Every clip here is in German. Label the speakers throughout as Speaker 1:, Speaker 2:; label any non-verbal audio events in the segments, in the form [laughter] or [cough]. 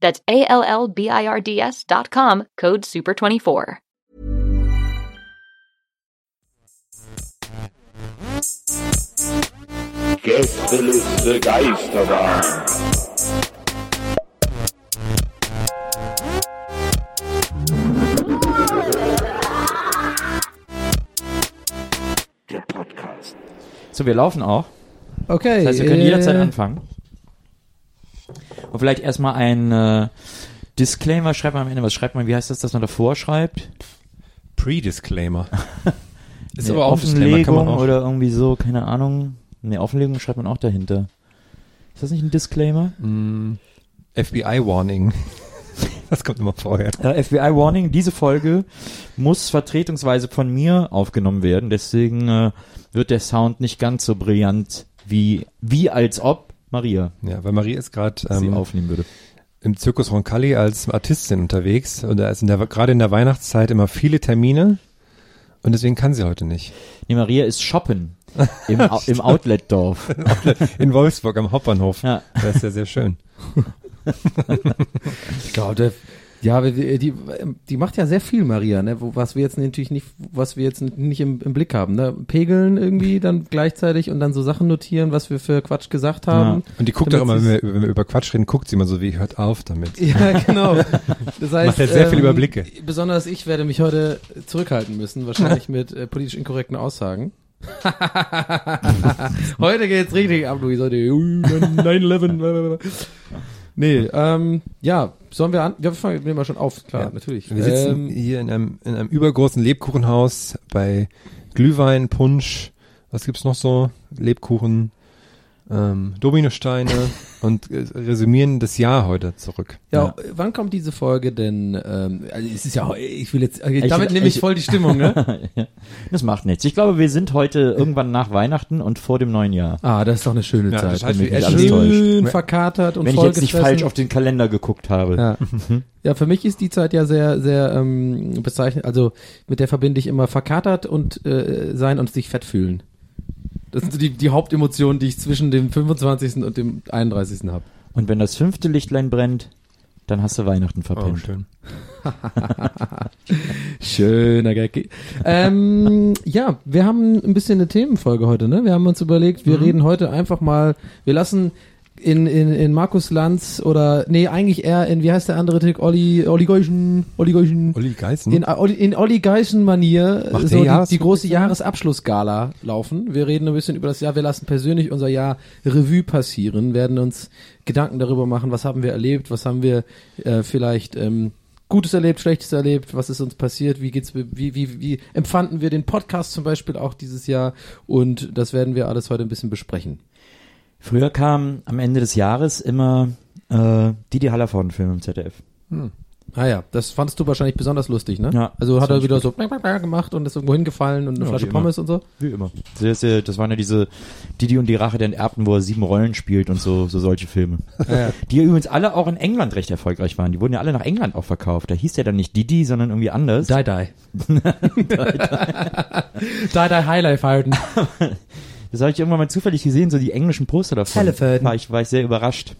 Speaker 1: That's A L L B I R D S dot com, code SUPER24.
Speaker 2: Gästeliste Geisterbahn. Der Podcast.
Speaker 3: So, wir laufen auch.
Speaker 4: Okay.
Speaker 3: Das heißt, wir können
Speaker 4: äh,
Speaker 3: jederzeit anfangen. Und vielleicht erstmal ein äh, Disclaimer schreibt man am Ende. Was schreibt man? Wie heißt das, dass man davor schreibt?
Speaker 5: Pre-Disclaimer. [laughs] Ist
Speaker 3: Eine
Speaker 5: aber auch
Speaker 3: Offenlegung
Speaker 5: auch.
Speaker 3: oder irgendwie so, keine Ahnung. Eine Offenlegung schreibt man auch dahinter. Ist das nicht ein Disclaimer?
Speaker 5: Mm, FBI-Warning. [laughs] Das kommt immer vorher.
Speaker 3: Äh, FBI Warning, diese Folge muss vertretungsweise von mir aufgenommen werden. Deswegen äh, wird der Sound nicht ganz so brillant wie, wie als ob Maria
Speaker 5: Ja, weil Marie ist gerade ähm,
Speaker 3: aufnehmen würde.
Speaker 5: im Zirkus Roncalli als Artistin unterwegs und da ist in der, gerade in der Weihnachtszeit immer viele Termine und deswegen kann sie heute nicht.
Speaker 3: Nee, Maria ist shoppen [laughs] im, im Outletdorf. [laughs]
Speaker 5: In Wolfsburg am Hauptbahnhof.
Speaker 3: Ja.
Speaker 5: Das ist ja sehr schön. [laughs]
Speaker 4: Ich glaube, ja, die, die, die macht ja sehr viel, Maria, ne? Was wir jetzt natürlich nicht, was wir jetzt nicht im, im Blick haben, ne? Pegeln irgendwie dann gleichzeitig und dann so Sachen notieren, was wir für Quatsch gesagt haben.
Speaker 5: Und die guckt auch immer, wenn wir, wenn wir über Quatsch reden, guckt sie immer so wie, hört auf damit.
Speaker 4: Ja, [laughs] genau. Das heißt, ähm,
Speaker 5: Macht ja sehr viele Überblicke.
Speaker 4: Besonders ich werde mich heute zurückhalten müssen, wahrscheinlich mit äh, politisch inkorrekten Aussagen. [laughs] heute geht's richtig ab, Luis. Heute 9-11. Nee, ähm, ja, sollen wir an? Ja, wir fangen nehmen wir schon auf, klar,
Speaker 5: Ja.
Speaker 4: natürlich.
Speaker 5: Wir sitzen
Speaker 4: Ähm,
Speaker 5: hier in einem, in einem übergroßen Lebkuchenhaus bei Glühwein, Punsch, was gibt's noch so? Lebkuchen, ähm, Dominosteine [laughs] und äh, resümieren das Jahr heute zurück.
Speaker 4: ja, wann kommt diese Folge denn? Ähm, also es ist ja, ich will jetzt,
Speaker 3: Ich-
Speaker 4: damit nehme ich
Speaker 3: ich-
Speaker 4: voll die Stimmung, ne? [laughs]
Speaker 3: Das macht nichts. Ich glaube, wir sind heute irgendwann nach Weihnachten und vor dem neuen Jahr.
Speaker 4: Ah, das ist doch eine schöne
Speaker 5: Ja,
Speaker 4: Zeit.
Speaker 5: das heißt,
Speaker 3: wenn mich
Speaker 5: wir
Speaker 3: alles täuscht.
Speaker 4: Schön verkatert und
Speaker 3: Wenn ich jetzt nicht falsch auf den Kalender geguckt habe.
Speaker 4: Ja. ja, für mich ist die Zeit ja sehr, sehr ähm, bezeichnet. Also mit der verbinde ich immer verkatert und äh, sein und sich fett fühlen. Das sind so die, die Hauptemotionen, die ich zwischen dem 25. und dem 31. habe.
Speaker 3: Und wenn das fünfte Lichtlein brennt, dann hast du Weihnachten
Speaker 5: Oh,
Speaker 3: verpennt.
Speaker 5: schön. [laughs]
Speaker 4: Schöner Gag. ähm, ja, wir haben ein bisschen eine Themenfolge heute, ne? Wir haben uns überlegt, wir reden heute einfach mal, wir lassen in, in, in Markus Lanz oder, nee, eigentlich eher in, wie heißt der andere Tick? Olli, Olli Geuschen, Olli Geuschen.
Speaker 5: Olli Geißen?
Speaker 4: In, Olli- in Olli Geißen-Manier
Speaker 5: Macht
Speaker 4: so die, die große? Jahresabschlussgala laufen. Wir reden ein bisschen über das Jahr, wir lassen persönlich unser Jahr Revue passieren, werden uns Gedanken darüber machen, was haben wir erlebt, was haben wir äh, vielleicht ähm, Gutes erlebt, Schlechtes erlebt, was ist uns passiert, wie geht's, wie, wie, wie empfanden wir den Podcast zum Beispiel auch dieses Jahr und das werden wir alles heute ein bisschen besprechen.
Speaker 3: Früher kam am Ende des Jahres immer äh, Didi Hallervorden-Film im ZDF.
Speaker 4: Ah ja, das fandest du wahrscheinlich besonders lustig, ne?
Speaker 3: Ja,
Speaker 4: also hat er wieder so gemacht und ist irgendwo hingefallen und eine
Speaker 3: Ja,
Speaker 4: Flasche
Speaker 3: wie immer.
Speaker 4: Pommes und so.
Speaker 3: Wie immer. Das, das waren ja diese Didi und die Rache der Enterbten, wo er sieben Rollen spielt und so, so solche Filme. [laughs]
Speaker 4: Ja.
Speaker 3: Die ja übrigens alle auch in England recht erfolgreich waren. Die wurden ja alle nach England auch verkauft. Da hieß der dann nicht Didi, sondern irgendwie anders.
Speaker 4: Die Die. die [laughs] [laughs] Die Highlife halten.
Speaker 3: Das habe ich irgendwann mal zufällig gesehen, so die englischen Poster davon.
Speaker 4: Hallervorden.
Speaker 3: War ich, war ich sehr überrascht,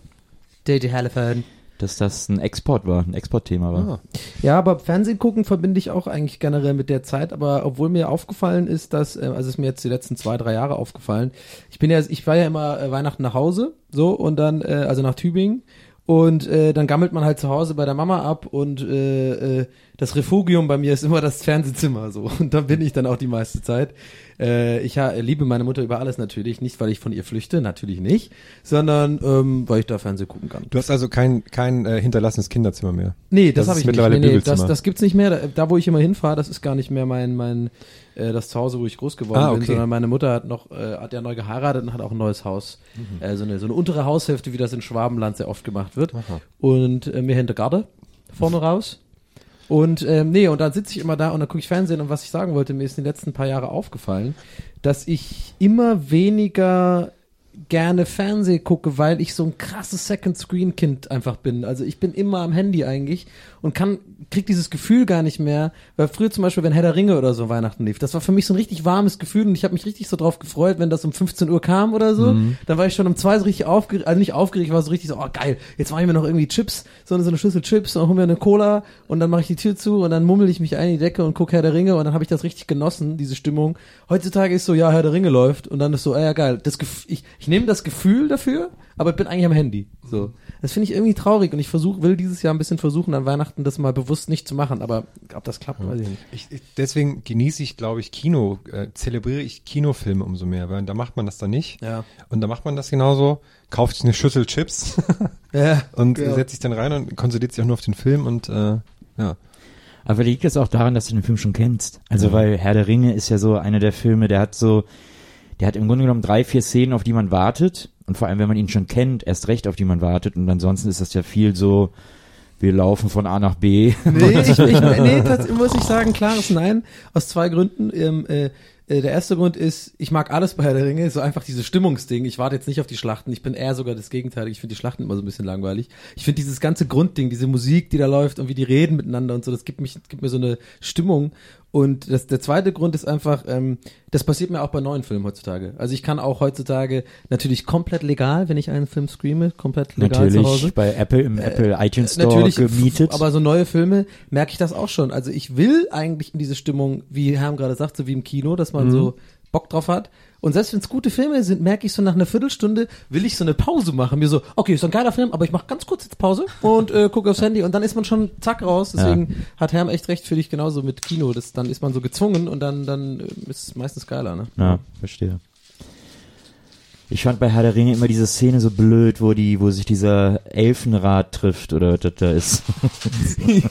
Speaker 4: Die Halifern.
Speaker 3: dass das ein Export war, ein Exportthema war.
Speaker 5: Ah.
Speaker 4: Ja, aber Fernsehen gucken verbinde ich auch eigentlich generell mit der Zeit, aber obwohl mir aufgefallen ist, dass, äh, also ist mir jetzt die letzten zwei, drei Jahre aufgefallen, ich bin ja, ich war ja immer äh, Weihnachten nach Hause, so, und dann, äh, also nach Tübingen, Und äh, dann gammelt man halt zu Hause bei der Mama ab und äh, äh, das Refugium bei mir ist immer das Fernsehzimmer so. Und da bin ich dann auch die meiste Zeit. Äh, ich ha liebe meine Mutter über alles natürlich, nicht weil ich von ihr flüchte, natürlich nicht, sondern ähm, weil ich da Fernsehen gucken kann.
Speaker 5: Du hast also kein, kein äh, hinterlassenes Kinderzimmer mehr.
Speaker 4: Nee, das,
Speaker 5: Das
Speaker 4: habe ich
Speaker 5: mittlerweile
Speaker 4: nicht. Nee, nee, das, das gibt's nicht mehr. Da, da, wo ich immer hinfahre, das ist gar nicht mehr mein mein äh, das Zuhause, wo ich groß geworden
Speaker 5: Ah,
Speaker 4: bin,
Speaker 5: okay.
Speaker 4: sondern meine Mutter hat noch äh, hat ja neu geheiratet und hat auch ein neues Haus,
Speaker 5: Mhm.
Speaker 4: äh, so eine so eine untere Haushälfte, wie das in Schwabenland sehr oft gemacht wird. Und äh, mir hinter Garde vorne raus. Und ähm, nee, und dann sitze ich immer da und dann gucke ich Fernsehen und was ich sagen wollte, mir ist in den letzten paar Jahren aufgefallen, dass ich immer weniger gerne Fernseh gucke, weil ich so ein krasses Second Screen Kind einfach bin. Also ich bin immer am Handy eigentlich und kann krieg dieses Gefühl gar nicht mehr, weil früher zum Beispiel, wenn Herr der Ringe oder so Weihnachten lief, das war für mich so ein richtig warmes Gefühl und ich habe mich richtig so drauf gefreut, wenn das um 15 Uhr kam oder so, dann war ich schon um zwei so richtig aufgeregt, also nicht aufgeregt, war so richtig so, oh geil, jetzt mache ich mir noch irgendwie Chips, so eine, so eine Schüssel Chips und hol mir eine Cola und dann mache ich die Tür zu und dann mummel ich mich ein in die Decke und gucke Herr der Ringe und dann habe ich das richtig genossen, diese Stimmung. Heutzutage ist so, ja, Herr der Ringe läuft und dann ist so, ah ja geil, das Gef ich, ich nehme das Gefühl dafür, aber ich bin eigentlich am Handy. So. Das finde ich irgendwie traurig und ich versuche, will dieses Jahr ein bisschen versuchen, an Weihnachten das mal bewusst nicht zu machen, aber ob das klappt, weiß ich nicht.
Speaker 5: Ich, ich, deswegen genieße ich, glaube ich, Kino, äh, zelebriere ich Kinofilme umso mehr, weil da macht man das dann nicht.
Speaker 4: Ja.
Speaker 5: Und da macht man das genauso, kauft sich eine Schüssel Chips
Speaker 4: Ja. [laughs]
Speaker 5: und
Speaker 4: Ja.
Speaker 5: setzt sich dann rein und konzentriert sich auch nur auf den Film und äh, ja.
Speaker 3: Aber liegt es auch daran, dass du den Film schon kennst? Also, weil Herr der Ringe ist ja so einer der Filme, der hat so, der hat im Grunde genommen drei, vier Szenen, auf die man wartet. Und vor allem, wenn man ihn schon kennt, erst recht, auf die man wartet. Und ansonsten ist das ja viel so, wir laufen von A nach B.
Speaker 4: Nee, [laughs] ich, ich, nee tats- muss ich sagen, klares Nein. Aus zwei Gründen. Ähm, äh, äh, der erste Grund ist, ich mag alles bei Herr der Ringe, so einfach dieses Stimmungsding. Ich warte jetzt nicht auf die Schlachten. Ich bin eher sogar das Gegenteil. Ich finde die Schlachten immer so ein bisschen langweilig. Ich finde dieses ganze Grundding, diese Musik, die da läuft und wie die reden miteinander und so, das gibt mich, gibt mir so eine Stimmung. Und das, der zweite Grund ist einfach, ähm, das passiert mir auch bei neuen Filmen heutzutage. Also ich kann auch heutzutage natürlich komplett legal, wenn ich einen Film streame, komplett legal zu Hause.
Speaker 3: Natürlich bei Apple im Apple iTunes Store
Speaker 4: Natürlich,
Speaker 3: gemietet.
Speaker 4: aber so neue Filme merke ich das auch schon. Also ich will eigentlich in diese Stimmung, wie Herm gerade sagt, so wie im Kino, dass man so Bock drauf hat. Und selbst wenn es gute Filme sind, merke ich so nach einer Viertelstunde, will ich so eine Pause machen. Mir so, okay, ist ein geiler Film, aber ich mache ganz kurz jetzt Pause und äh, gucke aufs Handy und dann ist man schon zack raus. Deswegen hat Herm echt recht für dich genauso mit Kino. Das, dann ist man so gezwungen und dann, dann äh, ist es meistens geiler, ne?
Speaker 3: Ja, verstehe. Ich fand bei Herr der Ringe immer diese Szene so blöd, wo die, wo sich dieser Elfenrat trifft oder was das da ist. [laughs] [laughs]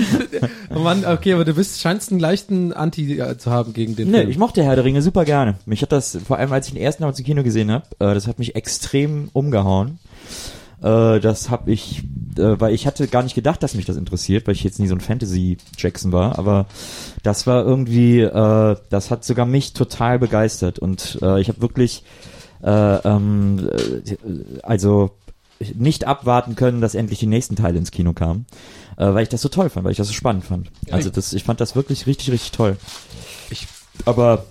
Speaker 3: [laughs]
Speaker 4: Oh Mann, okay, aber du bist, scheinst einen leichten Anti äh, zu haben gegen den
Speaker 3: Nee,
Speaker 4: Film.
Speaker 3: ich mochte Herr der Ringe super gerne. Mich hat das, vor allem als ich den ersten Mal im Kino gesehen habe, äh, das hat mich extrem umgehauen. Äh, das habe ich, äh, weil ich hatte gar nicht gedacht, dass mich das interessiert, weil ich jetzt nie so ein Fantasy-Jackson war, aber das war irgendwie, äh, das hat sogar mich total begeistert und ich habe wirklich, äh, ähm, äh, also nicht abwarten können, dass endlich die nächsten Teile ins Kino kamen, äh, weil ich das so toll fand, weil ich das so spannend fand. Also das, ich fand das wirklich richtig, richtig toll. Ich, aber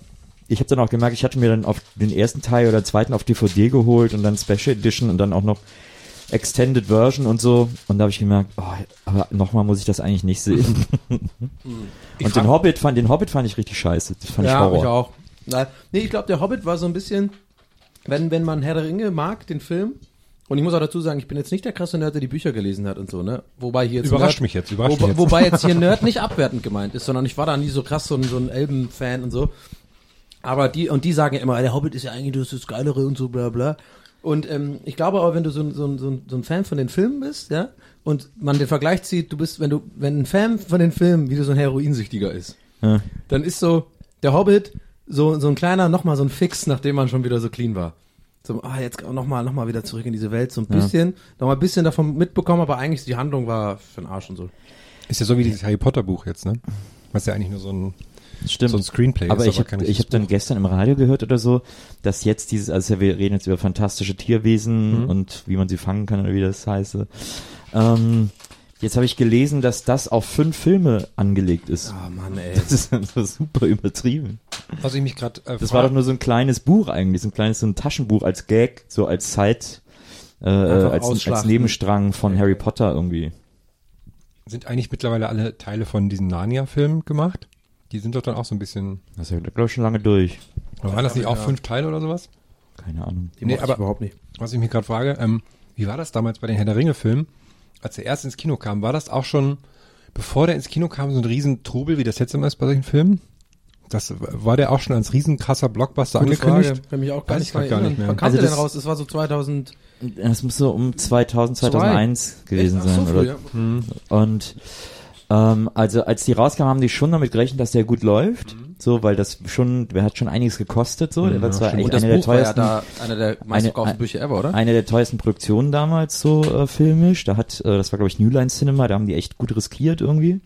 Speaker 3: ich habe dann auch gemerkt, ich hatte mir dann auf den ersten Teil oder zweiten auf DVD geholt und dann Special Edition und dann auch noch Extended Version und so. Und da habe ich gemerkt, oh, aber nochmal muss ich das eigentlich nicht sehen. [laughs] und den Hobbit fand, den Hobbit fand ich richtig scheiße. Das fand ich
Speaker 4: ja,
Speaker 3: Horror.
Speaker 4: ich auch. Nein, nee, ich glaube, der Hobbit war so ein bisschen, wenn, wenn man Herr der Ringe mag, den Film, und ich muss auch dazu sagen, ich bin jetzt nicht der krasse Nerd, der die Bücher gelesen hat und so, ne? Wobei hier jetzt
Speaker 5: Überrascht
Speaker 4: Nerd,
Speaker 5: mich jetzt, überrascht
Speaker 4: wo,
Speaker 5: mich jetzt.
Speaker 4: Wobei jetzt hier [laughs] Nerd nicht abwertend gemeint ist, sondern ich war da nie so krass so ein, so ein Elben-Fan und so. Aber die, und die sagen ja immer, der Hobbit ist ja eigentlich das, das Geilere und so, bla, bla. Und ähm, ich glaube aber, wenn du so, ein- so, ein- so, ein- Fan von den Filmen bist, ja, und man den Vergleich zieht, du bist, wenn du, wenn ein Fan von den Filmen wieder so ein Heroinsüchtiger ist,
Speaker 3: Ja.
Speaker 4: dann ist so der Hobbit so, so ein kleiner, nochmal so ein Fix, nachdem man schon wieder so clean war. So, ah, jetzt nochmal noch mal wieder zurück in diese Welt, so ein bisschen, noch mal ein bisschen davon mitbekommen, aber eigentlich die Handlung war für den Arsch und so.
Speaker 5: Ist ja so wie dieses Harry Potter Buch jetzt, ne? Was ja eigentlich nur so ein,
Speaker 3: Stimmt.
Speaker 5: so ein Screenplay
Speaker 3: aber
Speaker 5: ist,
Speaker 3: ich habe hab dann gestern im Radio gehört oder so, dass jetzt dieses, also wir reden jetzt über fantastische Tierwesen
Speaker 5: Mhm.
Speaker 3: und wie man sie fangen kann oder wie das heißt. Ähm, jetzt habe ich gelesen, dass das auf fünf Filme angelegt ist.
Speaker 4: Ah, Mann, ey.
Speaker 3: Das ist so super übertrieben.
Speaker 5: Was ich mich gerade äh,
Speaker 3: Das war doch nur so ein kleines Buch eigentlich, so ein kleines so ein Taschenbuch als Gag, so als Zeit, äh,
Speaker 4: Einfach
Speaker 3: als, als. Nebenstrang von Harry Potter irgendwie.
Speaker 5: sind eigentlich mittlerweile alle Teile von diesen Narnia-Filmen gemacht? Die sind doch dann auch so ein bisschen.
Speaker 3: Das ist ja, glaube ich, schon lange durch.
Speaker 5: Oder waren das nicht auch
Speaker 4: ja.
Speaker 5: fünf Teile oder sowas?
Speaker 3: Keine Ahnung.
Speaker 4: Die
Speaker 5: Nee, aber-
Speaker 4: überhaupt nicht.
Speaker 5: Was ich mich gerade frage, ähm, Wie war das damals bei den Herr der Ringe-Filmen? Als er erst ins Kino kam, war das auch schon, bevor der ins Kino kam, so ein Riesentrubel, wie das jetzt immer ist bei solchen Filmen? Das war der auch schon als riesenkrasser Blockbuster
Speaker 4: Gute
Speaker 5: angekündigt?
Speaker 4: Frage. Kann mich auch gar
Speaker 5: Weiß
Speaker 4: nicht,
Speaker 5: gar
Speaker 4: erinnern.
Speaker 5: nicht mehr.
Speaker 4: Wann kam
Speaker 3: Also
Speaker 4: der denn raus? Das war so 2000.
Speaker 3: Das muss so um 2000, 2001 gewesen
Speaker 4: Ach, so
Speaker 3: sein.
Speaker 4: früh,
Speaker 3: oder?
Speaker 4: ja.
Speaker 3: Und ähm, also als die rauskamen, haben die schon damit gerechnet, dass der gut läuft. So, weil das schon, der hat schon einiges gekostet. So, der war zwar
Speaker 4: Und
Speaker 3: echt
Speaker 4: das
Speaker 3: eine der
Speaker 4: ja
Speaker 3: teuersten,
Speaker 4: da einer der meistverkauften Bücher ever, oder?
Speaker 3: eine der teuersten Produktionen damals so äh, filmisch. Da hat, äh, das war glaube ich New Line Cinema, da haben die echt gut riskiert irgendwie.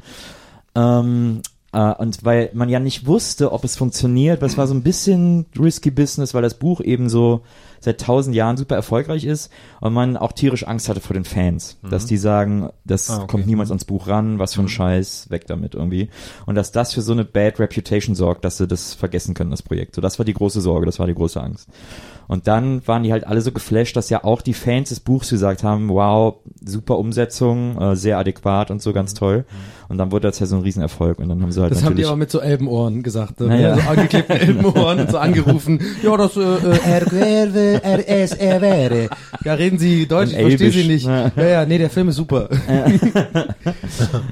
Speaker 3: Ähm, äh, und weil man ja nicht wusste, ob es funktioniert, weil es war so ein bisschen risky Business, weil das Buch eben so seit tausend Jahren super erfolgreich ist und man auch tierisch Angst hatte vor den Fans, dass die sagen, das
Speaker 5: Ah, okay.
Speaker 3: kommt niemals ans Buch ran, was für ein Scheiß, weg damit irgendwie. Und dass das für so eine Bad Reputation sorgt, dass sie das vergessen können, das Projekt. So, das war die große Sorge, das war die große Angst. Und dann waren die halt alle so geflasht, dass ja auch die Fans des Buchs gesagt haben, wow, super Umsetzung, äh, sehr adäquat und so ganz toll. Und dann wurde das ja so ein Riesenerfolg und dann haben sie halt
Speaker 4: Das haben die aber mit so Elbenohren gesagt. Ne?
Speaker 3: Naja.
Speaker 4: So angeklebten [laughs] Elbenohren und so angerufen. Ja, das, äh, äh, [laughs] er wäre, er es, er wäre. Ja, reden Sie Deutsch, ich verstehe Sie nicht. Ja, ja, nee, der Film ist super. [laughs]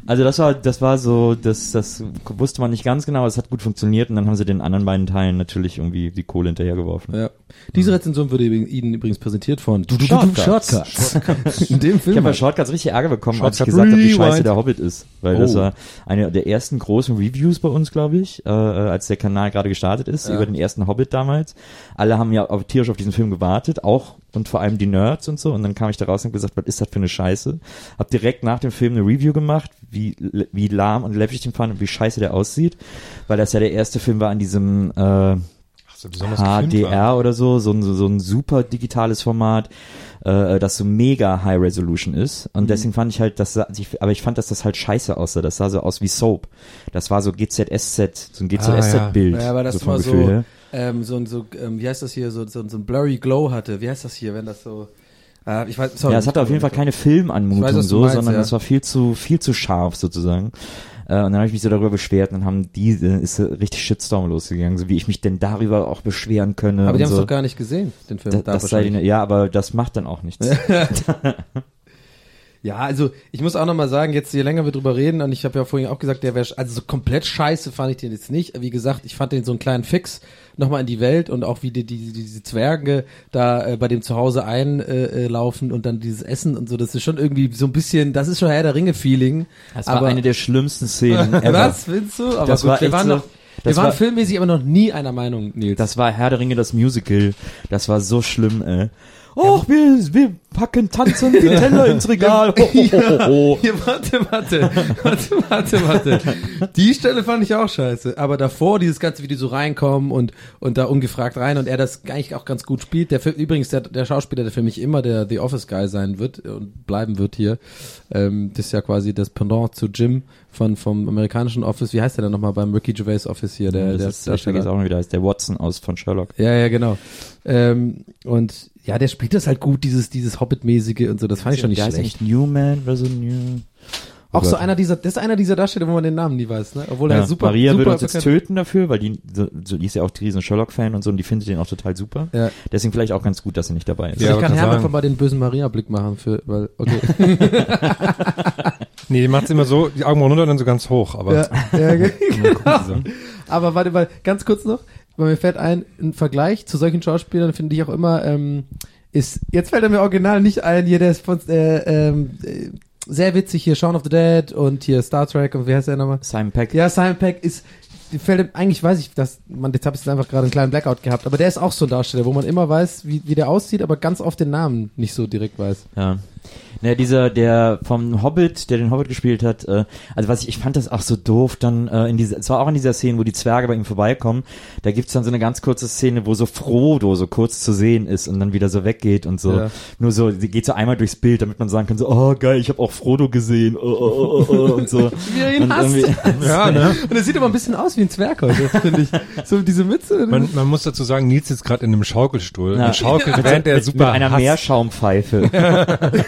Speaker 3: Also das war, das war so, das, das wusste man nicht ganz genau, es hat gut funktioniert und dann haben sie den anderen beiden Teilen natürlich irgendwie die Kohle hinterhergeworfen.
Speaker 4: Ja. Diese Rezension wurde Ihnen übrigens präsentiert von
Speaker 3: Shortcuts.
Speaker 4: Shortcuts. In dem
Speaker 3: Ich
Speaker 4: Film.
Speaker 3: habe bei Shortcuts richtig Ärger bekommen, als ich gesagt habe, wie scheiße der Hobbit ist. Weil das
Speaker 4: Oh.
Speaker 3: war eine der ersten großen Reviews bei uns, glaube ich, äh, äh, als der Kanal gerade gestartet ist,
Speaker 4: Ja.
Speaker 3: über den ersten Hobbit damals. Alle haben ja auf, tierisch auf diesen Film gewartet, auch und vor allem die Nerds und so. Und dann kam ich da raus und hab gesagt, was ist das für eine Scheiße? Hab direkt nach dem Film eine Review gemacht, wie, wie lahm und läppig ich den fand und wie scheiße der aussieht. Weil das ja der erste Film war an diesem äh,
Speaker 5: So, besonders.
Speaker 3: HDR oder so, so ein, so, ein super digitales Format, äh, das so mega High Resolution ist.
Speaker 4: Mhm.
Speaker 3: Und deswegen fand ich halt, das aber ich fand, dass das halt scheiße aussah. Das sah so aus wie Soap. Das war so GZSZ, so ein GZSZ-Bild.
Speaker 4: Ah, Ja, aber das
Speaker 3: so
Speaker 4: war so,
Speaker 3: her.
Speaker 4: ähm, so, ein- so ähm, wie heißt das hier, so, so, so ein blurry Glow hatte. Wie heißt das hier, wenn das so, äh, ich weiß, sorry.
Speaker 3: Ja, es hatte auf jeden Fall keine Filmanmutung
Speaker 4: weiß,
Speaker 3: so,
Speaker 4: meinst,
Speaker 3: sondern
Speaker 4: ja.
Speaker 3: es war viel zu, viel zu scharf sozusagen. Äh, und dann habe ich mich so darüber beschwert und dann haben die, äh, ist richtig Shitstorm losgegangen, so wie ich mich denn darüber auch beschweren könne.
Speaker 4: Aber die haben es
Speaker 3: so.
Speaker 4: doch gar nicht gesehen, den Film. da
Speaker 3: das sei ja, aber das macht dann auch nichts. [laughs] [laughs]
Speaker 4: Ja, also ich muss auch nochmal sagen, jetzt je länger wir drüber reden, und ich habe ja vorhin auch gesagt, der wäre, also so komplett scheiße fand ich den jetzt nicht. Wie gesagt, ich fand den so einen kleinen Fix nochmal in die Welt und auch wie die, die, diese Zwerge da äh, bei dem Zuhause einlaufen äh, laufen und dann dieses Essen und so, das ist schon irgendwie so ein bisschen, das ist schon Herr der Ringe-Feeling.
Speaker 3: Das war
Speaker 4: Aber-
Speaker 3: eine der schlimmsten Szenen [laughs] ever.
Speaker 4: Was, findest du? Aber
Speaker 3: Das
Speaker 4: gut,
Speaker 3: war
Speaker 4: wir
Speaker 3: echt
Speaker 4: waren
Speaker 3: so-
Speaker 4: noch, wir
Speaker 3: das
Speaker 4: waren
Speaker 3: war-
Speaker 4: filmmäßig aber noch nie einer Meinung, Nils.
Speaker 3: Das war Herr der Ringe, das Musical. Das war so schlimm, ey. Och, wir, wir packen tanzen die [laughs] Teller ins Regal. Ho, ho, ho, ho.
Speaker 4: Hier, warte, warte, warte, warte, warte. Die Stelle fand ich auch scheiße. Aber davor, dieses ganze, wie die so reinkommen und, und da ungefragt rein und er das eigentlich auch ganz gut spielt. Der Film, übrigens, der, der Schauspieler, der für mich immer der The Office Guy sein wird und bleiben wird hier. Ähm, das ist ja quasi das Pendant zu Jim von, vom amerikanischen Office. Wie heißt der denn nochmal beim Ricky Gervais Office hier? Der,
Speaker 3: Das
Speaker 4: der
Speaker 3: ist, ich vergesse auch mal wieder, ist der Watson aus von Sherlock.
Speaker 4: ja, ja, genau. Ähm, und ja, der spielt das halt gut, dieses, dieses Hobbit-mäßige und so. Das fand ich schon nicht
Speaker 3: Der heißt
Speaker 4: schlecht.
Speaker 3: nicht Newman oder so New.
Speaker 4: Auch
Speaker 3: Oh
Speaker 4: so
Speaker 3: Gott.
Speaker 4: einer dieser, das ist einer dieser Darsteller, wo man den Namen nie weiß, ne? Obwohl
Speaker 3: Ja,
Speaker 4: er super,
Speaker 3: Maria
Speaker 4: super
Speaker 3: würde uns jetzt töten dafür, weil die, so, so, die ist ja auch die riesen Sherlock-Fan und so und die findet den auch total super.
Speaker 4: Ja.
Speaker 3: Deswegen vielleicht auch ganz gut, dass er nicht dabei ist.
Speaker 5: Ja,
Speaker 4: ich kann
Speaker 5: kann
Speaker 4: von mal den bösen Maria-Blick machen für, weil, okay. [laughs]
Speaker 5: Nee, die macht's immer so, die Augen runter und dann so ganz hoch, aber
Speaker 4: ja, ja, [laughs] ge-
Speaker 5: Mal gucken, so.
Speaker 4: Aber warte mal, ganz kurz noch, weil mir fällt ein, ein Vergleich zu solchen Schauspielern finde ich auch immer, ähm, ist, jetzt fällt er mir original nicht ein, hier, der ist von, äh, ähm, äh, sehr witzig hier, Shaun of the Dead und hier Star Trek und wie heißt der nochmal?
Speaker 3: Simon Peck.
Speaker 4: Ja, Simon Peck ist, fällt, eigentlich weiß ich, dass man, jetzt habe ich jetzt einfach gerade einen kleinen Blackout gehabt, aber der ist auch so ein Darsteller, wo man immer weiß, wie, wie der aussieht, aber ganz oft den Namen nicht so direkt weiß.
Speaker 3: Ja. Ne, dieser, der vom Hobbit, der den Hobbit gespielt hat, äh, also was ich, ich fand das auch so doof, dann äh, in dieser, es war auch in dieser Szene, wo die Zwerge bei ihm vorbeikommen, da gibt's dann so eine ganz kurze Szene, wo so Frodo so kurz zu sehen ist und dann wieder so weggeht und so.
Speaker 4: Ja.
Speaker 3: Nur so, sie geht so einmal durchs Bild, damit man sagen kann, so, oh geil, ich habe auch Frodo gesehen, oh, oh, oh, oh, oh, und so. [laughs]
Speaker 4: Wie er ihn
Speaker 3: und
Speaker 4: hasst. [laughs]
Speaker 5: Ja, ne?
Speaker 4: Und er sieht aber ein bisschen aus wie ein Zwerg heute, finde ich. So diese Mütze.
Speaker 5: Man, man muss dazu sagen, Nils sitzt gerade in einem Schaukelstuhl
Speaker 3: Ja.
Speaker 5: und schaukelt, während er
Speaker 3: mit,
Speaker 5: super
Speaker 3: mit einer
Speaker 5: hasst.
Speaker 3: Meerschaumpfeife. [laughs]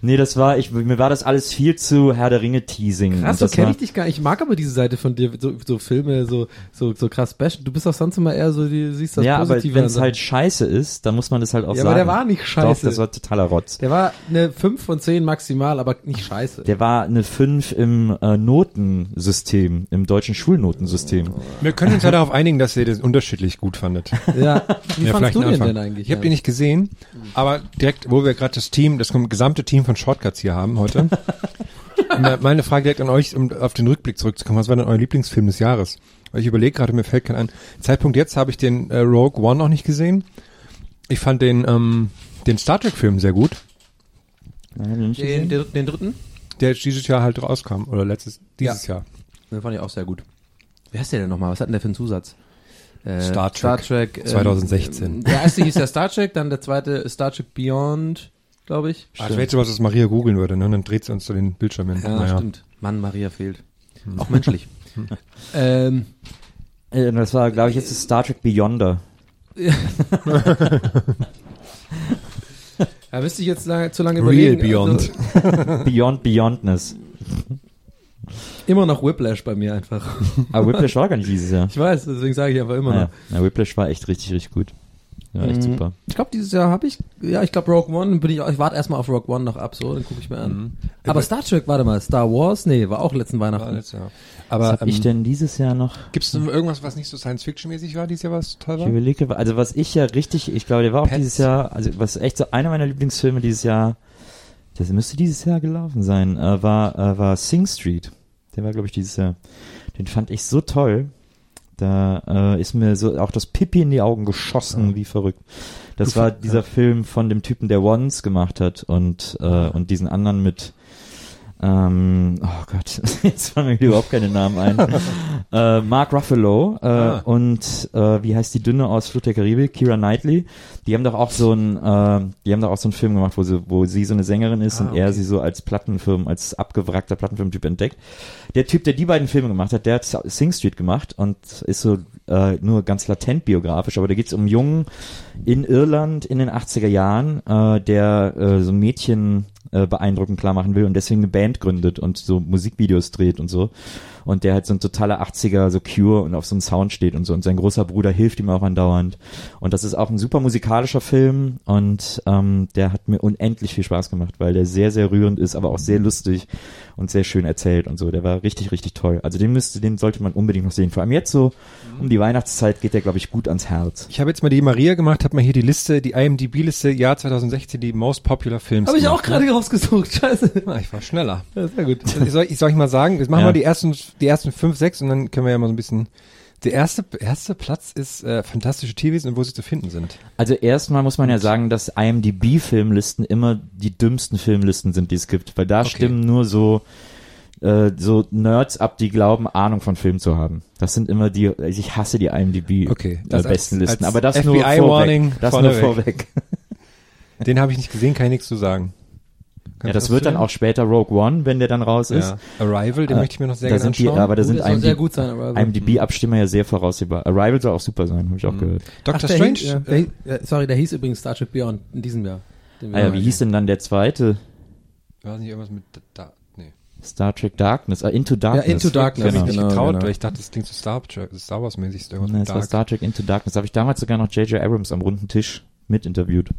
Speaker 3: Nee, das war, ich, mir war das alles viel zu Herr der Ringe Teasing.
Speaker 4: Krass, so
Speaker 3: das
Speaker 4: kenne ich dich gar nicht. Ich mag aber diese Seite von dir, so, so Filme, so, so, so krass bashen. Du bist auch sonst immer eher so, die, siehst das
Speaker 3: Ja, aber wenn es halt scheiße ist, dann muss man das halt auch
Speaker 4: Ja,
Speaker 3: sagen.
Speaker 4: aber der war nicht scheiße.
Speaker 3: Doch, das war totaler Rotz.
Speaker 4: der war eine 5 von 10 maximal, aber nicht scheiße.
Speaker 3: Der war eine 5 im äh, Notensystem, im deutschen Schulnotensystem.
Speaker 5: Wir können uns ja darauf einigen, dass ihr das unterschiedlich gut fandet.
Speaker 4: ja. [laughs] Wie
Speaker 5: ja,
Speaker 4: fandst du den denn eigentlich?
Speaker 5: Ich habe den nicht gesehen, aber direkt, wo wir gerade das Team, das gesamte Team von Shortcuts hier haben heute. [laughs] me- meine Frage direkt an euch, um auf den Rückblick zurückzukommen. Was war denn euer Lieblingsfilm des Jahres? Weil ich überlege gerade, mir fällt kein ein. Zeitpunkt jetzt habe ich den äh, Rogue One noch nicht gesehen. Ich fand den, ähm, den Star Trek Film sehr gut,
Speaker 3: Nein, nicht
Speaker 4: den, den, den dritten?
Speaker 5: der jetzt dieses Jahr halt rauskam oder letztes dieses Jahr.
Speaker 4: Den fand ich auch sehr gut. Wer ist der denn nochmal? Was hat denn der für einen Zusatz? Äh,
Speaker 5: Star Trek.
Speaker 4: Star Trek ähm,
Speaker 5: 2016.
Speaker 4: Der erste hieß ja Star Trek, dann der zweite Star Trek Beyond, glaube ich.
Speaker 5: Ah, das wäre jetzt sowas, was Maria googeln würde, ne? Und dann dreht sie uns so den Bildschirm hin.
Speaker 4: Ja,
Speaker 5: Naja.
Speaker 4: stimmt. Mann, Maria fehlt. Auch menschlich. [laughs] ähm,
Speaker 3: Äh, Das war, glaube ich, jetzt ist Star Trek Beyonder. [laughs]
Speaker 4: da müsste ich jetzt lange, zu lange
Speaker 5: Real
Speaker 4: überlegen.
Speaker 5: Beyond.
Speaker 4: Also, [laughs]
Speaker 3: Beyond Beyondness.
Speaker 4: immer noch Whiplash bei mir einfach.
Speaker 3: Aber Whiplash war gar nicht dieses Jahr.
Speaker 4: Ich weiß, deswegen sage ich einfach immer
Speaker 3: Ja,
Speaker 4: noch.
Speaker 3: ja, Whiplash war echt richtig, richtig gut. Ja, echt
Speaker 4: Mhm.
Speaker 3: super.
Speaker 4: Ich glaube, dieses Jahr habe ich, ja, ich glaube Rogue One, bin ich, ich warte erstmal auf Rogue One noch ab, so, dann gucke ich mir an.
Speaker 5: Mhm.
Speaker 4: Aber Star Trek, warte mal, Star Wars, nee, war auch letzten
Speaker 5: War
Speaker 4: Weihnachten.
Speaker 5: letztes Jahr.
Speaker 3: Was
Speaker 5: Aber
Speaker 3: hab ich
Speaker 5: ähm,
Speaker 3: denn dieses Jahr noch?
Speaker 5: gibt's denn irgendwas, was nicht so Science-Fiction-mäßig war, dieses Jahr was toll
Speaker 3: Ich
Speaker 5: war?
Speaker 3: überlege, also was ich ja richtig, ich glaube, der war auch
Speaker 5: Pets.
Speaker 3: dieses Jahr, also was echt so einer meiner Lieblingsfilme dieses Jahr, das müsste dieses Jahr gelaufen sein, äh, war, äh, war Sing Street. Der war, glaube ich, dieses Jahr. Den fand ich so toll. Da äh, ist mir so auch das Pipi in die Augen geschossen, wie verrückt. Das
Speaker 5: Du
Speaker 3: war dieser Film von dem Typen, der Once gemacht hat und äh, und diesen anderen mit ähm, oh Gott, [laughs] jetzt fallen mir überhaupt keine Namen ein. [laughs] äh, Mark Ruffalo äh,
Speaker 5: Ah.
Speaker 3: und äh, wie heißt die Dünne aus Flut der Karibik, Kira Knightley. Die haben doch auch so ein, äh, die haben doch auch so einen Film gemacht, wo sie, wo sie so eine Sängerin ist
Speaker 5: Ah,
Speaker 3: und er
Speaker 5: okay.
Speaker 3: sie so als Plattenfirmen, als abgewrackter Plattenfirmentyp entdeckt. Der Typ, der die beiden Filme gemacht hat, der hat Sing Street gemacht und ist so äh, nur ganz latent biografisch, aber da geht's um einen Jungen in Irland in den 80er Jahren, äh, der äh, so ein Mädchen äh, beeindruckend klar machen will und deswegen eine Band gründet und so Musikvideos dreht und so. Und der halt so ein totaler 80er, so Cure und auf so einem Sound steht und so. Und sein großer Bruder hilft ihm auch andauernd. Und das ist auch ein super musikalischer Film und ähm, der hat mir unendlich viel Spaß gemacht, weil der sehr, sehr rührend ist, aber auch sehr lustig und sehr schön erzählt und so. Der war richtig, richtig toll. Also den müsste, den sollte man unbedingt noch sehen. Vor allem jetzt so um die Weihnachtszeit geht der, glaube ich, gut ans Herz.
Speaker 5: Ich habe jetzt mal die Maria gemacht, habe mal hier die Liste, die IMDb-Liste Jahr 2016, die Most Popular Films.
Speaker 4: Habe ich auch gerade rausgesucht, [laughs] scheiße.
Speaker 5: Ah, ich war schneller.
Speaker 4: Ja, sehr gut.
Speaker 5: Ich soll, ich soll ich mal sagen, jetzt machen
Speaker 3: Ja.
Speaker 5: wir die ersten, die ersten fünf, sechs und dann können wir ja mal so ein bisschen. Der erste, erste Platz ist äh, fantastische Tierwesen und wo sie zu finden sind.
Speaker 3: Also erstmal muss man ja sagen, dass IMDb-Filmlisten immer die dümmsten Filmlisten sind, die es gibt, weil da
Speaker 5: Okay.
Speaker 3: stimmen nur so äh, so Nerds ab, die glauben, Ahnung von Film zu haben. Das sind immer die, also ich hasse die IMDb
Speaker 5: Okay,
Speaker 3: äh,
Speaker 5: das als-
Speaker 3: besten Listen,
Speaker 5: als
Speaker 3: aber das nur
Speaker 5: FBI-Warning
Speaker 3: vorweg. Das nur vorweg.
Speaker 5: Den habe ich nicht gesehen, kann ich nichts zu sagen.
Speaker 3: Ja, das wird
Speaker 5: was
Speaker 3: dann auch später Rogue One, wenn der dann raus ist.
Speaker 5: Ja. Arrival, den
Speaker 3: Äh,
Speaker 5: möchte ich mir noch sehr
Speaker 3: da
Speaker 5: gerne
Speaker 3: sind die,
Speaker 5: anschauen.
Speaker 3: aber da
Speaker 4: Gut,
Speaker 3: sind
Speaker 4: das
Speaker 3: IMDb-Abstimmer ja sehr voraussehbar. Arrival soll auch super sein, habe ich auch gehört.
Speaker 5: Dr.
Speaker 4: Ach,
Speaker 5: Strange,
Speaker 4: Hieß, ja, der, ja, sorry, der hieß übrigens Star Trek Beyond in diesem Jahr.
Speaker 3: Ah ja, wie hieß denn dann der zweite?
Speaker 5: war nicht irgendwas mit da, nee.
Speaker 3: Star Trek Darkness, äh, Into Darkness.
Speaker 4: Into Darkness,
Speaker 5: Ich habe
Speaker 3: Genau.
Speaker 5: mich
Speaker 4: Genau,
Speaker 5: getraut,
Speaker 4: genau.
Speaker 5: weil ich dachte, das klingt so Star, Trek- Star Wars mäßig, ist irgendwas
Speaker 3: Ne,
Speaker 5: mit
Speaker 3: es war
Speaker 5: Dark.
Speaker 3: Star Trek Into Darkness. Da habe ich damals sogar noch J.J. Abrams am runden Tisch mitinterviewt.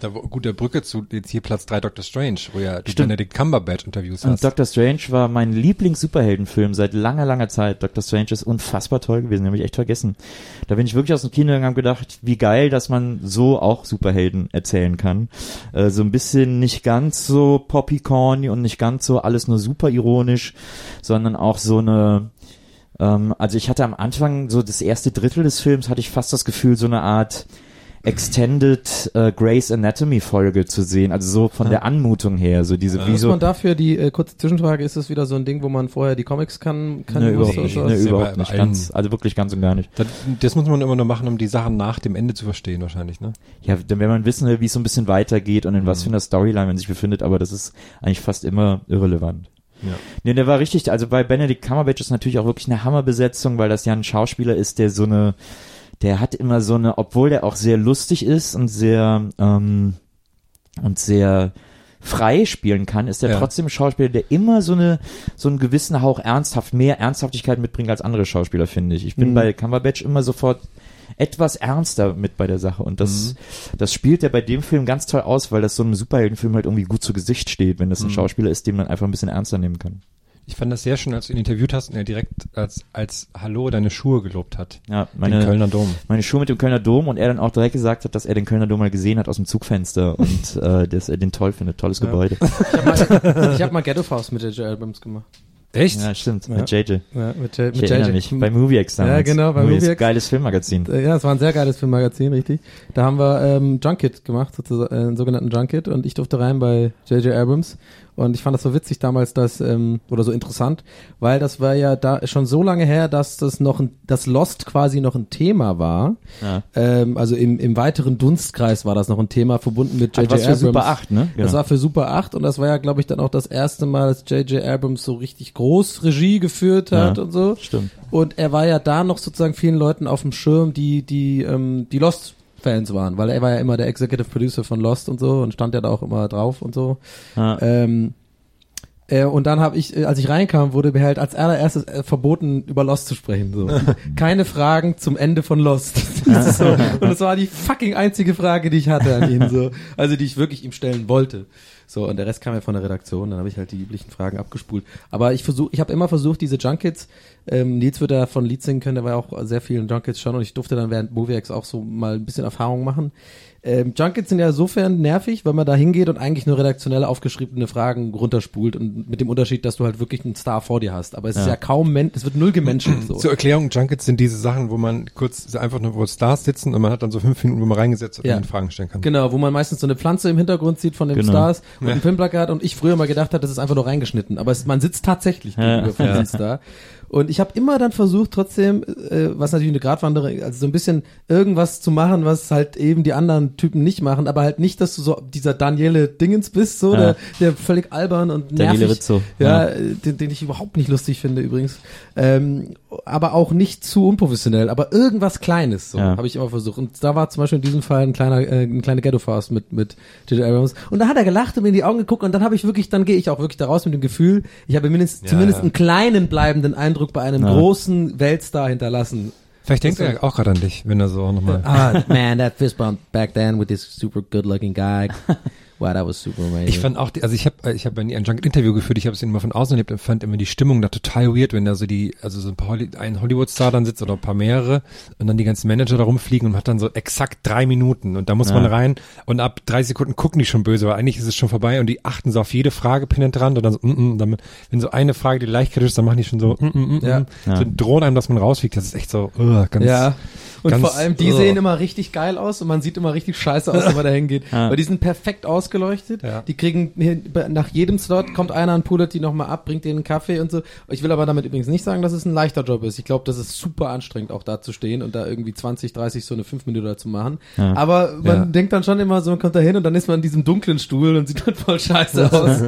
Speaker 5: Da, gut, der Brücke zu jetzt hier Platz 3 Doctor Strange, wo ja die
Speaker 3: Stimmt.
Speaker 5: Benedict Cumberbatch Interviews
Speaker 3: Und
Speaker 5: hast.
Speaker 3: Doctor Strange war mein Lieblings-Superheldenfilm seit langer, langer Zeit. Doctor Strange ist unfassbar toll gewesen, den habe ich echt vergessen. Da bin ich wirklich aus dem Kino gegangen und habe gedacht, wie geil, dass man so auch Superhelden erzählen kann. Äh, so ein bisschen nicht ganz so poppy-corny und nicht ganz so alles nur super ironisch, sondern auch so eine ähm, also ich hatte am Anfang so das erste Drittel des Films hatte ich fast das Gefühl, so eine Art Extended äh, Grey's Anatomy Folge zu sehen, also so von der Anmutung her, so diese wie
Speaker 4: Muss
Speaker 3: so
Speaker 4: man dafür die äh, kurze Zwischenfrage, ist das wieder so ein Ding, wo man vorher die Comics kann, kann
Speaker 3: Ne, überhaupt
Speaker 4: oder
Speaker 3: nicht,
Speaker 4: so?
Speaker 3: ne,
Speaker 5: ja
Speaker 3: überhaupt nicht, ganz, also wirklich ganz und gar nicht.
Speaker 5: Das, das muss man immer nur machen, um die Sachen nach dem Ende zu verstehen, wahrscheinlich, ne?
Speaker 3: Ja, dann wenn man wissen will, wie es so ein bisschen weitergeht und in was für einer Storyline man sich befindet, aber das ist eigentlich fast immer irrelevant.
Speaker 5: Ja.
Speaker 3: Nee, der war richtig, also bei Benedict Cumberbatch ist natürlich auch wirklich eine Hammerbesetzung, weil das ja ein Schauspieler ist, der so eine, der hat immer so eine, obwohl der auch sehr lustig ist und sehr, ähm, und sehr frei spielen kann, ist er
Speaker 5: Ja.
Speaker 3: trotzdem ein Schauspieler, der immer so eine so einen gewissen Hauch ernsthaft, mehr Ernsthaftigkeit mitbringt als andere Schauspieler, finde ich. Ich bin bei Cumberbatch immer sofort etwas ernster mit bei der Sache und das das spielt er bei dem Film ganz toll aus, weil das so einem Superheldenfilm halt irgendwie gut zu Gesicht steht, wenn das ein Schauspieler ist, den man einfach ein bisschen ernster nehmen kann.
Speaker 5: Ich fand das sehr schön, als du ihn interviewt hast und er direkt als, als Hallo deine Schuhe gelobt hat.
Speaker 3: Ja,
Speaker 5: Den
Speaker 3: meine
Speaker 5: Kölner Dom.
Speaker 3: meine Schuhe mit dem Kölner Dom und er dann auch direkt gesagt hat, dass er den Kölner Dom mal gesehen hat aus dem Zugfenster [laughs] und äh, dass er den toll findet. Tolles Gebäude.
Speaker 4: Ich habe mal, [laughs] ich hab mal Ghetto Faust mit J.J. Albums gemacht.
Speaker 5: Echt?
Speaker 3: Ja, stimmt.
Speaker 4: Ja.
Speaker 3: Mit JJ.
Speaker 4: Ja, mit, J-
Speaker 3: Ich
Speaker 4: mit JJ.
Speaker 3: mich. Bei MovieX damals.
Speaker 4: Ja, genau, bei
Speaker 3: MovieX.
Speaker 4: MovieX.
Speaker 3: Geiles Filmmagazin.
Speaker 4: Äh, Ja, es war ein sehr geiles Filmmagazin, richtig. Da haben wir ähm, Junket gemacht, sozusagen, äh, einen sogenannten Junket und ich durfte rein bei J.J. Abrams und ich fand das so witzig damals, dass, ähm, oder so interessant, weil das war ja da schon so lange her, dass das noch ein, dass Lost quasi noch ein Thema war.
Speaker 3: Ja.
Speaker 4: Ähm, also im, im weiteren Dunstkreis war das noch ein Thema, verbunden mit J.J.
Speaker 3: für
Speaker 4: Abrams.
Speaker 3: Super 8, ne?
Speaker 4: Das war für Super 8 und das war ja, glaube ich, dann auch das erste Mal, dass J.J. Abrams so richtig groß Regie geführt hat
Speaker 3: Ja,
Speaker 4: und so.
Speaker 3: Stimmt.
Speaker 4: Und er war ja da noch sozusagen vielen Leuten auf dem Schirm, die, die, ähm, die Lost-Fans waren, weil er war ja immer der Executive Producer von Lost und so und stand ja da auch immer drauf und so.
Speaker 3: Ja.
Speaker 4: Ähm, äh, und dann habe ich, äh, als ich reinkam, wurde mir halt als allererstes äh, verboten, über Lost zu sprechen. So. [laughs] Keine Fragen zum Ende von Lost. [laughs] So. Und das war die fucking einzige Frage, die ich hatte an ihn. So. Also die ich wirklich ihm stellen wollte. So, und der Rest kam ja von der Redaktion, dann habe ich halt die üblichen Fragen abgespult. Aber ich versuche, ich habe immer versucht, diese Junkets, ähm, Nils wird ja von Lied singen können, der war ja auch sehr vielen Junkets schon und ich durfte dann während MovieX auch so mal ein bisschen Erfahrung machen. Ähm, Junkets sind ja insofern nervig, weil man da hingeht und eigentlich nur redaktionell aufgeschriebene Fragen runterspult und mit dem Unterschied, dass du halt wirklich einen Star vor dir hast. Aber es ist ja kaum, men es wird null gemenschelt [clears throat] so.
Speaker 5: Zur Erklärung, Junkets sind diese Sachen, wo man kurz einfach nur, wo Stars sitzen und man hat dann so fünf Minuten, wo man reingesetzt und
Speaker 4: Ja.
Speaker 5: Fragen stellen kann.
Speaker 4: Genau, wo man meistens so eine Pflanze im Hintergrund sieht von den
Speaker 3: Genau.
Speaker 4: Stars und ein Filmplakat und ich früher mal gedacht habe, das ist einfach nur reingeschnitten. Aber es, man sitzt tatsächlich gegenüber von diesem Star. Und ich habe immer dann versucht, trotzdem, äh, was natürlich eine Gratwanderung, also so ein bisschen irgendwas zu machen, was halt eben die anderen Typen nicht machen, aber halt nicht, dass du so dieser Daniele Dingens bist, so,
Speaker 3: Ja.
Speaker 4: der, der völlig albern und nervig.
Speaker 3: Daniele Rizzo.
Speaker 4: Ja,
Speaker 3: Ja.
Speaker 4: Den, den ich überhaupt nicht lustig finde übrigens. Ähm, aber auch nicht zu unprofessionell, aber irgendwas Kleines, so,
Speaker 3: Ja.
Speaker 4: habe ich immer versucht. Und da war zum Beispiel in diesem Fall ein kleiner, äh, ein kleiner Ghetto-Fast mit, mit J.J. Abrams. Und da hat er gelacht und mir in die Augen geguckt und dann habe ich wirklich, dann gehe ich auch wirklich da raus mit dem Gefühl, ich habe mindestens, zumindest einen kleinen bleibenden Eindruck bei einem
Speaker 3: Ja.
Speaker 4: großen Weltstar hinterlassen.
Speaker 5: Vielleicht denkt er auch gerade an dich, wenn er so nochmal.
Speaker 4: Ah, [laughs] man, that fist bump back then with this super good looking guy. Wow, that was super amazing.
Speaker 5: Ich fand auch, die, also ich habe ich hab nie ein Junket-Interview geführt, ich habe es immer von außen erlebt und fand immer die Stimmung da total weird, wenn da so die, also so ein paar Holly, ein Hollywood-Star dann sitzt oder ein paar mehrere und dann die ganzen Manager da rumfliegen und man hat dann so exakt drei Minuten und da muss man
Speaker 3: Ja.
Speaker 5: rein und ab drei Sekunden gucken die schon böse, weil eigentlich ist es schon vorbei und die achten so auf jede Frage penetrant und dann so, mm, mm, dann, wenn so eine Frage, die leicht kritisch ist, dann machen die schon so, mm, mm, mm,
Speaker 4: Ja.
Speaker 5: mm. so drohen einem, dass man rausfliegt, das ist echt so, uh, ganz,
Speaker 4: Ja. Und
Speaker 5: ganz,
Speaker 4: vor allem, die
Speaker 5: uh.
Speaker 4: sehen immer richtig geil aus und man sieht immer richtig scheiße aus, wenn man da hingeht. [laughs]
Speaker 3: Ja.
Speaker 4: Weil die sind perfekt ausgeleuchtet.
Speaker 5: Ja.
Speaker 4: Die kriegen nach jedem Slot kommt einer und pudert die nochmal ab, bringt denen einen Kaffee und so. Ich will aber damit übrigens nicht sagen, dass es ein leichter Job ist. Ich glaube, das ist super anstrengend, auch da zu stehen und da irgendwie 20, 30 so eine 5 Minuten zu machen.
Speaker 3: Ja.
Speaker 4: Aber man denkt dann schon immer so, man kommt da hin und dann ist man in diesem dunklen Stuhl und sieht dann voll scheiße [laughs] aus.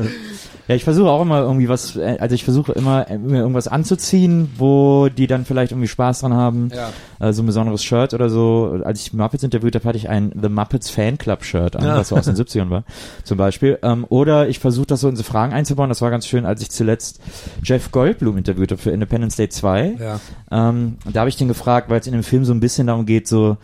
Speaker 3: Ja, ich versuche auch immer irgendwie was, äh, also ich versuche immer äh, mir irgendwas anzuziehen, wo die dann vielleicht irgendwie Spaß dran haben.
Speaker 4: Ja.
Speaker 3: Äh, so ein besonderes Shirt oder so. Als ich Muppets interviewt habe, hatte ich ein The Muppets Fan Club Shirt an,
Speaker 5: Ja.
Speaker 3: was so aus den [laughs] 70ern war, zum Beispiel. Ähm, oder ich versuche das so in so Fragen einzubauen. Das war ganz schön, als ich zuletzt Jeff Goldblum interviewt habe für Independence Day 2.
Speaker 5: Ja.
Speaker 3: Ähm, da habe ich den gefragt, weil es in dem Film so ein bisschen darum geht, so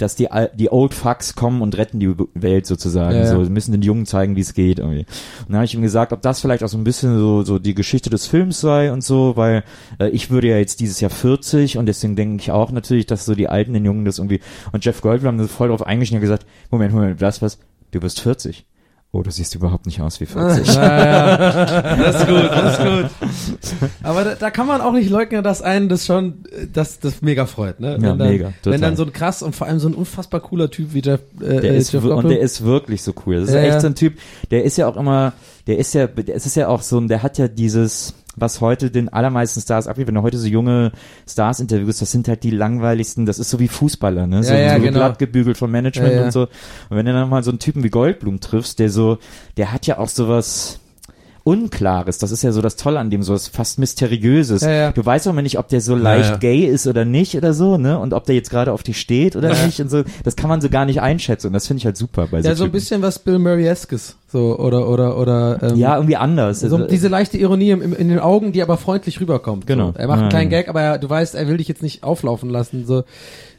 Speaker 3: dass die, die Old Fucks kommen und retten die Welt sozusagen.
Speaker 4: Ja.
Speaker 3: So, müssen den Jungen zeigen, wie es geht irgendwie. Und dann habe ich ihm gesagt, ob das vielleicht auch so ein bisschen so, so die Geschichte des Films sei und so, weil äh, ich würde ja jetzt dieses Jahr 40 und deswegen denke ich auch natürlich, dass so die Alten, den Jungen das irgendwie und Jeff Goldblum haben voll drauf eingeschnitten und gesagt, Moment, Moment, was, was? Du bist 40. Oh, du siehst überhaupt nicht aus wie [laughs] 40.
Speaker 4: Das ist gut, das ist gut. Aber da, da kann man auch nicht leugnen, dass einen das schon, äh, das, das mega freut, ne?
Speaker 3: Ja,
Speaker 4: wenn dann,
Speaker 3: mega, total.
Speaker 4: Wenn dann so ein krass und vor allem so ein unfassbar cooler Typ wie Jeff, äh,
Speaker 3: Der
Speaker 4: äh,
Speaker 3: ist,
Speaker 4: Jeff
Speaker 3: wir- und der ist wirklich so cool. Das ist
Speaker 4: Ja,
Speaker 3: echt
Speaker 4: ja.
Speaker 3: so ein Typ, der ist ja auch immer, der ist ja, es ist ja auch so, ein- der hat ja dieses, was heute den allermeisten Stars abgeht, wenn du heute so junge Stars interviewst, das sind halt die langweiligsten, das ist so wie Fußballer, ne? So,
Speaker 4: Ja, ja,
Speaker 3: so
Speaker 4: genau.
Speaker 3: glatt gebügelt vom Management
Speaker 4: Ja,
Speaker 3: und so. Und wenn du dann mal so einen Typen wie Goldblum triffst, der so, der hat ja auch sowas, Unklares. Das ist ja so das Tolle an dem, so was fast Mysteriöses.
Speaker 4: Ja, ja.
Speaker 3: Du weißt auch immer nicht, ob der so leicht
Speaker 5: ja.
Speaker 3: gay ist oder nicht oder so, ne? Und ob der jetzt gerade auf dich steht oder nicht und so. Das kann man so gar nicht einschätzen und das finde ich halt super bei
Speaker 4: Ja, so ein bisschen was Bill Murray-eskes. So, oder, oder, oder, ähm,
Speaker 3: Ja, irgendwie anders.
Speaker 4: So, diese leichte Ironie im, im, in den Augen, die aber freundlich rüberkommt.
Speaker 3: Genau.
Speaker 4: So. Er macht einen kleinen
Speaker 3: ja.
Speaker 4: Gag, aber er, du weißt, er will dich jetzt nicht auflaufen lassen. So.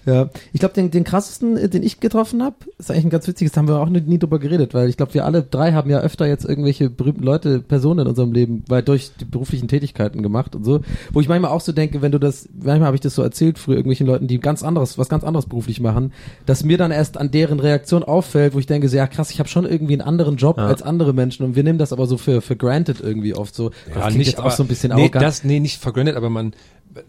Speaker 4: Ja. Ich glaube, den, den krassesten, äh, den ich getroffen habe, ist eigentlich ein ganz witziges, da haben wir auch nie, nie drüber geredet, weil ich glaube, wir alle drei haben ja öfter jetzt irgendwelche berühmten Leute, Personen in unserem Leben, weil durch die beruflichen Tätigkeiten gemacht und so. Wo ich manchmal auch so denke, wenn du das, manchmal habe ich das so erzählt früher irgendwelchen Leuten, die ganz anderes, was ganz anderes beruflich machen, dass mir dann erst an deren Reaktion auffällt, wo ich denke, so, ja krass, ich habe schon irgendwie einen anderen Job als andere Menschen und wir nehmen das aber so für, für granted irgendwie oft so. das klingt jetzt auch so ein bisschen
Speaker 5: nee,
Speaker 4: arrogant.
Speaker 5: das, nee, nicht vergranted, aber man,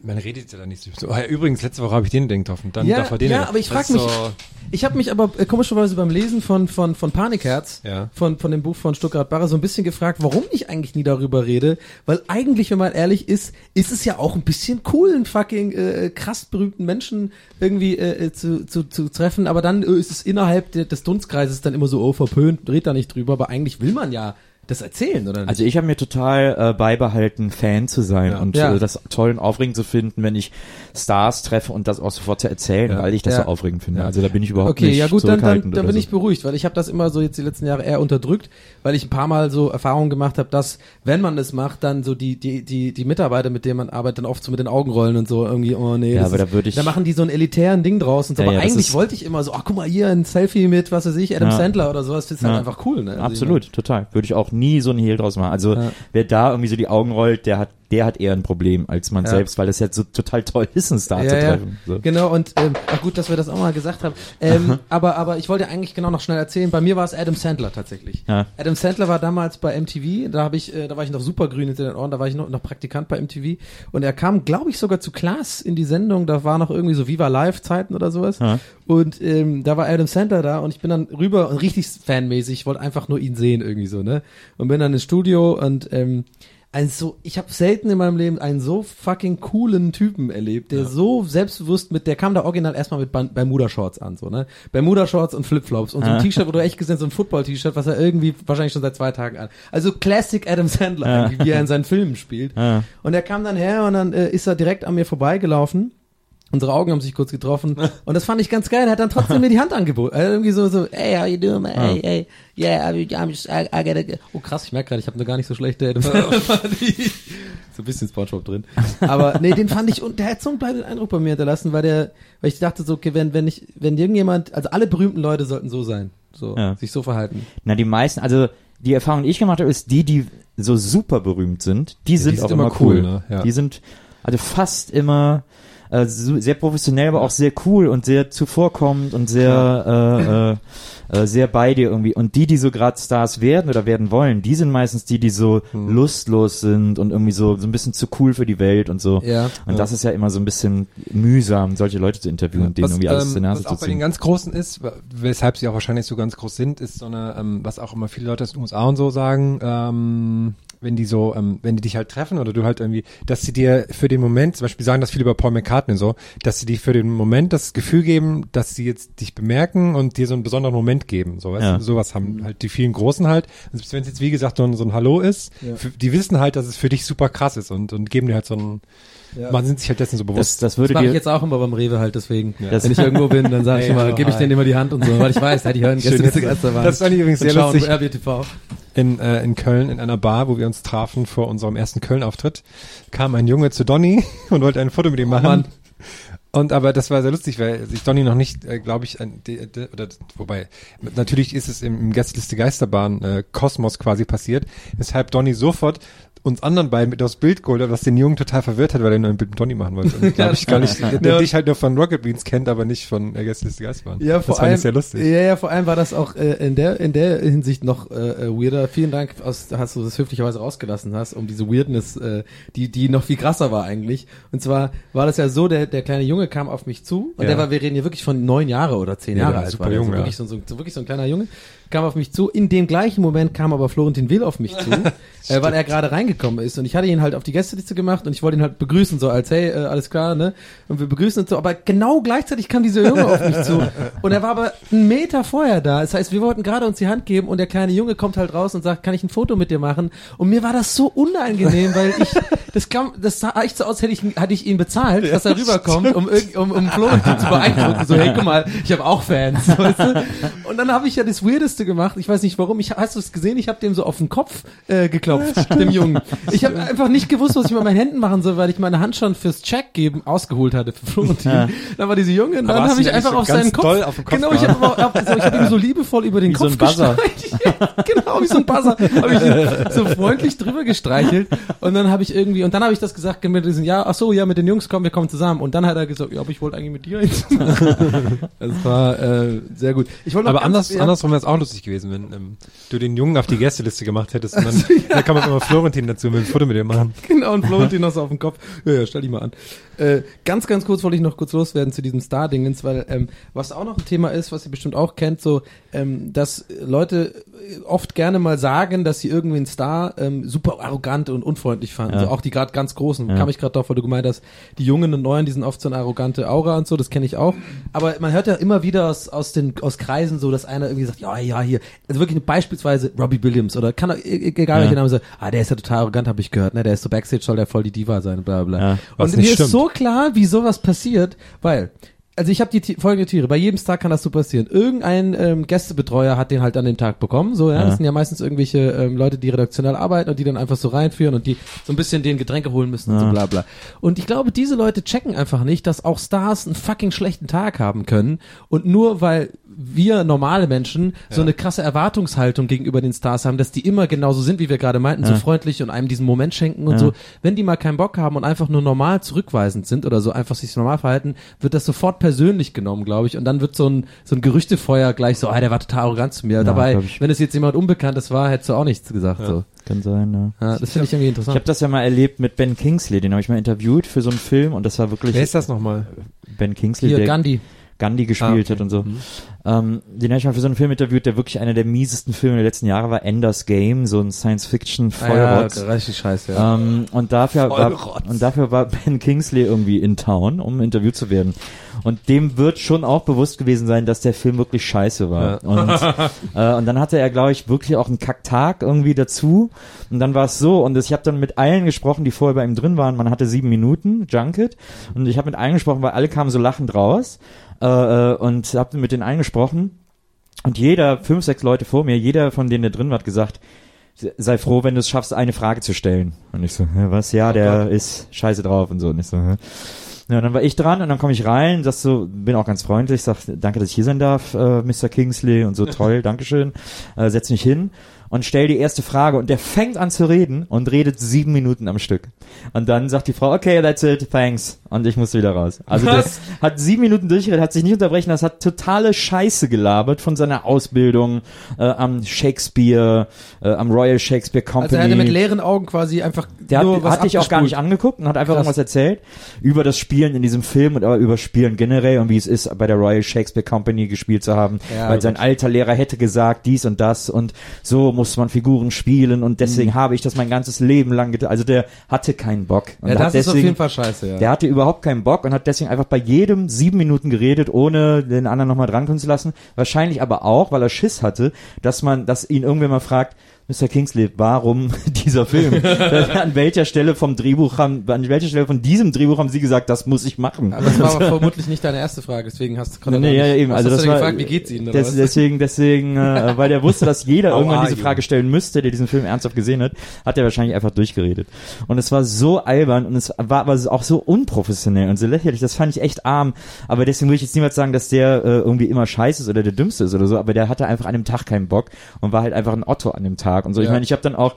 Speaker 5: man redet ja da nicht so. Oh, ja, übrigens, letzte Woche habe ich den Ding getroffen. Dann
Speaker 4: Ja,
Speaker 5: darf er den
Speaker 4: ja, aber ich
Speaker 5: Das
Speaker 4: frag
Speaker 5: ist
Speaker 4: mich-
Speaker 5: So,
Speaker 4: Ich habe mich aber äh, komischerweise beim Lesen von von von Panikherz,
Speaker 5: Ja.
Speaker 4: von von dem Buch von Stuttgart Barre so ein bisschen gefragt, warum ich eigentlich nie darüber rede, weil eigentlich, wenn man ehrlich ist, ist es ja auch ein bisschen cool, einen fucking äh, krass berühmten Menschen irgendwie äh, äh, zu, zu zu treffen, aber dann äh, ist es innerhalb de, des Dunstkreises dann immer so oh verpönt, redet da nicht drüber, aber eigentlich will man ja das erzählen, oder nicht?
Speaker 3: Also ich habe mir total äh, beibehalten, Fan zu sein
Speaker 5: Ja.
Speaker 3: und
Speaker 4: Ja.
Speaker 3: äh, das toll und aufregend zu finden, wenn ich Stars treffe und das auch sofort zu erzählen, weil ich das so aufregend finde. Also da bin ich überhaupt
Speaker 4: Okay,
Speaker 3: nicht
Speaker 4: ja gut, dann, dann, dann bin
Speaker 3: so.
Speaker 4: ich beruhigt, weil ich habe das immer so jetzt die letzten Jahre eher unterdrückt, weil ich ein paar Mal so Erfahrungen gemacht habe, dass wenn man das macht, dann so die die die die Mitarbeiter, mit denen man arbeitet, dann oft so mit den Augen rollen und so irgendwie, oh nee,
Speaker 3: Ja, aber
Speaker 4: ist,
Speaker 3: da würde ich-
Speaker 4: da machen die so ein elitären Ding draus und so, aber eigentlich wollte ich immer so, ach guck mal hier ein Selfie mit, was weiß ich, Adam. Sandler oder sowas, das ist halt einfach cool, ne? Also
Speaker 3: Absolut, total. Würde ich auch nie so ein Hehl draus machen. Also
Speaker 4: Ja.
Speaker 3: wer da irgendwie so die Augen rollt, der hat, der hat eher ein Problem als man
Speaker 4: Ja.
Speaker 3: selbst, weil das ja so total toll ist, einen Star
Speaker 4: ja,
Speaker 3: zu treffen. So.
Speaker 4: Genau, und ähm, ach gut, dass wir das auch mal gesagt haben. Ähm, aber, aber ich wollte eigentlich genau noch schnell erzählen, bei mir war es Adam Sandler tatsächlich. Adam Sandler war damals bei MTV, da habe ich, äh, da war ich noch super grün hinter den Ohren, da war ich noch, noch Praktikant bei MTV und er kam, glaube ich, sogar zu Klaas in die Sendung, da war noch irgendwie so Viva Live Zeiten oder sowas. Und ähm, da war Adam Sandler da und ich bin dann rüber und richtig fanmäßig, ich wollte einfach nur ihn sehen irgendwie so, ne? Und bin dann ins Studio und ähm, ein so, ich habe selten in meinem Leben einen so fucking coolen Typen erlebt, der so selbstbewusst mit, der kam da original erstmal mit Ban- Bermuda-Shorts an, so, ne? Bermuda-Shorts und Flipflops und so ein
Speaker 3: Ja.
Speaker 4: T-Shirt, wo du echt gesehen, so ein Football-T-Shirt, was er irgendwie wahrscheinlich schon seit zwei Tagen an. Also Classic Adam Sandler,
Speaker 3: Ja.
Speaker 4: irgendwie, wie er in seinen Filmen spielt.
Speaker 3: Ja.
Speaker 4: Und er kam dann her und dann äh, ist er direkt an mir vorbeigelaufen. Unsere Augen haben sich kurz getroffen [laughs] und das fand ich ganz geil. Er hat dann trotzdem mir die Hand angeboten. Also irgendwie so, so, hey, how you doing, man? Hey, hey, yeah, I'm, I'm just, I, I gotta, oh krass, ich merke gerade, ich habe eine gar nicht so schlechte [laughs] so ein bisschen Spongebob drin. Aber nee, den fand ich, und der hat so einen bleibenden Eindruck bei mir hinterlassen, weil der, weil ich dachte so, okay, wenn, wenn ich, wenn irgendjemand, also alle berühmten Leute sollten so sein. So,
Speaker 3: Ja.
Speaker 4: sich so verhalten.
Speaker 3: Na, die meisten, also die Erfahrung, die ich gemacht habe, ist die, die so super berühmt sind, die sind
Speaker 5: sind
Speaker 3: auch
Speaker 5: immer
Speaker 3: immer
Speaker 5: cool,
Speaker 3: cool.
Speaker 5: ne? Ja.
Speaker 3: Die sind also fast immer äh, sehr professionell, aber auch sehr cool und sehr zuvorkommend und sehr äh, äh, äh, sehr bei dir irgendwie. Und die, die so gerade Stars werden oder werden wollen, die sind meistens die, die so
Speaker 5: Hm.
Speaker 3: lustlos sind und irgendwie so so ein bisschen zu cool für die Welt und so.
Speaker 4: Ja.
Speaker 3: Und das ist ja immer so ein bisschen mühsam, solche Leute zu interviewen und denen irgendwie alles
Speaker 5: ähm,
Speaker 3: zur Nase
Speaker 5: was
Speaker 3: zu
Speaker 5: auch bei den
Speaker 3: ziehen.
Speaker 5: ganz Großen ist, weshalb sie auch wahrscheinlich so ganz groß sind, ist so eine, ähm, was auch immer viele Leute aus den USA und so sagen, ähm, wenn die so, ähm, wenn die dich halt treffen oder du halt irgendwie, dass sie dir für den Moment, zum Beispiel sagen das viele über Paul McCartney so, dass sie dir für den Moment das Gefühl geben, dass sie jetzt dich bemerken und dir so einen besonderen Moment geben. So, weißt
Speaker 3: Ja.
Speaker 5: du? sowas haben halt die vielen Großen halt. Und selbst wenn es jetzt wie gesagt so ein, so ein Hallo ist, für, die wissen halt, dass es für dich super krass ist und, und geben dir halt so ein, man sind sich halt dessen so
Speaker 3: Das,
Speaker 5: bewusst.
Speaker 3: das
Speaker 4: Das
Speaker 3: würde
Speaker 4: mache ich
Speaker 3: dir
Speaker 4: jetzt auch immer beim Rewe halt, deswegen.
Speaker 3: Das-
Speaker 4: Wenn ich irgendwo bin, dann sage ich [laughs]
Speaker 5: Hey,
Speaker 4: immer, gebe ich denen immer die Hand und so, weil ich weiß, ja, die hören
Speaker 5: Schön,
Speaker 4: Gäste,
Speaker 5: das-
Speaker 4: waren.
Speaker 5: das fand ich übrigens sehr lustig.
Speaker 4: RBTV.
Speaker 5: in, äh, in Köln in einer Bar, wo wir uns trafen vor unserem ersten Köln-Auftritt, kam ein Junge zu Donny [laughs] und wollte ein Foto mit ihm machen.
Speaker 4: Mann.
Speaker 5: Und aber das war sehr lustig, weil sich Donny noch nicht, äh, glaube ich, ein, de, de, oder wobei natürlich ist es im, im Gästeliste Geisterbahn äh, Kosmos quasi passiert, weshalb Donny sofort uns anderen beiden mit aufs Bild geholt hat, was den Jungen total verwirrt hat, weil er nur ein Bild mit Donny machen wollte. Und glaube ich [laughs] gar nicht, der, der
Speaker 4: Ja.
Speaker 5: dich halt nur von Rocket Beans kennt, aber nicht von äh, Gästeliste Geisterbahn.
Speaker 4: Ja, vor
Speaker 5: das fand
Speaker 4: allem,
Speaker 5: ich sehr lustig.
Speaker 4: Ja, ja, vor allem war das auch äh, in der in der Hinsicht noch äh, äh, weirder. Vielen Dank, aus, hast du das höflicherweise rausgelassen hast, um diese Weirdness, äh, die die noch viel krasser war eigentlich. Und zwar war das ja so, der der kleine Junge kam auf mich zu und
Speaker 5: Ja.
Speaker 4: der war, wir reden hier wirklich von neun Jahre oder zehn
Speaker 5: Ja,
Speaker 4: Jahre alt,
Speaker 5: super
Speaker 4: war
Speaker 5: jung,
Speaker 4: so,
Speaker 5: ja.
Speaker 4: wirklich so, so wirklich so ein kleiner Junge kam auf mich zu. In dem gleichen Moment kam aber Florentin Will auf mich zu, [laughs] äh, weil er gerade reingekommen ist. Und ich hatte ihn halt auf die Gästeliste gemacht und ich wollte ihn halt begrüßen, so als, hey, äh, alles klar, ne? Und wir begrüßen uns so, aber genau gleichzeitig kam dieser Junge auf mich zu. [laughs] Und er war aber einen Meter vorher da. Das heißt, wir wollten gerade uns die Hand geben und der kleine Junge kommt halt raus und sagt, kann ich ein Foto mit dir machen? Und mir war das so unangenehm, weil ich, [laughs] das kam, das sah echt so aus, hätte ich, hatte ich ihn bezahlt, dass er rüberkommt, um, um, um Florentin zu beeindrucken. So, hey, guck mal, ich habe auch Fans, weißt du? Und dann habe ich ja das Weirdeste gemacht. Ich weiß nicht warum. Ich, hast du es gesehen? Ich habe dem so auf den Kopf äh, geklopft, dem Jungen. Ich habe einfach nicht gewusst, was ich mit meinen Händen machen soll, weil ich meine Hand schon fürs Check geben ausgeholt hatte für Florentin.
Speaker 3: Ja.
Speaker 4: Dann war diese Junge, und dann habe ich einfach auf
Speaker 5: so
Speaker 4: seinen Kopf.
Speaker 5: auf Kopf
Speaker 4: genau, ich habe hab, so, ich hab ihm so liebevoll über den
Speaker 3: Wie so
Speaker 4: Kopf
Speaker 3: Buzzer.
Speaker 4: gestreichelt. [laughs] genau, wie so ein Buzzer. Habe ich ihn so freundlich drüber gestreichelt. Und dann habe ich irgendwie, und dann habe ich das gesagt mit diesem, ja, ach so, ja, mit den Jungs kommen, wir kommen zusammen. Und dann hat er gesagt, ja, aber ich wollte eigentlich mit dir eins. [laughs] Das war äh, sehr gut. Ich wollte
Speaker 5: Aber anders,
Speaker 4: ja,
Speaker 5: andersrum wäre es auch lustig gewesen, wenn ähm, du den Jungen auf die [laughs] Gästeliste gemacht hättest und dann, dann kann man immer Florentin dazu mit ein Foto mit dir machen. [laughs]
Speaker 4: Genau, und Florentin noch so auf den Kopf. Ja, ja, stell dich mal an. Äh, ganz, ganz kurz wollte ich noch kurz loswerden zu diesem Star-Dingens, weil ähm, was auch noch ein Thema ist, was ihr bestimmt auch kennt, so, ähm, dass Leute oft gerne mal sagen, dass sie irgendwie einen Star ähm, super arrogant und unfreundlich fanden.
Speaker 3: Ja.
Speaker 4: So, auch die gerade ganz Großen.
Speaker 3: Ja.
Speaker 4: Kam ich gerade drauf, weil du gemeint hast, die Jungen und Neuen, die sind oft so eine arrogante Aura und so, das kenne ich auch. Aber man hört ja immer wieder aus, aus den aus Kreisen so, dass einer irgendwie sagt, ja, ja, hier, also wirklich beispielsweise Robbie Williams oder kann e- e- egal
Speaker 3: Ja.
Speaker 4: welcher Name sagt, ah, der ist ja total arrogant, habe ich gehört, ne? Der ist so Backstage, soll der voll die Diva sein, bla bla.
Speaker 3: Ja,
Speaker 4: und mir
Speaker 5: stimmt.
Speaker 4: ist so klar, wie sowas passiert, weil also ich habe die folgende Tiere. Bei jedem Star kann das so passieren. Irgendein ähm, Gästebetreuer hat den halt an dem Tag bekommen. So, ja.
Speaker 3: Ja.
Speaker 4: Das sind ja meistens irgendwelche ähm, Leute, die redaktionell arbeiten und die dann einfach so reinführen und die so ein bisschen den Getränke holen müssen und so
Speaker 3: Ja.
Speaker 4: bla bla. Und ich glaube, diese Leute checken einfach nicht, dass auch Stars einen fucking schlechten Tag haben können. Und nur weil wir normale Menschen so eine krasse Erwartungshaltung gegenüber den Stars haben, dass die immer genauso sind, wie wir gerade meinten, so
Speaker 3: Ja.
Speaker 4: freundlich und einem diesen Moment schenken und
Speaker 3: Ja.
Speaker 4: so. Wenn die mal keinen Bock haben und einfach nur normal zurückweisend sind oder so einfach sich normal verhalten, wird das sofort persönlich genommen, glaube ich. Und dann wird so ein, so ein Gerüchtefeuer gleich so, ah, der war total arrogant zu mir. Dabei,
Speaker 3: glaub ich.
Speaker 4: wenn es jetzt jemand Unbekanntes war, hättest du auch nichts gesagt. So.
Speaker 3: Kann sein, ja.
Speaker 4: Ja, das finde ich irgendwie
Speaker 3: Ich
Speaker 4: interessant.
Speaker 3: habe das ja mal erlebt mit Ben Kingsley, den habe ich mal interviewt für so einen Film und das war wirklich
Speaker 5: Wer ist das nochmal?
Speaker 3: Ben Kingsley,
Speaker 4: Hier,
Speaker 3: der
Speaker 4: Gandhi.
Speaker 3: Gandhi gespielt
Speaker 5: Ah, okay.
Speaker 3: hat und so. Ähm, den habe ich mal für so einen Film interviewt, der wirklich einer der miesesten Filme der letzten Jahre war, Enders Game, so ein Science-Fiction-Vollrotz.
Speaker 4: Ah, ja, richtig scheiße, ja.
Speaker 3: Ähm, und dafür war und dafür war Ben Kingsley irgendwie in Town, um interviewt zu werden. Und dem wird schon auch bewusst gewesen sein, dass der Film wirklich scheiße war. Und, [laughs] äh, und dann hatte er, glaube ich, wirklich auch einen Kacktag irgendwie dazu. Und dann war es so, und ich habe dann mit allen gesprochen, die vorher bei ihm drin waren. Man hatte sieben Minuten, Junket. Und ich habe mit allen gesprochen, weil alle kamen so lachend raus. Äh, äh, und habe mit denen allen gesprochen. Und jeder, fünf, sechs Leute vor mir, jeder von denen, der drin war, hat gesagt, sei froh, wenn du es schaffst, eine Frage zu stellen. Und ich so, was? Ja, der ist scheiße drauf und so. Und ich so, hä? Ja, dann war ich dran und dann komme ich rein, das so, bin auch ganz freundlich, sag, danke, dass ich hier sein darf, äh, Mr. Kingsley und so [laughs] toll, Dankeschön, äh, setz mich hin und stell die erste Frage und der fängt an zu reden und redet sieben Minuten am Stück. Und dann sagt die Frau, okay, that's it, thanks. Und ich musste wieder raus. Also das [laughs] hat sieben Minuten durchgeredet, hat sich nicht unterbrechen, das hat totale Scheiße gelabert von seiner Ausbildung äh, am Shakespeare, äh, am Royal Shakespeare Company.
Speaker 4: Also er hatte mit leeren Augen quasi einfach
Speaker 3: Der
Speaker 4: nur
Speaker 3: hat,
Speaker 4: was
Speaker 3: hat dich auch gar nicht angeguckt und hat einfach
Speaker 4: Krass.
Speaker 3: irgendwas erzählt über das Spielen in diesem Film und aber über Spielen generell und wie es ist, bei der Royal Shakespeare Company gespielt zu haben,
Speaker 4: Ja,
Speaker 3: weil sein alter Lehrer hätte gesagt, dies und das und so muss man Figuren spielen und deswegen
Speaker 4: Mhm.
Speaker 3: habe ich das mein ganzes Leben lang getan. Also der hatte keinen Bock. Und
Speaker 4: Ja, das ist auf
Speaker 3: deswegen,
Speaker 4: jeden Fall scheiße, ja.
Speaker 3: Der hatte überhaupt keinen Bock und hat deswegen einfach bei jedem sieben Minuten geredet, ohne den anderen nochmal drankommen zu lassen. Wahrscheinlich aber auch, weil er Schiss hatte, dass man, dass ihn irgendwer mal fragt, Mr. Kingsley, warum [laughs] dieser Film? an welcher Stelle vom Drehbuch haben, an welcher Stelle von diesem Drehbuch haben Sie gesagt, das muss ich machen?
Speaker 4: Aber das war aber vermutlich nicht deine erste Frage, deswegen hast du
Speaker 3: Nee, nee, ja, eben.
Speaker 4: Hast
Speaker 3: Also
Speaker 4: du
Speaker 3: das war,
Speaker 4: gefragt, wie geht's Ihnen
Speaker 3: des, deswegen, deswegen, äh, [laughs] weil der wusste, dass jeder irgendwann diese? Frage stellen müsste, der diesen Film ernsthaft gesehen hat, hat er wahrscheinlich einfach durchgeredet. Und es war so albern und es war aber auch so unprofessionell und so lächerlich. Das fand ich echt arm. Aber deswegen will ich jetzt niemals sagen, dass der äh, irgendwie immer scheiße ist oder der dümmste ist oder so. Aber der hatte einfach an dem Tag keinen Bock und war halt einfach ein Otto an dem Tag und so. Ich
Speaker 4: Ja.
Speaker 3: meine, ich habe dann auch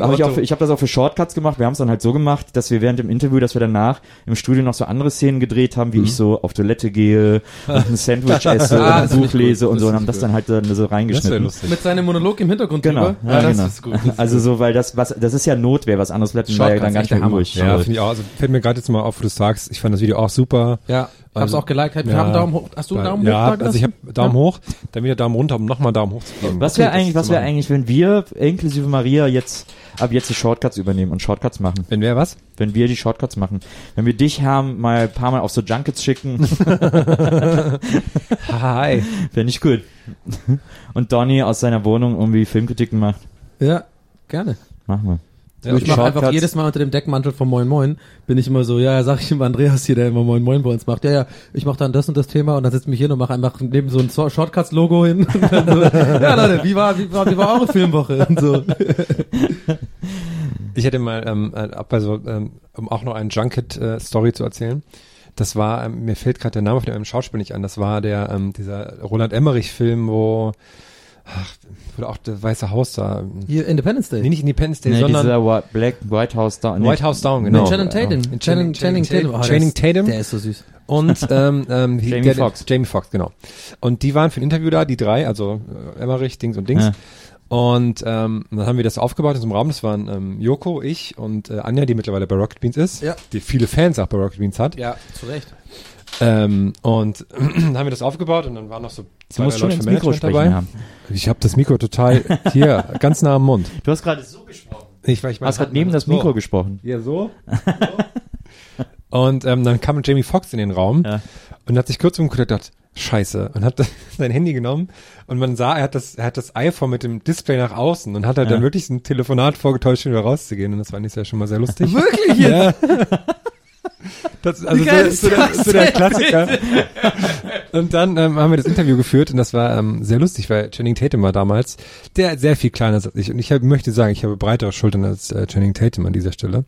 Speaker 3: habe ich auch, ich habe das auch für Shortcuts gemacht. Wir haben es dann halt so gemacht, dass wir während dem Interview, dass wir danach im Studio noch so andere Szenen gedreht haben, wie
Speaker 4: Mhm.
Speaker 3: ich so auf Toilette gehe und [laughs] ein Sandwich esse
Speaker 4: Ah,
Speaker 3: und ein
Speaker 4: das
Speaker 3: Buch lese und
Speaker 4: Das
Speaker 3: so und haben das dann halt dann so
Speaker 5: Das
Speaker 3: reingeschnitten.
Speaker 5: lustig.
Speaker 4: Mit seinem Monolog im Hintergrund
Speaker 3: Genau,
Speaker 4: drüber?
Speaker 3: ja,
Speaker 4: das
Speaker 3: genau.
Speaker 4: ist gut. Das [laughs]
Speaker 3: Also so, weil das was das ist ja Notwehr, was anderes bleibt dann, ja dann gar nicht mehr übrig.
Speaker 5: Ja, finde ich auch. Also fällt mir gerade jetzt mal auf, wo du sagst, ich fand das Video auch super.
Speaker 4: Ja. Ich hab's auch geliked. Wir
Speaker 5: Ja.
Speaker 4: haben Daumen hoch. Hast du
Speaker 5: Weil-
Speaker 4: Daumen hoch
Speaker 5: ja,
Speaker 4: da
Speaker 5: also ich habe Daumen hoch, dann wieder Daumen runter, um nochmal Daumen hoch zu geben.
Speaker 3: Was wäre eigentlich, was wäre eigentlich, wenn wir inklusive Maria jetzt ab jetzt die Shortcuts übernehmen und Shortcuts machen?
Speaker 5: Wenn wer was?
Speaker 3: Wenn wir die Shortcuts machen. Wenn wir dich haben, mal ein paar Mal auf so Junkets schicken, [laughs]
Speaker 5: Hi.
Speaker 3: fände ich gut. Und Donny aus seiner Wohnung irgendwie Filmkritiken macht.
Speaker 4: Ja, gerne.
Speaker 3: Machen wir.
Speaker 5: Ja,
Speaker 4: ich mache einfach jedes Mal unter dem Deckmantel von Moin Moin, bin ich immer so, ja, sag ich immer Andreas hier, der immer Moin Moin bei uns macht. Ja, ja, ich mache dann das und das Thema und dann setze ich mich hin und mache einfach neben so ein Shortcuts-Logo hin. [laughs] So, ja, Leute, wie war, wie war, wie war eure Filmwoche? Und so. [laughs]
Speaker 5: Ich hätte mal, ähm, äh, ab bei so, ähm, um auch noch eine Junket-Story zu erzählen. Das war, ähm, mir fällt gerade der Name von dem Schauspieler nicht an, das war der, ähm, dieser Roland Emmerich-Film, wo, ach, wo auch das Weiße Haus da, ähm,
Speaker 4: Hier, Independence Day.
Speaker 5: nee, nicht Independence Day,
Speaker 3: Nee,
Speaker 5: sondern
Speaker 3: dieser Whi- Black White House. Nee.
Speaker 5: White House Down,
Speaker 4: Mit
Speaker 5: genau.
Speaker 4: Channing Tatum.
Speaker 5: Mit
Speaker 4: Channing, Channing Tatum. Oh, der
Speaker 5: Channing
Speaker 4: ist-
Speaker 5: Tatum.
Speaker 4: Der ist so süß.
Speaker 5: und [laughs] ähm, ähm,
Speaker 3: Jamie
Speaker 5: der,
Speaker 3: Foxx.
Speaker 5: Jamie Foxx, genau. Und die waren für ein Interview da, die drei, also äh, Emmerich, Dings und Dings.
Speaker 3: Ja.
Speaker 5: Und ähm, dann haben wir das aufgebaut in so einem Raum. Das waren ähm, Joko, ich und äh, Anja, die mittlerweile bei Rocket Beans ist,
Speaker 4: Ja.
Speaker 5: die viele Fans auch bei Rocket Beans hat.
Speaker 4: Ja, zu Recht.
Speaker 5: Ähm, und [clears throat] dann haben wir das aufgebaut und dann waren noch so
Speaker 3: Du
Speaker 5: zwei,
Speaker 3: musst
Speaker 5: drei
Speaker 3: schon
Speaker 5: Leute
Speaker 3: ins
Speaker 5: vom
Speaker 3: Mikro
Speaker 5: dabei.
Speaker 3: haben.
Speaker 5: Ich habe das Mikro total [laughs] hier, ganz nah am Mund.
Speaker 3: Du hast gerade so gesprochen.
Speaker 5: Ich, ich
Speaker 3: Du hast gerade neben das Mikro gesprochen.
Speaker 5: Ja, so. [laughs] und ähm, dann kam Jamie Foxx in den Raum
Speaker 3: Ja.
Speaker 5: und hat sich kurz umgeguckt und gedacht, scheiße. Und hat [laughs] sein Handy genommen und man sah, er hat das, er hat das iPhone mit dem Display nach außen und hat halt
Speaker 3: Ja.
Speaker 5: dann wirklich ein Telefonat vorgetäuscht, um wieder rauszugehen. Und das war nicht ja schon mal sehr lustig.
Speaker 4: Wirklich
Speaker 5: Ja. Das, also so,
Speaker 4: ist
Speaker 5: so, der, so der Klassiker. [laughs] Und dann ähm, haben wir das Interview geführt und das war ähm, sehr lustig, weil Channing Tatum war damals, der sehr viel kleiner ist als ich. Und ich hab, möchte sagen, ich habe breitere Schultern als äh, Channing Tatum an dieser Stelle.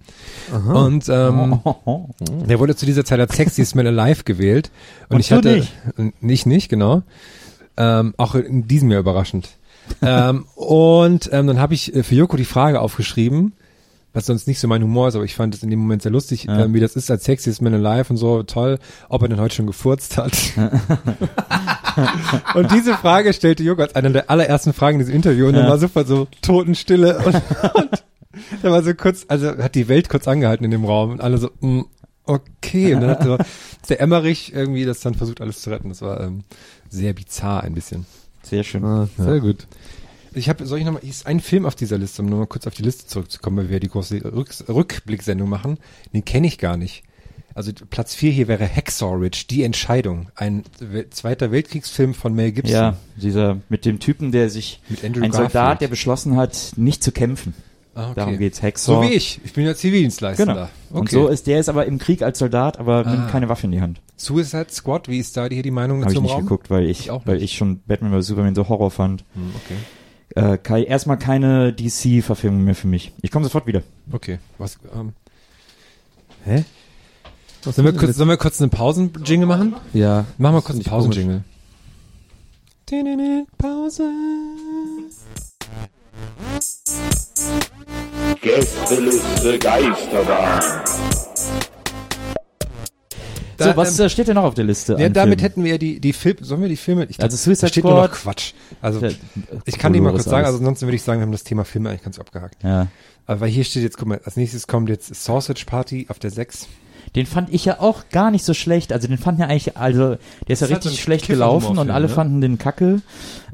Speaker 5: Und ähm, [laughs] der wurde zu dieser Zeit als Sexiest Man Alive gewählt. Und,
Speaker 3: Und
Speaker 5: ich hatte
Speaker 3: nicht?
Speaker 5: nicht, nicht, genau. Ähm, auch in diesem Jahr überraschend. [laughs] ähm, und ähm, dann habe ich äh, für Joko die Frage aufgeschrieben, was sonst nicht so mein Humor ist, aber ich fand es in dem Moment sehr lustig,
Speaker 3: Ja.
Speaker 5: ähm, wie das ist als Sexiest Man Alive und so, toll, ob er denn heute schon gefurzt hat. [laughs] und diese Frage stellte Joko als eine der allerersten Fragen in diesem Interview und dann
Speaker 3: Ja.
Speaker 5: war super so Totenstille und, und da war so kurz, also hat die Welt kurz angehalten in dem Raum und alle so, mm, okay. Und dann hat so der Emmerich irgendwie das dann versucht alles zu retten. Das war ähm, sehr bizarr ein bisschen.
Speaker 3: Sehr schön.
Speaker 4: Ah, sehr gut.
Speaker 5: Ich habe, soll ich nochmal, ist ein Film auf dieser Liste, um nochmal kurz auf die Liste zurückzukommen, weil wir die große Rück, Rückblicksendung machen. Den kenne ich gar nicht. Also Platz vier hier wäre Hacksaw Ridge, Die Entscheidung. Ein We Zweiter Weltkriegsfilm von Mel Gibson.
Speaker 3: Ja, dieser mit dem Typen, der sich ein Soldat,
Speaker 5: Garfield.
Speaker 3: der beschlossen hat, nicht zu kämpfen.
Speaker 5: Ah, okay.
Speaker 3: Darum geht's. Hacksaw.
Speaker 5: So wie ich. Ich bin ja Zivildienstleister.
Speaker 3: Genau.
Speaker 5: Okay.
Speaker 3: Und so ist der ist aber im Krieg als Soldat, aber
Speaker 5: Ah.
Speaker 3: nimmt keine Waffe in die Hand.
Speaker 5: Suicide Squad, wie ist da hier die Meinung
Speaker 3: Habe
Speaker 5: dazu
Speaker 3: ich nicht
Speaker 5: Raum?
Speaker 3: geguckt, weil ich,
Speaker 5: Ich
Speaker 3: weil ich schon Batman vs Superman so Horror fand.
Speaker 5: Hm, okay.
Speaker 3: Äh, Kai, erstmal keine DC-Verfilmung mehr für mich. Ich komme sofort wieder.
Speaker 5: Okay. Was, ähm,
Speaker 4: Hä?
Speaker 5: sollen, wir kurz, sollen wir kurz einen Pausen-Jingle machen?
Speaker 4: Ja.
Speaker 5: Machen wir kurz einen Pausen-Jingle. Pause.
Speaker 2: Gästeliste Geisterbahn.
Speaker 5: Da,
Speaker 3: so, was
Speaker 5: ähm,
Speaker 3: äh, steht denn noch auf der Liste?
Speaker 5: Ja, damit
Speaker 3: Filmen?
Speaker 5: hätten wir die, die Filme, sollen wir die Filme? Ich
Speaker 3: Also Suicide
Speaker 5: da steht nur noch
Speaker 3: Squad.
Speaker 5: Quatsch. Also,
Speaker 3: Ja,
Speaker 5: ich kann die mal kurz sagen,
Speaker 3: alles.
Speaker 5: also ansonsten würde ich sagen, wir haben das Thema Filme eigentlich ganz abgehakt.
Speaker 3: Ja.
Speaker 5: Aber weil hier steht jetzt, guck mal, als nächstes kommt jetzt Sausage Party auf der 6.
Speaker 3: Den fand ich ja auch gar nicht so schlecht. Also den fanden ja eigentlich, also der ist ja
Speaker 5: Das so
Speaker 3: richtig schlecht gelaufen und alle
Speaker 5: ne?
Speaker 3: fanden den kacke.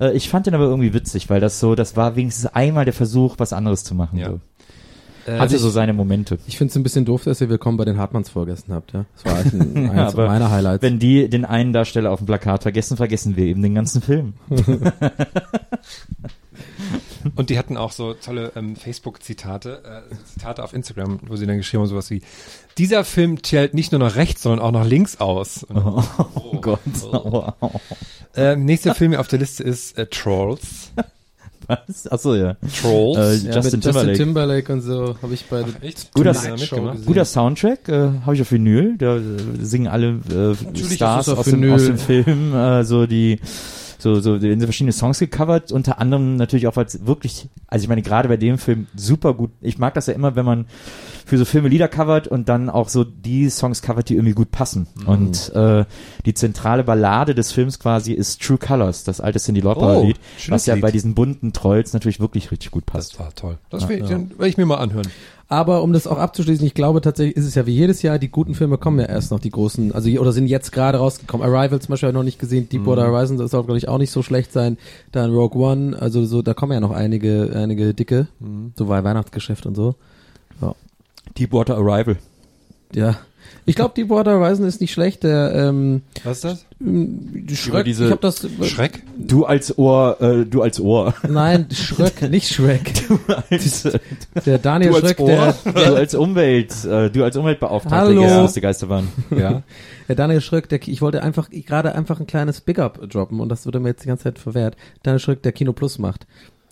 Speaker 3: Äh, ich fand den aber irgendwie witzig, weil das so, das war wenigstens einmal der Versuch, was anderes zu machen.
Speaker 5: Ja.
Speaker 3: So.
Speaker 5: Äh,
Speaker 3: Hatte
Speaker 4: ich-
Speaker 3: so seine Momente.
Speaker 4: Ich finde es ein bisschen doof, dass ihr Willkommen bei den Hartmanns vorgegessen habt, ja. Das war eigentlich ein, [laughs] eines meiner Highlights.
Speaker 3: Wenn die den einen Darsteller auf dem Plakat vergessen, vergessen wir eben den ganzen Film. [laughs]
Speaker 5: Und die hatten auch so tolle ähm, Facebook-Zitate, äh, Zitate auf Instagram, wo sie dann geschrieben haben, sowas wie, dieser Film zählt nicht nur nach rechts, sondern auch nach links aus. Und, [laughs]
Speaker 3: Oh, Gott.
Speaker 5: äh, nächster Film auf der Liste ist äh, Trolls.
Speaker 3: Was? Achso, ja.
Speaker 5: Trolls.
Speaker 3: Äh,
Speaker 4: ja,
Speaker 3: Justin Timberlake.
Speaker 4: Justin Timberlake und so habe ich bei
Speaker 5: echt?
Speaker 3: Guter, guter Soundtrack, äh, habe ich auf Vinyl. Da äh, singen alle äh,
Speaker 4: Natürlich
Speaker 3: Stars aus dem,
Speaker 4: Vinyl.
Speaker 3: aus dem Film, äh, so die so so werden so verschiedene Songs gecovert, unter anderem natürlich auch als wirklich, also ich meine gerade bei dem Film super gut. Ich mag das ja immer, wenn man für so Filme Lieder covert und dann auch so die Songs covert, die irgendwie gut passen.
Speaker 5: Mhm.
Speaker 3: Und äh, die zentrale Ballade des Films quasi ist True Colors, das alte Cindy Lauper
Speaker 5: Oh,
Speaker 3: was ja
Speaker 5: Lied.
Speaker 3: bei diesen bunten Trolls natürlich wirklich richtig gut
Speaker 5: Das
Speaker 3: passt.
Speaker 5: war toll. Das will ich, dann werde ich mir mal anhören.
Speaker 4: Aber um das auch abzuschließen, ich glaube tatsächlich ist es ja wie jedes Jahr, die guten Filme kommen ja erst noch, die großen, also oder sind jetzt gerade rausgekommen. Arrival zum Beispiel habe ich noch nicht gesehen, Deepwater Horizon das soll glaube ich auch nicht so schlecht sein. Dann Rogue One, also so, da kommen ja noch einige, einige dicke, so bei Weihnachtsgeschäft und so. Ja.
Speaker 3: Deepwater Arrival.
Speaker 4: ja. Ich glaube, Deepwater Horizon ist nicht schlecht. Der ähm,
Speaker 5: Was ist das?
Speaker 4: Schreck,
Speaker 3: diese-
Speaker 4: ich habe das
Speaker 5: Schreck?
Speaker 3: Du als Ohr, äh, du als Ohr.
Speaker 4: Nein, Schröck, [laughs] nicht Shrek.
Speaker 3: Du als, äh, [laughs]
Speaker 4: Der Daniel
Speaker 3: du als
Speaker 4: Schröck, der,
Speaker 3: Ohr. Du als Umwelt, äh, du als Umweltbeauftragter
Speaker 4: Hallo.
Speaker 3: gestern aus der Geisterbahn. [laughs]
Speaker 5: Ja.
Speaker 4: der Daniel Schröck, der, ich wollte einfach gerade einfach ein kleines Big Up droppen und das wurde mir jetzt die ganze Zeit verwehrt. Daniel Schröck, der Kino Plus macht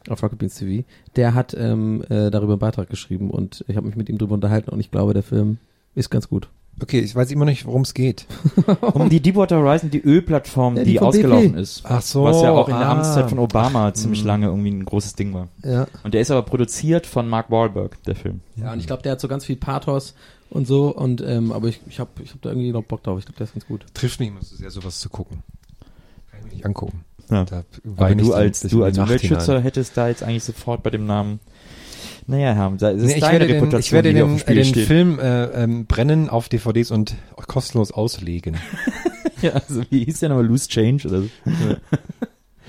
Speaker 4: auf Rocket Beans TV, der hat ähm, äh, darüber einen Beitrag geschrieben und ich habe mich mit ihm drüber unterhalten und ich glaube, der Film ist ganz gut.
Speaker 5: Okay, ich weiß immer noch nicht, worum es geht. [laughs]
Speaker 3: Um die Deepwater Horizon, die Ölplattform,
Speaker 4: Ja, die
Speaker 3: die, ausgelaufen
Speaker 4: BP.
Speaker 3: ist.
Speaker 5: Ach so,
Speaker 3: Was ja auch in der
Speaker 5: ah.
Speaker 3: Amtszeit von Obama ziemlich lange irgendwie ein großes Ding war.
Speaker 4: Ja.
Speaker 3: Und der ist aber produziert von Mark Wahlberg, der Film.
Speaker 4: Ja, und ich glaube, der hat so ganz viel Pathos und so und ähm, aber ich, ich habe ich hab da irgendwie noch Bock drauf. Ich glaube, der ist ganz gut.
Speaker 5: Trifft mich immer so sehr, sowas zu gucken. Kann ich mir nicht angucken.
Speaker 3: Ja.
Speaker 5: Da ich
Speaker 3: du als, du als Umweltschützer
Speaker 5: hinein.
Speaker 3: hättest da jetzt eigentlich sofort bei dem Namen, naja, Herr, das ist
Speaker 5: Nee, ich,
Speaker 3: deine
Speaker 5: werde den,
Speaker 3: Reputation,
Speaker 5: ich werde den, den. Film äh, ähm, brennen auf DVDs und kostenlos auslegen. [laughs]
Speaker 3: Ja, also wie hieß der nochmal? Loose Change oder so?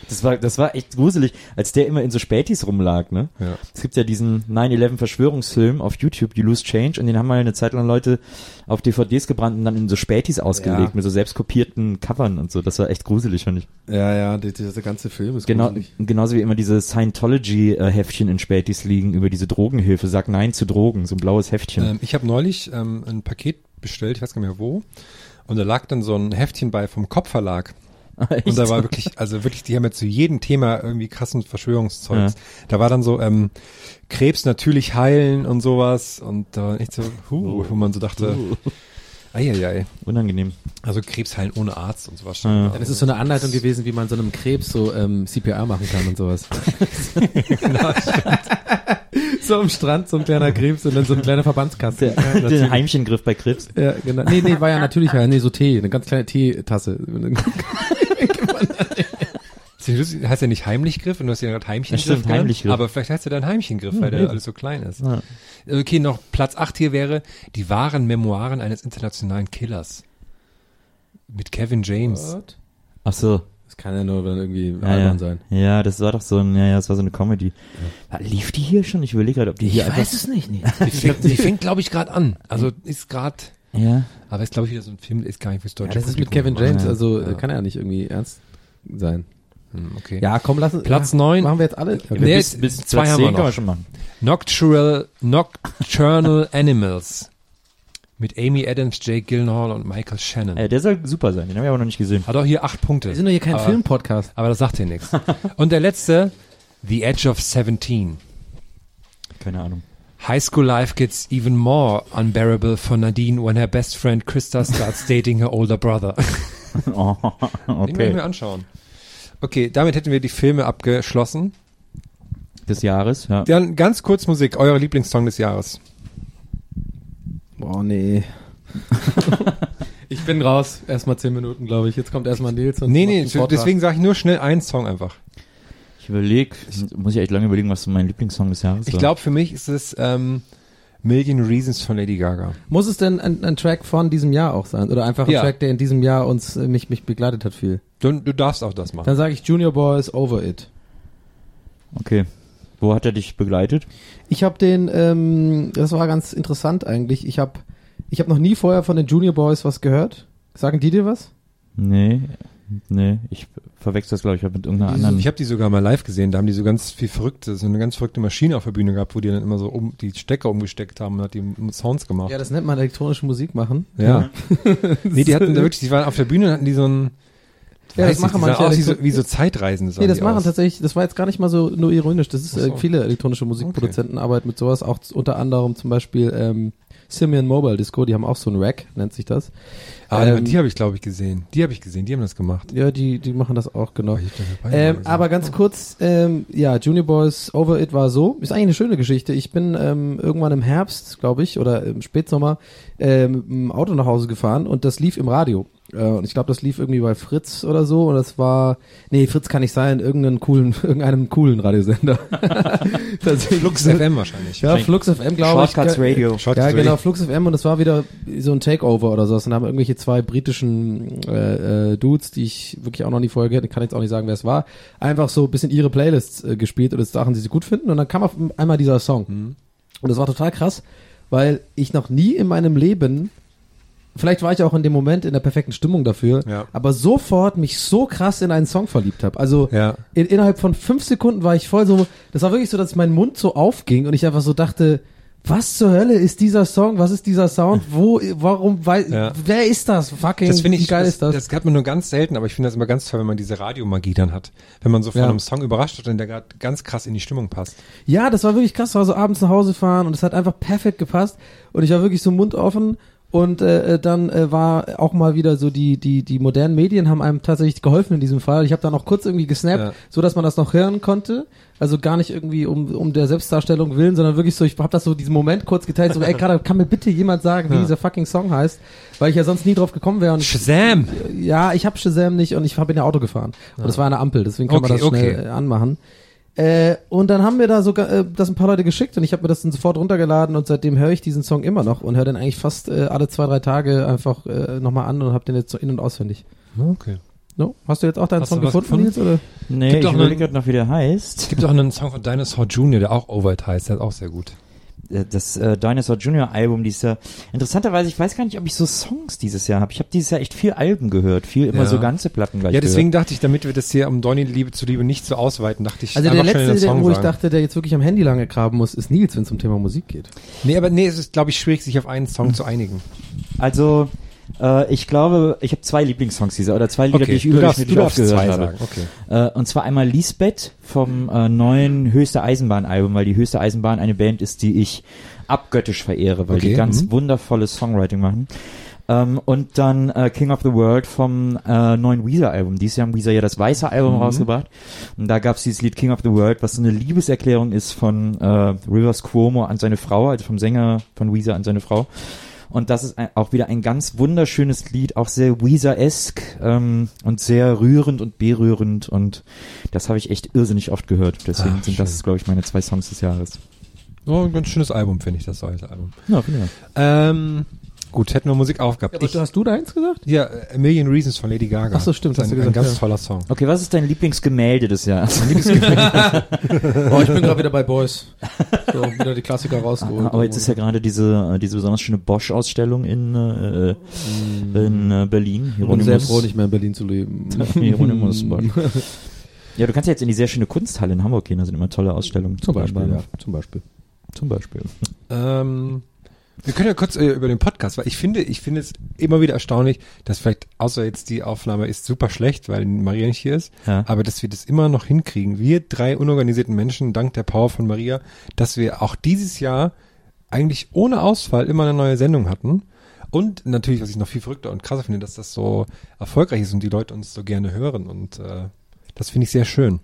Speaker 3: Das war, das war echt gruselig, als der immer in so Spätis rumlag, ne?
Speaker 5: Ja.
Speaker 3: Es gibt ja diesen 9-11 Verschwörungsfilm auf YouTube, die Loose Change, und den haben mal eine Zeit lang Leute auf DVDs gebrannt und dann in so Spätis ausgelegt,
Speaker 4: Ja.
Speaker 3: mit so selbst kopierten Covern und so. Das war echt gruselig, fand ich.
Speaker 4: Ja, ja, die, dieser ganze Film ist
Speaker 3: Genau, genauso wie immer diese Scientology-Heftchen in Spätis liegen über diese Drogenhilfe. Sag Nein zu Drogen, so ein blaues Heftchen.
Speaker 5: Ähm, ich habe neulich ähm, ein Paket bestellt, ich weiß gar nicht mehr wo, und da lag dann so ein Heftchen bei vom Kopfverlag.
Speaker 3: Echt? [laughs]
Speaker 5: Und da war wirklich, also wirklich, die haben ja zu jedem Thema irgendwie krassen Verschwörungszeugs. Da war dann so, ähm, Krebs natürlich heilen und sowas. Und da war echt so, huh, wo man so dachte, [laughs] eieiei.
Speaker 3: Unangenehm.
Speaker 5: Also Krebs heilen ohne Arzt und sowas.
Speaker 3: Ja.
Speaker 4: Ja, das ist so eine Anleitung gewesen, wie man so einem Krebs so ähm, CPR machen kann und sowas. [laughs] so am Strand, so ein kleiner Krebs und dann so ein kleiner Verbandskasten.
Speaker 3: Der, den Heimchengriff bei Krebs.
Speaker 4: Ja, genau. Nee, nee, war ja natürlich, ja, nee, so Tee, eine ganz kleine Teetasse.
Speaker 5: Heißt ja nicht Heimlichgriff und du hast ja gerade Heimchengriff.
Speaker 3: Ja, stimmt, Heimlichgriff.
Speaker 5: Aber vielleicht heißt er dann Heimchengriff, weil der alles so klein ist.
Speaker 3: Ja.
Speaker 5: Okay, noch Platz 8 hier wäre die wahren Memoiren eines internationalen Killers. Mit Kevin James.
Speaker 3: Ach so.
Speaker 4: Das kann ja nur dann irgendwie
Speaker 3: Ja,
Speaker 4: albern
Speaker 3: ja.
Speaker 4: sein.
Speaker 3: ja, das war doch so ein, ja, ja, das war so eine Comedy. Lief die hier schon? Ich überlege gerade, ob die hier einfach,
Speaker 4: es nicht, nee. [laughs]
Speaker 5: Die fängt, die fängt glaube ich, gerade an. Also ist gerade,
Speaker 3: ja.
Speaker 5: aber ist, glaube ich, wieder so ein Film, ist gar nicht fürs
Speaker 4: Ja,
Speaker 5: deutsche
Speaker 4: das ist mit
Speaker 5: Publikum
Speaker 4: Kevin James, also
Speaker 5: Ja.
Speaker 4: kann er ja nicht irgendwie ernst sein.
Speaker 5: Hm, Okay.
Speaker 4: Ja, komm, lass uns.
Speaker 5: Platz
Speaker 4: ja,
Speaker 5: neun.
Speaker 4: Machen wir jetzt alle. Okay.
Speaker 5: Nee,
Speaker 3: bis, bis
Speaker 5: zwei
Speaker 3: Platz
Speaker 5: haben wir
Speaker 3: 10 kann man
Speaker 5: noch.
Speaker 3: schon machen.
Speaker 5: Nocturnal, Nocturnal [laughs] Animals. Mit Amy Adams, Jake Gyllenhaal und Michael Shannon.
Speaker 3: Äh, der soll super sein, den haben wir aber noch nicht gesehen.
Speaker 5: Hat auch hier acht Punkte.
Speaker 4: Wir sind doch hier kein
Speaker 5: aber,
Speaker 4: Filmpodcast.
Speaker 5: Aber das sagt dir nichts. [laughs] Und der letzte, The Edge of 17.
Speaker 3: Keine Ahnung.
Speaker 5: High school life gets even more unbearable for Nadine when her best friend Krista starts dating her older brother. [laughs]
Speaker 3: Oh,
Speaker 5: Den werden
Speaker 3: okay.
Speaker 5: wir anschauen. Okay, damit hätten wir die Filme abgeschlossen.
Speaker 3: Des Jahres, ja.
Speaker 5: Dann ganz kurz Musik, euer Lieblingssong des Jahres.
Speaker 4: Boah, nee. [laughs] ich bin raus. Erstmal zehn Minuten, glaube ich. Jetzt kommt erstmal Nils und
Speaker 5: Nee, nee, deswegen sage ich nur schnell einen Song einfach.
Speaker 3: Ich überlege, muss ich echt lange überlegen, was mein Lieblingssong des Jahres
Speaker 5: Ich
Speaker 3: war.
Speaker 5: glaube, für mich ist es ähm, Million Reasons von Lady Gaga.
Speaker 4: Muss es denn ein, ein Track von diesem Jahr auch sein? Oder einfach ein
Speaker 5: Ja.
Speaker 4: Track, der in diesem Jahr uns äh, mich, mich begleitet hat viel?
Speaker 5: Du, du darfst auch das machen.
Speaker 4: Dann sage ich Junior Boys Over It.
Speaker 3: Okay. Wo hat er dich begleitet?
Speaker 4: Ich habe den, ähm, das war ganz interessant eigentlich. Ich habe ich hab noch nie vorher von den Junior Boys was gehört. Sagen die dir was?
Speaker 3: Nee, nee, ich verwechsel das, glaube ich, mit irgendeiner anderen.
Speaker 5: ich habe die sogar mal live gesehen, da haben die so ganz viel verrückte, so eine ganz verrückte Maschine auf der Bühne gehabt, wo die dann immer so um die Stecker umgesteckt haben und hat die Sounds gemacht.
Speaker 4: Ja, das nennt man elektronische Musik machen.
Speaker 5: Ja. [laughs] nee, die hatten da wirklich, die waren auf der Bühne, hatten die so ein
Speaker 4: Ja, das machen manche
Speaker 5: aus wie so, wie so Zeitreisende. sahen
Speaker 4: Nee, das machen
Speaker 5: aus.
Speaker 4: tatsächlich, das war jetzt gar nicht mal so nur ironisch. Das ist
Speaker 5: Ach so.
Speaker 4: äh, viele elektronische Musikproduzenten arbeiten mit sowas, auch unter anderem zum Beispiel ähm, Simian Mobile Disco, die haben auch so ein Rack, nennt sich das.
Speaker 5: Ah, aber
Speaker 4: Ähm,
Speaker 5: die habe ich, glaube ich, gesehen. Die habe ich gesehen, die haben das gemacht.
Speaker 4: Ja, die, die machen das auch, genau.
Speaker 5: Dabei
Speaker 4: Ähm, aber ganz kurz, ähm, ja, Junior Boys Over It war so. Ist eigentlich eine schöne Geschichte. Ich bin ähm, irgendwann im Herbst, glaube ich, oder im Spätsommer äh, mit dem Auto nach Hause gefahren und das lief im Radio. Äh, und ich glaube, das lief irgendwie bei Fritz oder so. Und das war, nee, Fritz kann nicht sein, irgendeinen coolen, [laughs] irgendeinem coolen Radiosender. [laughs]
Speaker 5: Flux [laughs] FM wahrscheinlich.
Speaker 4: Ja, Flux FM, glaube ich.
Speaker 3: Shortcuts Radio.
Speaker 5: Shortcuts
Speaker 4: Ja,
Speaker 5: Radio.
Speaker 4: genau, Flux FM und das war wieder so ein Takeover oder so. Und dann haben irgendwelche zwei britischen äh, äh, Dudes, die ich wirklich auch noch nie vorher gehört, ich kann jetzt auch nicht sagen, wer es war, einfach so ein bisschen ihre Playlists äh, gespielt oder Sachen, die sie gut finden. Und dann kam auf einmal dieser Song. Und das war total krass, weil ich noch nie in meinem Leben Vielleicht war ich auch in dem Moment in der perfekten Stimmung dafür,
Speaker 5: Ja.
Speaker 4: aber sofort mich so krass in einen Song verliebt habe. Also
Speaker 5: Ja.
Speaker 4: in, innerhalb von fünf Sekunden war ich voll so, das war wirklich so, dass mein Mund so aufging und ich einfach so dachte, was zur Hölle ist dieser Song? Was ist dieser Sound? Wo, warum, weil,
Speaker 5: Ja.
Speaker 4: wer ist das? Fucking,
Speaker 5: Das finde ich,
Speaker 4: wie geil
Speaker 5: das,
Speaker 4: ist das?
Speaker 5: das hat man nur ganz selten, aber ich finde das immer ganz toll, wenn man diese Radiomagie dann hat. Wenn man so von
Speaker 4: Ja.
Speaker 5: einem Song überrascht wird und der gerade ganz krass in die Stimmung passt.
Speaker 4: Ja, das war wirklich krass. War so abends nach Hause fahren und es hat einfach perfekt gepasst. Und ich war wirklich so Mund offen. Und äh, äh, dann äh, war auch mal wieder so die die die modernen Medien haben einem tatsächlich geholfen in diesem Fall. Ich habe dann auch kurz irgendwie gesnappt,
Speaker 5: Ja.
Speaker 4: so dass man das noch hören konnte. Also gar nicht irgendwie um um der Selbstdarstellung willen, sondern wirklich so. Ich habe das so diesen Moment kurz geteilt. So, ey, [laughs] gerade kann mir bitte jemand sagen, wie
Speaker 5: Ja.
Speaker 4: dieser fucking Song heißt, weil ich ja sonst nie drauf gekommen wäre. Und
Speaker 5: Shazam!
Speaker 4: ja, ich habe Shazam nicht und ich habe in der Auto gefahren. Und das war eine Ampel, deswegen kann man
Speaker 5: Okay,
Speaker 4: das schnell
Speaker 5: okay.
Speaker 4: anmachen. Äh, und dann haben mir da sogar äh, das ein paar Leute geschickt und ich habe mir das dann sofort runtergeladen und seitdem höre ich diesen Song immer noch und höre den eigentlich fast äh, alle zwei, drei Tage einfach äh, nochmal an und habe den jetzt so in- und auswendig.
Speaker 5: Okay.
Speaker 4: No? Hast du jetzt auch deinen
Speaker 5: Hast
Speaker 4: Song gefunden,
Speaker 5: gefunden?
Speaker 4: Nils? Oder?
Speaker 3: Nee,
Speaker 5: Gibt
Speaker 3: ich
Speaker 5: auch
Speaker 3: überlege
Speaker 5: einen-
Speaker 3: gerade noch, wie der heißt.
Speaker 5: Es gibt auch einen Song von Dinosaur Jr., der auch Overt heißt, der ist auch sehr gut.
Speaker 3: Äh, Das äh, Dinosaur Junior Album dieses Jahr. Interessanterweise, ich weiß gar nicht, ob ich so Songs dieses Jahr habe. Ich habe dieses Jahr echt viel Alben gehört, viel immer
Speaker 5: Ja.
Speaker 3: so ganze Platten gleich
Speaker 5: Ja, deswegen dachte ich, damit wir das hier um Donny Liebe zu Liebe nicht so ausweiten, dachte ich,
Speaker 4: Also der letzte,
Speaker 5: Song
Speaker 4: wo ich
Speaker 5: sagen.
Speaker 4: dachte, der jetzt wirklich am Handy lange graben muss, ist Nils, wenn es um Thema Musik geht.
Speaker 5: Nee, aber nee, es ist, glaube ich, schwierig, sich auf einen Song zu einigen.
Speaker 3: gehört. Also, äh, ich glaube, ich habe zwei Lieblingssongs dieser oder zwei Lieder, die ich überdurchschnittlich oft gehört habe.
Speaker 5: Okay.
Speaker 3: Äh, und zwar einmal Lisbeth vom äh, neuen Höchste Eisenbahn Album, weil die Höchste Eisenbahn eine Band ist, die ich abgöttisch verehre, weil die
Speaker 5: Okay,
Speaker 3: ganz
Speaker 5: mhm.
Speaker 3: wundervolles Songwriting machen. Ähm, und dann äh, King of the World vom äh, neuen Weezer-Album. Dieses Jahr haben Weezer ja das weiße Album
Speaker 5: Mhm.
Speaker 3: rausgebracht. Und da gab's dieses Lied King of the World, was so eine Liebeserklärung ist von äh, Rivers Cuomo an seine Frau, also vom Sänger von Weezer an seine Frau. Und das ist ein, auch wieder ein ganz wunderschönes Lied, auch sehr Weezer-esque ähm, und sehr rührend und berührend. Und das habe ich echt irrsinnig oft gehört. Deswegen
Speaker 5: Ach,
Speaker 3: sind das, glaube ich, meine zwei Songs des Jahres.
Speaker 5: Oh, ein ganz schönes Album, finde ich, das alte Album.
Speaker 3: Ja, Dank.
Speaker 5: Ähm, gut, hätten wir Musik aufgehabt.
Speaker 4: Aber
Speaker 5: ich,
Speaker 4: du, hast du deins gesagt?
Speaker 5: ja, A Million Reasons von Lady Gaga.
Speaker 4: Ach so, stimmt,
Speaker 5: Das
Speaker 4: hast
Speaker 5: ist
Speaker 4: du
Speaker 5: ein, ein
Speaker 4: gesagt,
Speaker 5: ganz
Speaker 4: ja.
Speaker 5: toller Song.
Speaker 3: Okay, was ist dein Lieblingsgemälde des Jahres? [laughs]
Speaker 4: Oh, ich bin gerade wieder bei Boys. So, wieder die Klassiker rausgeholt.
Speaker 3: Aber jetzt ist ja gerade diese, äh, diese besonders schöne Bosch-Ausstellung in, äh, in äh, Berlin.
Speaker 4: Ich bin sehr froh, nicht mehr in Berlin zu leben. [laughs]
Speaker 3: Hieronymus [laughs] Bosch. Ja, du kannst ja jetzt in die sehr schöne Kunsthalle in Hamburg gehen, da sind immer tolle Ausstellungen.
Speaker 4: Zum Beispiel, ja. Zum Beispiel.
Speaker 3: Zum Beispiel.
Speaker 5: Ähm, wir können ja kurz äh, über den Podcast, weil ich finde, ich finde es immer wieder erstaunlich, dass vielleicht, außer jetzt die Aufnahme ist super schlecht, weil Maria nicht hier ist,
Speaker 3: Ja.
Speaker 5: aber dass wir das immer noch hinkriegen. Wir drei unorganisierten Menschen, dank der Power von Maria, dass wir auch dieses Jahr eigentlich ohne Ausfall immer eine neue Sendung hatten. Und natürlich, was ich noch viel verrückter und krasser finde, dass das so erfolgreich ist und die Leute uns so gerne hören. Und äh, das finde ich sehr schön.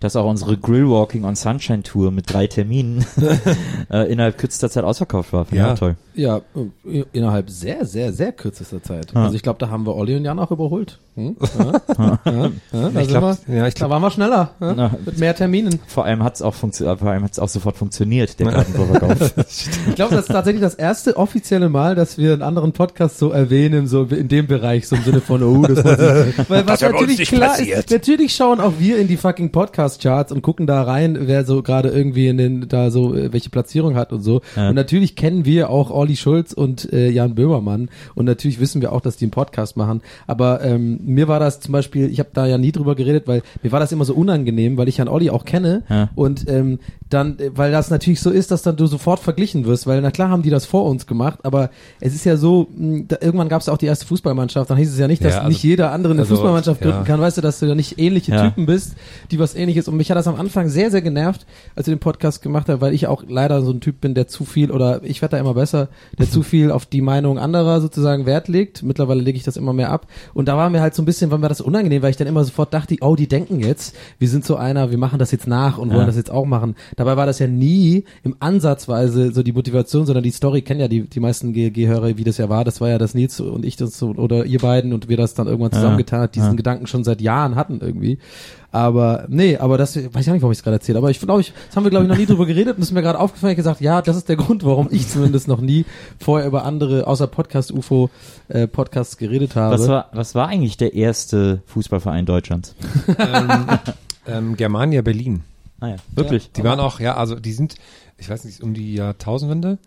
Speaker 3: Dass auch unsere Grill Walking on Sunshine Tour mit drei Terminen [laughs] [laughs] äh, innerhalb kürzester Zeit ausverkauft war. Fand
Speaker 5: Ja.
Speaker 3: toll.
Speaker 4: Ja, äh, innerhalb sehr, sehr, sehr kürzester Zeit.
Speaker 3: Ja.
Speaker 4: Also ich glaube, da haben wir Olli und Jan auch überholt. Hm? Ja? ja, ja, da,
Speaker 5: Ich glaub,
Speaker 4: wir,
Speaker 5: ja, ich
Speaker 4: da
Speaker 5: glaube,
Speaker 4: waren wir schneller. Ja?
Speaker 3: Na,
Speaker 4: Mit mehr Terminen.
Speaker 3: vor allem auch vor allem hat's auch sofort funktioniert, der Kartenvorverkauf. [laughs]
Speaker 4: Ich glaube, das ist tatsächlich das erste offizielle Mal, dass wir einen anderen Podcast so erwähnen, so in dem Bereich, so im Sinne von, oh, das war [laughs] weil was
Speaker 2: hat
Speaker 4: natürlich
Speaker 2: nicht
Speaker 4: klar
Speaker 2: passiert.
Speaker 4: ist, natürlich schauen auch wir in die fucking Podcast-Charts und gucken da rein, wer so gerade irgendwie in den, da so, äh, welche Platzierung hat und so.
Speaker 3: Ja.
Speaker 4: Und natürlich kennen wir auch Olli Schulz und äh, Jan Böhmermann und natürlich wissen wir auch, dass die einen Podcast machen. Aber ähm, mir war das zum Beispiel, ich habe da ja nie drüber geredet, weil mir war das immer so unangenehm, weil ich Jan Olli auch kenne
Speaker 3: Ja.
Speaker 4: und ähm, dann, äh, weil das natürlich so ist, dass dann du sofort verglichen wirst, weil na klar haben die das vor uns gemacht, aber es ist ja so, mh, da, irgendwann gab es auch die erste Fußballmannschaft, dann hieß es ja nicht, dass
Speaker 5: Ja, also-
Speaker 4: nicht jeder andere eine
Speaker 5: also,
Speaker 4: Fußballmannschaft gründen
Speaker 5: ja.
Speaker 4: kann, weißt du, dass du ja nicht ähnliche. Typen bist, die was ähnliches und mich hat das am Anfang sehr, sehr genervt, als ich den Podcast gemacht habe, weil ich auch leider so ein Typ bin, der zu viel oder ich werde da immer besser, der [laughs] zu viel auf die Meinung anderer sozusagen Wert legt. Mittlerweile lege ich das immer mehr ab und da war mir halt halt so ein bisschen, weil mir das unangenehm, weil ich dann immer sofort dachte, oh, die denken jetzt, wir sind so einer, wir machen das jetzt nach und wollen
Speaker 3: Ja.
Speaker 4: das jetzt auch machen. Dabei war das ja nie im Ansatzweise so die Motivation, sondern die Story kennen ja die, die meisten GG-Hörer, wie das ja war. Das war ja, dass Nils und ich das so, oder ihr beiden und wir das dann irgendwann zusammengetan hat, diesen
Speaker 3: Ja.
Speaker 4: Gedanken schon seit Jahren hatten irgendwie. Aber nee, aber das weiß ich auch nicht, warum ich es gerade erzähle. Aber ich glaube, ich, das haben wir glaube ich noch nie drüber geredet und es ist mir gerade aufgefallen, ich gesagt, ja, das ist der Grund, warum ich zumindest noch nie vorher über andere außer Podcast UFO äh, Podcasts geredet habe.
Speaker 3: Was war, was war eigentlich der erste Fußballverein Deutschlands? [laughs]
Speaker 5: Ähm, Germania Berlin.
Speaker 3: Ah ja, wirklich.
Speaker 5: Die waren auch, ja, also die sind, ich weiß nicht, um die Jahrtausendwende.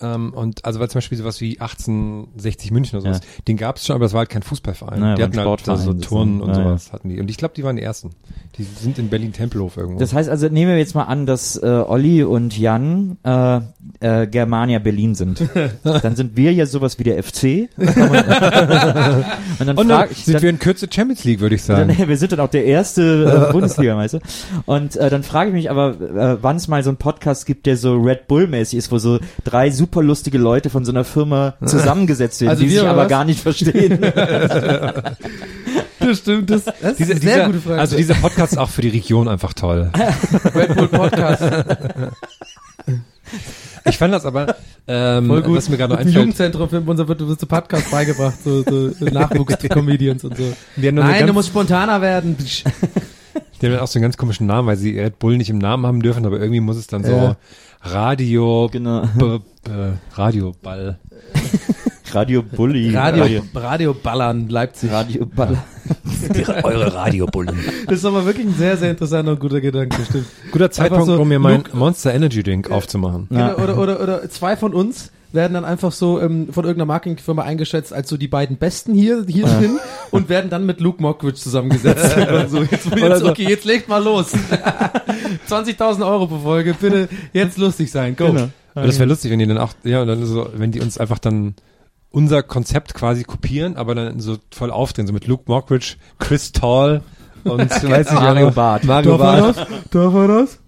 Speaker 5: Ähm, und also weil zum Beispiel sowas wie 1860 München oder sowas, den gab es schon, aber das war halt kein Fußballverein.
Speaker 3: Naja,
Speaker 5: die hatten halt
Speaker 3: Sportverein
Speaker 5: so Turnen und
Speaker 3: sozusagen.
Speaker 5: sowas hatten die. Und ich glaube, die waren die ersten. Die sind in Berlin-Tempelhof irgendwo.
Speaker 3: Das heißt also, nehmen wir jetzt mal an, dass äh, Olli und Jan äh, äh, Germania Berlin sind. [laughs] Dann sind wir ja sowas wie der FC. [laughs] und dann
Speaker 5: und dann
Speaker 3: ich,
Speaker 5: sind
Speaker 3: dann,
Speaker 5: wir in Kürze Champions League, würde ich sagen.
Speaker 3: dann, [laughs] wir sind dann auch der erste äh, Bundesligameister. Und äh, dann frage ich mich aber, äh, wann es mal so einen Podcast gibt, der so Red Bull-mäßig ist, wo so drei super lustige Leute von so einer Firma [laughs] zusammengesetzt werden,
Speaker 4: Also
Speaker 3: die sich aber
Speaker 4: was?
Speaker 3: gar nicht verstehen. [laughs]
Speaker 4: das stimmt, das, das ist
Speaker 5: Diese,
Speaker 4: eine sehr
Speaker 5: dieser,
Speaker 4: gute Frage.
Speaker 5: Also dieser Podcast ist auch für die Region einfach toll. [laughs]
Speaker 4: Red Bull Podcast.
Speaker 5: Ich fand das aber, ähm,
Speaker 4: Voll gut.
Speaker 5: was mir gerade noch
Speaker 4: Im
Speaker 5: einfällt,
Speaker 4: Jugendzentrum für unser wird, so Podcast beigebracht, so, so Nachwuchs-Comedians und so. Nein, du musst spontaner werden.
Speaker 5: Die haben auch so einen ganz komischen Namen, weil sie Red Bull nicht im Namen haben dürfen, aber irgendwie muss es dann so
Speaker 4: Ja.
Speaker 5: Radio,
Speaker 3: genau.
Speaker 5: B, B, Radioball. [laughs]
Speaker 3: Radio Bully.
Speaker 4: Radio, Radio Ballern, Leipzig.
Speaker 3: Radio Ball. [laughs]
Speaker 5: Eure Radiobullen.
Speaker 4: Das ist aber wirklich ein sehr, sehr interessanter und guter Gedanke, stimmt.
Speaker 5: Guter Zeitpunkt,
Speaker 4: so,
Speaker 5: um mir mein
Speaker 4: Luke-
Speaker 5: Monster Energy Drink aufzumachen.
Speaker 3: Ja.
Speaker 4: Genau, Oder, oder, oder zwei von uns werden dann einfach so ähm, von irgendeiner Marketingfirma eingeschätzt als so die beiden Besten hier, hier drin und werden dann mit Luke Mockridge zusammengesetzt. [laughs] oder so. Jetzt, jetzt. Okay, jetzt legt mal los. 20.000 Euro pro Folge, bitte jetzt lustig sein, go.
Speaker 3: Genau.
Speaker 5: Aber das wäre lustig, wenn die dann auch, ja, und dann so, wenn die uns einfach dann unser Konzept quasi kopieren, aber dann so voll aufdrehen, so mit Luke Mockridge, Chris Tall und [laughs] weiß nicht,
Speaker 3: Mario Barth.
Speaker 5: Mario Barth.
Speaker 4: Darf er das?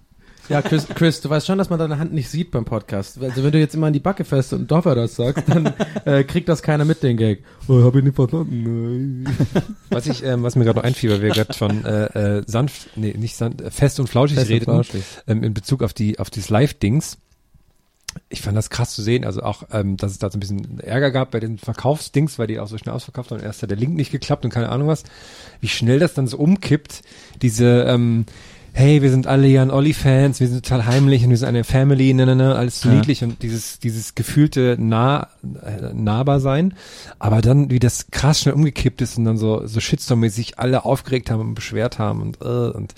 Speaker 4: Ja, Chris, Chris, du weißt schon, dass man deine Hand nicht sieht beim Podcast. Also wenn du jetzt immer in die Backe fest und darf er das sagst, dann äh, kriegt das keiner mit, den Gag. Oh, hab ich nicht verstanden.
Speaker 5: Was ich, ähm, was mir gerade noch einfiel, weil wir gerade von äh, äh, sanft, nee, nicht sanft, äh, fest und flauschig
Speaker 4: Fest und
Speaker 5: redeten,
Speaker 4: flauschig.
Speaker 5: ähm, in Bezug auf die, auf dieses Live-Dings. Ich fand das krass zu sehen, also auch, ähm, dass es da so ein bisschen Ärger gab bei den Verkaufsdings, weil die auch so schnell ausverkauft haben. Erst hat der Link nicht geklappt und keine Ahnung was. Wie schnell das dann so umkippt, diese, ähm, hey, wir sind alle Jan Olli-Fans, wir sind total heimlich und wir sind eine Family, ne, ne, ne, alles so
Speaker 3: Ja.
Speaker 5: niedlich und dieses, dieses gefühlte nah, äh, nahbar sein. Aber dann, wie das krass schnell umgekippt ist und dann so, so Shitstorm-mäßig alle aufgeregt haben und beschwert haben und, äh, und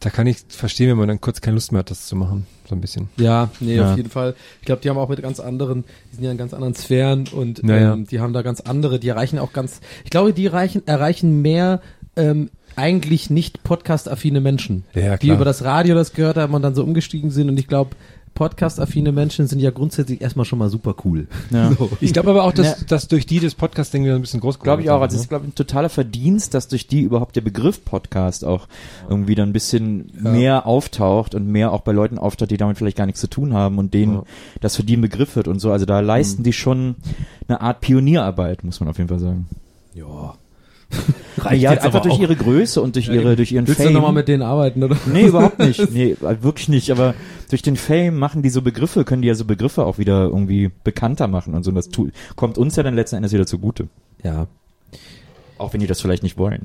Speaker 5: da kann ich verstehen, wenn man dann kurz keine Lust mehr hat, das zu machen. So ein bisschen.
Speaker 4: Ja, nee,
Speaker 3: Ja.
Speaker 4: auf jeden Fall. Ich glaube, die haben auch mit ganz anderen, die sind ja in ganz anderen Sphären und
Speaker 5: Ja, ja.
Speaker 4: ähm, die haben da ganz andere, die erreichen auch ganz, ich glaube, die erreichen, erreichen mehr ähm, eigentlich nicht podcast-affine Menschen,
Speaker 5: Ja,
Speaker 4: die über das Radio das gehört haben und dann so umgestiegen sind und ich glaube, podcast-affine Menschen sind ja grundsätzlich erstmal schon mal super cool.
Speaker 3: Ja. [laughs]
Speaker 4: So.
Speaker 5: Ich glaube aber auch, dass,
Speaker 3: Ja.
Speaker 5: dass durch die das Podcast-Ding wieder ein bisschen groß
Speaker 3: Glaube ich auch. Also es
Speaker 5: ist.
Speaker 3: ist, glaube ich, ein totaler Verdienst, dass durch die überhaupt der Begriff Podcast auch irgendwie dann ein bisschen mehr auftaucht und mehr auch bei Leuten auftaucht, die damit vielleicht gar nichts zu tun haben und denen
Speaker 5: Ja.
Speaker 3: das für die ein Begriff wird und so. Also da leisten die schon eine Art Pionierarbeit, muss man auf jeden Fall sagen.
Speaker 4: Ja.
Speaker 3: Ja,
Speaker 4: jetzt
Speaker 3: einfach
Speaker 4: aber
Speaker 3: durch
Speaker 4: auch.
Speaker 3: ihre Größe und durch ihre, durch ihren
Speaker 4: Willst
Speaker 3: Fame.
Speaker 4: du nochmal mit denen arbeiten, oder?
Speaker 3: Nee, überhaupt nicht. [laughs] Nee, äh, wirklich nicht. Aber durch den Fame machen die so Begriffe, können die ja so Begriffe auch wieder irgendwie bekannter machen und so. Und das tu kommt uns ja dann letzten Endes wieder zugute.
Speaker 4: Ja.
Speaker 3: Auch wenn die das vielleicht nicht wollen.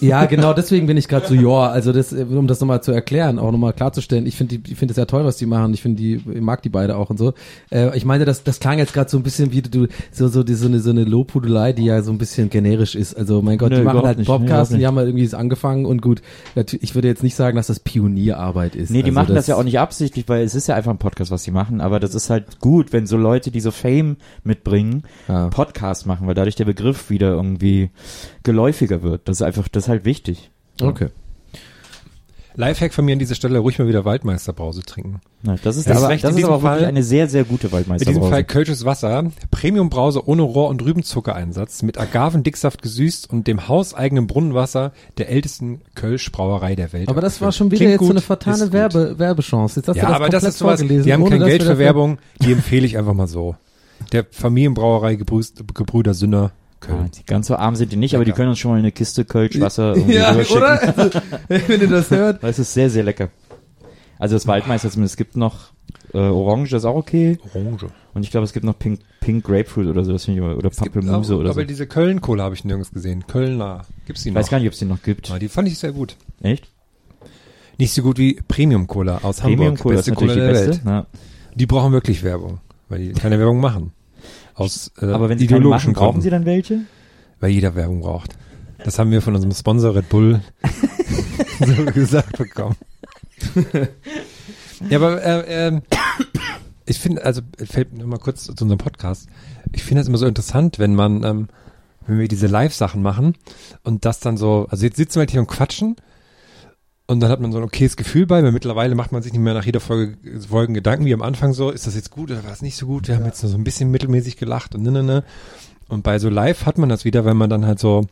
Speaker 4: Ja, genau, deswegen bin ich gerade so, ja, also das, äh, um das nochmal zu erklären, auch nochmal klarzustellen, ich finde die, ich finde es ja toll, was die machen, ich finde die, ich mag die beide auch und so. Äh, ich meine, das, das klang jetzt gerade so ein bisschen wie du, so, so, die, so eine, so eine Lobhudelei, die ja so ein bisschen generisch ist. Also, mein Gott,
Speaker 3: Nö,
Speaker 4: die machen halt einen
Speaker 3: nicht. Nee,
Speaker 4: Podcast
Speaker 3: überhaupt
Speaker 4: und die haben halt irgendwie so angefangen und gut, natürlich, ich würde jetzt nicht sagen, dass das Pionierarbeit ist.
Speaker 3: Nee, die
Speaker 4: also
Speaker 3: machen das, ja auch nicht absichtlich, weil es ist ja einfach ein Podcast, was die machen, aber das ist halt gut, wenn so Leute, die so Fame mitbringen,
Speaker 4: Ja.
Speaker 3: Podcast machen, weil dadurch der Begriff wieder irgendwie geläufiger wird. Das ist einfach, das ist halt wichtig.
Speaker 4: Okay.
Speaker 5: Lifehack von mir an dieser Stelle, ruhig mal wieder Waldmeisterbrause trinken.
Speaker 3: Ja, das ist,
Speaker 5: Das ist
Speaker 3: aber,
Speaker 5: recht,
Speaker 3: das
Speaker 5: in
Speaker 3: ist aber auch wirklich
Speaker 5: Fall-
Speaker 3: eine sehr, sehr gute
Speaker 5: In
Speaker 3: Waldmeisterbrause.
Speaker 5: diesem Fall Kölsches Wasser, Premiumbrause ohne Rohr- und Rübenzuckereinsatz, mit Agavendicksaft gesüßt und dem hauseigenen Brunnenwasser der ältesten Kölsch-Brauerei der Welt.
Speaker 4: Aber das war schon wieder
Speaker 5: Klingt
Speaker 4: jetzt so
Speaker 5: gut,
Speaker 4: eine
Speaker 5: ist
Speaker 4: vertane
Speaker 5: gut.
Speaker 4: Werbe, Werbechance. Jetzt hast
Speaker 5: Ja,
Speaker 4: du das
Speaker 5: aber das ist sowas,
Speaker 4: vorgelesen.
Speaker 5: die haben kein Geld für Werbung, die empfehle ich einfach mal so. Der Familienbrauerei Gebrüder Sünner
Speaker 3: Ja,
Speaker 5: Köln.
Speaker 3: die ganz so arm sind die nicht, aber die
Speaker 5: Lecker.
Speaker 3: können uns schon mal eine Kiste Kölsch-Wasser irgendwie [laughs]
Speaker 4: Ja, oder? [laughs] Wenn ihr das hört.
Speaker 3: Es ist sehr, sehr lecker. Also das Waldmeister zumindest. Es gibt noch äh, Orange, das ist auch okay.
Speaker 5: Orange.
Speaker 3: Und ich glaube, es gibt noch Pink, Pink Grapefruit oder so, das finde ich aber, oder
Speaker 5: Es gibt auch-
Speaker 3: oder so.
Speaker 5: Aber diese Köln-Cola habe ich nirgends gesehen. Kölner. Gibt's die
Speaker 3: Ich
Speaker 5: noch?
Speaker 3: weiß gar nicht, ob es die noch gibt.
Speaker 5: Ja, die fand ich sehr gut.
Speaker 3: Echt?
Speaker 5: Nicht so gut wie Premium-Cola aus
Speaker 3: Premium
Speaker 5: Hamburg.
Speaker 3: Cola ist natürlich
Speaker 5: Cola
Speaker 3: die beste.
Speaker 5: Welt.
Speaker 3: Ja.
Speaker 5: Die brauchen wirklich Werbung, weil die keine Werbung machen. Aus äh,
Speaker 3: Aber wenn sie keine
Speaker 5: ideologischen
Speaker 3: machen, brauchen
Speaker 5: Gründen.
Speaker 3: sie dann welche?
Speaker 5: Weil jeder Werbung braucht. Das haben wir von unserem Sponsor Red Bull [laughs] so gesagt bekommen. ja, aber äh, ähm, ich finde, also fällt mir mal kurz zu unserem Podcast. Ich finde es immer so interessant, wenn man, ähm, wenn wir diese Live-Sachen machen und das dann so, also jetzt sitzen wir halt hier und quatschen und dann hat man so ein okayes Gefühl bei, weil mittlerweile macht man sich nicht mehr nach jeder Folge Folgen Gedanken wie am Anfang so, ist das jetzt gut oder war es nicht so gut? Wir haben jetzt nur so ein bisschen mittelmäßig gelacht und ne, ne, ne. Und bei so Live hat man das wieder, wenn man dann halt so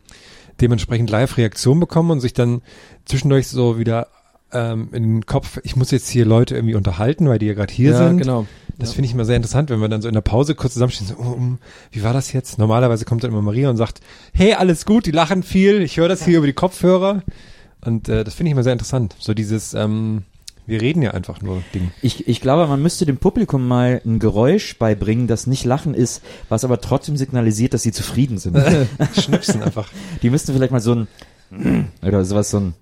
Speaker 5: dementsprechend Live-Reaktion bekommt und sich dann zwischendurch so wieder ähm, in den Kopf, ich muss jetzt hier Leute irgendwie unterhalten, weil die ja gerade hier
Speaker 4: ja,
Speaker 5: sind.
Speaker 4: genau.
Speaker 5: Das finde ich immer sehr interessant, wenn wir dann so in der Pause kurz zusammenstehen, so, oh, um, wie war das jetzt? Normalerweise kommt dann immer Maria und sagt, hey, alles gut, die lachen viel, ich höre das hier über die Kopfhörer. Und äh, das finde ich immer sehr interessant. So dieses, ähm, wir reden ja einfach nur Ding.
Speaker 3: Ich, ich glaube, man müsste dem Publikum mal ein Geräusch beibringen, das nicht Lachen ist, was aber trotzdem signalisiert, dass sie zufrieden sind. [laughs]
Speaker 5: Schnipsen einfach.
Speaker 3: Die müssten vielleicht mal so ein oder sowas so ein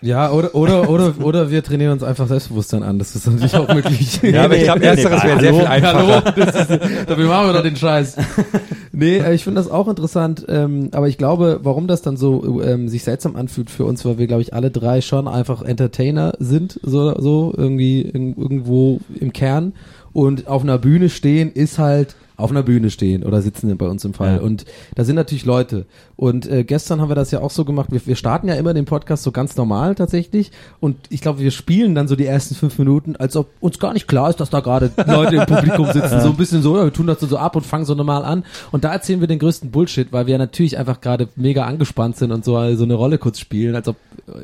Speaker 4: Ja, oder, oder, oder, oder wir trainieren uns einfach Selbstbewusstsein an. Das ist natürlich auch möglich.
Speaker 5: Ja, aber ich glaube, ersteres wäre sehr viel einfacher.
Speaker 4: Hallo, ist, dafür machen wir doch den Scheiß. Nee, äh, ich finde das auch interessant, ähm, aber ich glaube, warum das dann so ähm, sich seltsam anfühlt für uns, weil wir, glaube ich, alle drei schon einfach Entertainer sind, so, so irgendwie in, irgendwo im Kern und auf einer Bühne stehen ist halt auf einer Bühne stehen oder sitzen bei uns im Fall.
Speaker 3: Ja.
Speaker 4: Und da sind natürlich Leute. Und äh, gestern haben wir das ja auch so gemacht. Wir, wir starten ja immer den Podcast so ganz normal tatsächlich. Und ich glaube, wir spielen dann so die ersten fünf Minuten, als ob uns gar nicht klar ist, dass da gerade Leute im Publikum [laughs] sitzen. So ein bisschen so, ja, wir tun das so, so ab und fangen so normal an. Und da erzählen wir den größten Bullshit, weil wir natürlich einfach gerade mega angespannt sind und so, so eine Rolle kurz spielen, als ob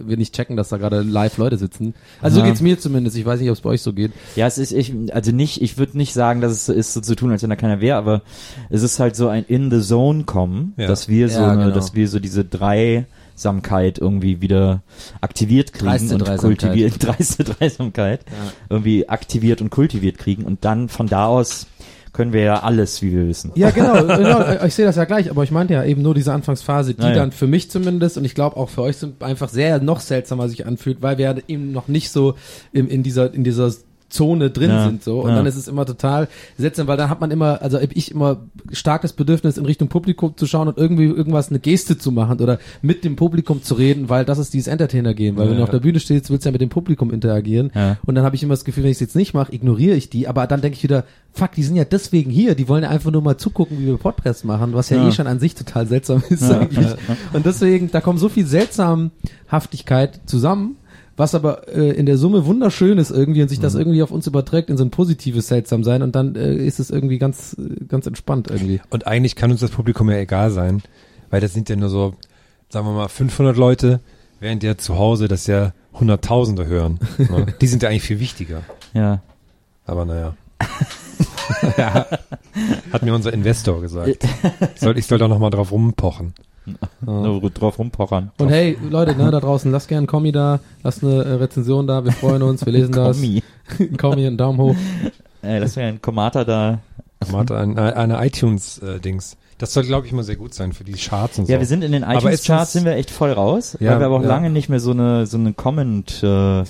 Speaker 4: wir nicht checken, dass da gerade live Leute sitzen. Also so
Speaker 3: Ja.
Speaker 4: geht's mir zumindest. Ich weiß nicht, ob es bei euch so geht.
Speaker 3: Ja, es ist, ich, also nicht, ich würde nicht sagen, dass es so ist, so zu tun, als wenn da keiner wäre, aber es ist halt so ein in the zone kommen,
Speaker 5: Ja.
Speaker 3: dass wir so
Speaker 4: Ja,
Speaker 3: eine,
Speaker 4: genau.
Speaker 3: dass wir so diese Dreisamkeit irgendwie wieder aktiviert kriegen
Speaker 4: Dreiste
Speaker 3: und
Speaker 4: Dreisamkeit.
Speaker 3: kultiviert, [laughs] dreiste Dreisamkeit, irgendwie aktiviert und kultiviert kriegen und dann von da aus können wir ja alles, wie wir wissen.
Speaker 4: Ja, genau, [laughs] genau. Ich sehe das ja gleich, aber ich meinte ja eben nur diese Anfangsphase, die
Speaker 3: Ah, ja.
Speaker 4: dann für mich zumindest und ich glaube auch für euch sind einfach sehr noch seltsamer sich anfühlt, weil wir ja eben noch nicht so in, in dieser in dieser Zone drin
Speaker 3: Ja,
Speaker 4: sind so und
Speaker 3: ja.
Speaker 4: dann ist es immer total seltsam, weil dann hat man immer, also ich immer starkes Bedürfnis in Richtung Publikum zu schauen und irgendwie irgendwas eine Geste zu machen oder mit dem Publikum zu reden, weil das ist dieses Entertainer gehen, weil wenn du
Speaker 5: Ja.
Speaker 4: auf der Bühne stehst, willst du ja mit dem Publikum interagieren
Speaker 3: Ja.
Speaker 4: und dann habe ich immer das Gefühl, wenn ich es jetzt nicht mache, ignoriere ich die, aber dann denke ich wieder, fuck, die sind ja deswegen hier, die wollen ja einfach nur mal zugucken, wie wir Podcasts machen, was ja,
Speaker 3: Ja.
Speaker 4: eh schon an sich total seltsam ist
Speaker 3: Ja,
Speaker 4: eigentlich.
Speaker 3: ja, ja.
Speaker 4: Und deswegen, da kommt so viel Seltsamhaftigkeit zusammen, was aber äh, in der Summe wunderschön ist irgendwie und sich das irgendwie auf uns überträgt in so ein positives Seltsamsein und dann äh, ist es irgendwie ganz, äh, ganz entspannt irgendwie.
Speaker 5: Und eigentlich kann uns das Publikum ja egal sein, weil das sind ja nur so, sagen wir mal, 500 Leute, während ja zu Hause das ja Hunderttausende hören. [laughs] Ne? Die sind ja eigentlich viel wichtiger.
Speaker 3: Ja.
Speaker 5: Aber naja. [laughs] ja, hat mir unser Investor gesagt. Ich [laughs] soll, ich soll da nochmal drauf rumpochen.
Speaker 3: Nur drauf rumpochern.
Speaker 4: Und hey, Leute, ne, da draußen, lasst gerne einen Kommi da, lasst eine äh, Rezension da, wir freuen uns, wir lesen [laughs] das.
Speaker 3: Kommi.
Speaker 4: Ein Kommi, einen Daumen hoch.
Speaker 3: Ey, das wäre ein Komata da.
Speaker 5: Man hat ein, eine iTunes-Dings. Das soll, glaube ich, mal sehr gut sein für die Charts und so.
Speaker 3: Ja, wir sind in den iTunes-Charts sind wir echt voll raus,
Speaker 5: Ja,
Speaker 3: weil wir aber auch
Speaker 5: ja.
Speaker 3: lange nicht mehr so eine, so eine Comment-Lawine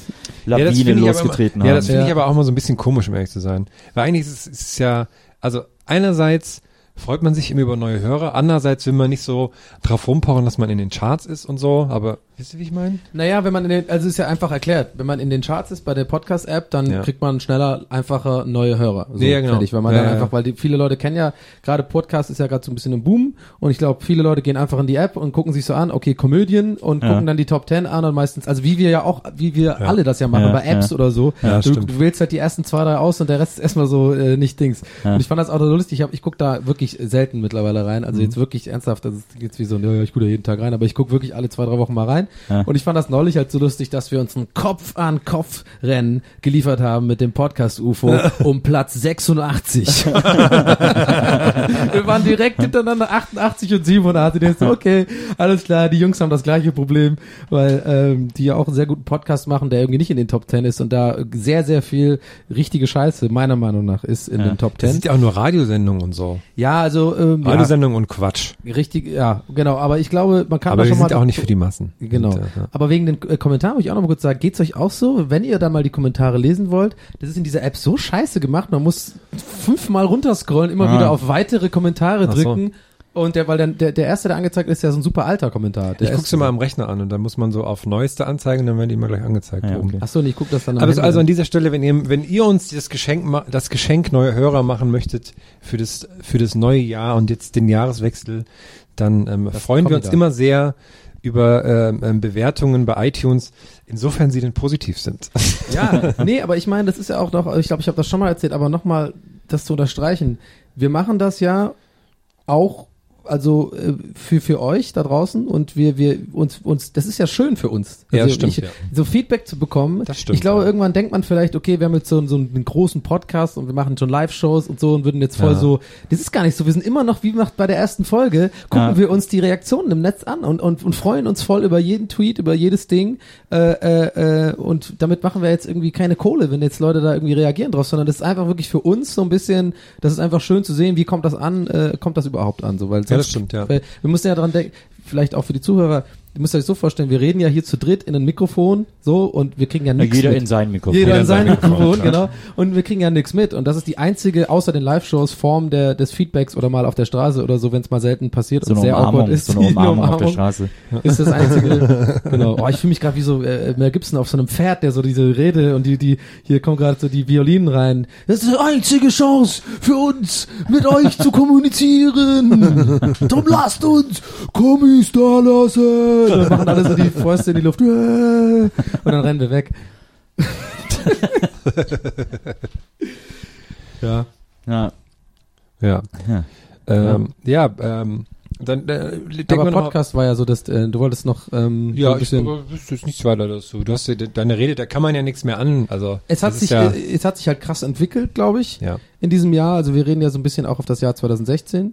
Speaker 5: ja, finde ich aber
Speaker 3: losgetreten
Speaker 5: immer, Ja,
Speaker 3: haben.
Speaker 5: das finde ich
Speaker 4: Ja.
Speaker 5: aber auch mal so ein bisschen komisch, um ehrlich zu sein. Weil eigentlich ist es, ist es ja, also einerseits freut man sich immer über neue Hörer, andererseits will man nicht so drauf rumpochen, dass man in den Charts ist und so, aber wisst ihr, wie ich meine?
Speaker 4: Naja, wenn man in den, also ist ja einfach erklärt, wenn man in den Charts ist bei der Podcast-App, dann
Speaker 5: Ja.
Speaker 4: kriegt man schneller, einfacher neue Hörer. So,
Speaker 5: Ja, genau.
Speaker 4: Fertig, weil man
Speaker 5: Ja,
Speaker 4: dann einfach, weil die, viele Leute kennen ja, gerade Podcast ist ja gerade so ein bisschen im Boom und ich glaube, viele Leute gehen einfach in die App und gucken sich so an, okay, Komödien und gucken dann die Top 10 an und meistens, also wie wir ja auch, wie wir alle das ja machen, bei Apps oder so.
Speaker 5: Ja,
Speaker 4: du, du wählst halt die ersten zwei, drei aus und der Rest ist erstmal so äh, nicht Dings. Und ich fand das auch so lustig, ich, hab, ich guck da wirklich selten mittlerweile rein,
Speaker 3: Mhm.
Speaker 4: also jetzt wirklich ernsthaft, das ist jetzt wie so, ja, ja, ich gucke da jeden Tag rein, aber ich guck wirklich alle zwei, drei Wochen mal rein sein.
Speaker 3: Ja.
Speaker 4: Und ich fand das neulich halt so lustig, dass wir uns ein Kopf-an-Kopf-Rennen geliefert haben mit dem Podcast-UFO [laughs] um Platz 86. [laughs] wir waren direkt hintereinander 88 und 87. Ich so, okay, alles klar, die Jungs haben das gleiche Problem, weil ähm, die ja auch einen sehr guten Podcast machen, der irgendwie nicht in den Top 10 ist und da sehr, sehr viel richtige Scheiße, meiner Meinung nach, ist in
Speaker 3: Ja.
Speaker 4: den Top
Speaker 5: Das
Speaker 4: 10.
Speaker 5: sind ja auch nur Radiosendungen und so.
Speaker 4: Ja, also ähm, ja,
Speaker 5: Radiosendungen und Quatsch.
Speaker 4: richtig, ja, genau. Aber ich glaube, man kann
Speaker 5: Aber
Speaker 4: schon mal
Speaker 5: auch nicht für die Massen.
Speaker 4: Genau.
Speaker 5: Und, äh, ja.
Speaker 4: Aber wegen den äh, Kommentaren muss ich auch noch mal kurz sagen, geht's euch auch so, wenn ihr da mal die Kommentare lesen wollt, das ist in dieser App so scheiße gemacht, man muss fünfmal runterscrollen, immer
Speaker 3: Ah.
Speaker 4: wieder auf weitere Kommentare
Speaker 5: Ach so.
Speaker 4: drücken. Und der, weil dann der, der erste, der angezeigt ist, ist ja so ein super alter Kommentar. Der
Speaker 5: Ich guck's dir mal am Rechner an und dann muss man so auf neueste anzeigen und dann werden die immer gleich angezeigt.
Speaker 3: Ja,
Speaker 5: oben.
Speaker 3: okay.
Speaker 4: Ach so, und ich guck das dann am
Speaker 5: Aber
Speaker 4: Handy
Speaker 5: also
Speaker 4: an.
Speaker 5: dieser Stelle, wenn ihr, wenn ihr uns das Geschenk, ma- das Geschenk neue Hörer machen möchtet für das, für das neue Jahr und jetzt den Jahreswechsel, dann ähm, freuen wir uns
Speaker 4: da.
Speaker 5: immer sehr über ähm, ähm, Bewertungen bei iTunes, insofern sie denn positiv sind. [laughs]
Speaker 4: Ja, nee, aber ich meine, das ist ja auch noch, ich glaube, ich habe das schon mal erzählt, aber nochmal das zu unterstreichen. Wir machen das ja auch also äh, für für euch da draußen und wir wir uns uns das ist ja schön für uns
Speaker 5: Ja,
Speaker 4: also
Speaker 5: stimmt,
Speaker 4: ich,
Speaker 5: ja.
Speaker 4: so Feedback zu bekommen
Speaker 5: Das stimmt,
Speaker 4: ich glaube
Speaker 5: ja.
Speaker 4: irgendwann denkt man vielleicht okay wir haben jetzt so, so einen großen Podcast und wir machen schon Live Shows und so und würden jetzt voll
Speaker 5: Ja.
Speaker 4: so das ist gar nicht so wir sind immer noch wie macht bei der ersten Folge gucken
Speaker 3: Ja.
Speaker 4: wir uns die Reaktionen im Netz an und und, und freuen uns voll über jeden Tweet über jedes Ding äh, äh, äh, und damit machen wir jetzt irgendwie keine Kohle wenn jetzt Leute da irgendwie reagieren drauf sondern das ist einfach wirklich für uns so ein bisschen das ist einfach schön zu sehen wie kommt das an äh, kommt das überhaupt an so weil
Speaker 5: Ja, das stimmt, ja.
Speaker 4: weil wir müssen ja dran denken, vielleicht auch für die Zuhörer, ihr müsst euch so vorstellen, wir reden ja hier zu dritt in ein Mikrofon, so, und wir kriegen ja nichts
Speaker 3: Jeder
Speaker 4: mit.
Speaker 3: in sein Mikrofon.
Speaker 4: Jeder in sein Mikrofon, genau. Und wir kriegen ja nichts mit. Und das ist die einzige, außer den Live-Shows, Form der, des Feedbacks oder mal auf der Straße oder so, wenn es mal selten passiert
Speaker 3: so
Speaker 4: und sehr
Speaker 3: Umarmung,
Speaker 4: awkward ist.
Speaker 3: so eine
Speaker 4: die [laughs]
Speaker 3: Umarmung auf der Straße.
Speaker 4: ist das einzige. [laughs] genau. Oh, ich fühle mich gerade wie so äh, Mel Gibson auf so einem Pferd, der so diese Rede und die die hier kommen gerade so die Violinen rein. Das ist die einzige Chance für uns, mit euch zu kommunizieren. [laughs] Drum lasst uns Kommis da lassen. Und dann machen alle so die Fäuste in die Luft. Und dann rennen wir weg. [laughs] ja.
Speaker 3: Ja.
Speaker 5: Ja.
Speaker 3: Ja.
Speaker 5: Ähm, ja, ähm, dann äh,
Speaker 4: Aber Podcast war ja so, dass äh, du wolltest noch ähm, so
Speaker 5: Ja,
Speaker 4: ein
Speaker 5: ich,
Speaker 4: bisschen.
Speaker 5: das ist nichts weiter dazu. Du hast ja de- deine Rede, da kann man ja nichts mehr an. Also
Speaker 4: Es hat sich,
Speaker 5: ja,
Speaker 4: äh, es hat sich halt krass entwickelt, glaube ich.
Speaker 5: ja.
Speaker 4: in diesem Jahr. Also wir reden ja so ein bisschen auch auf das Jahr 2016.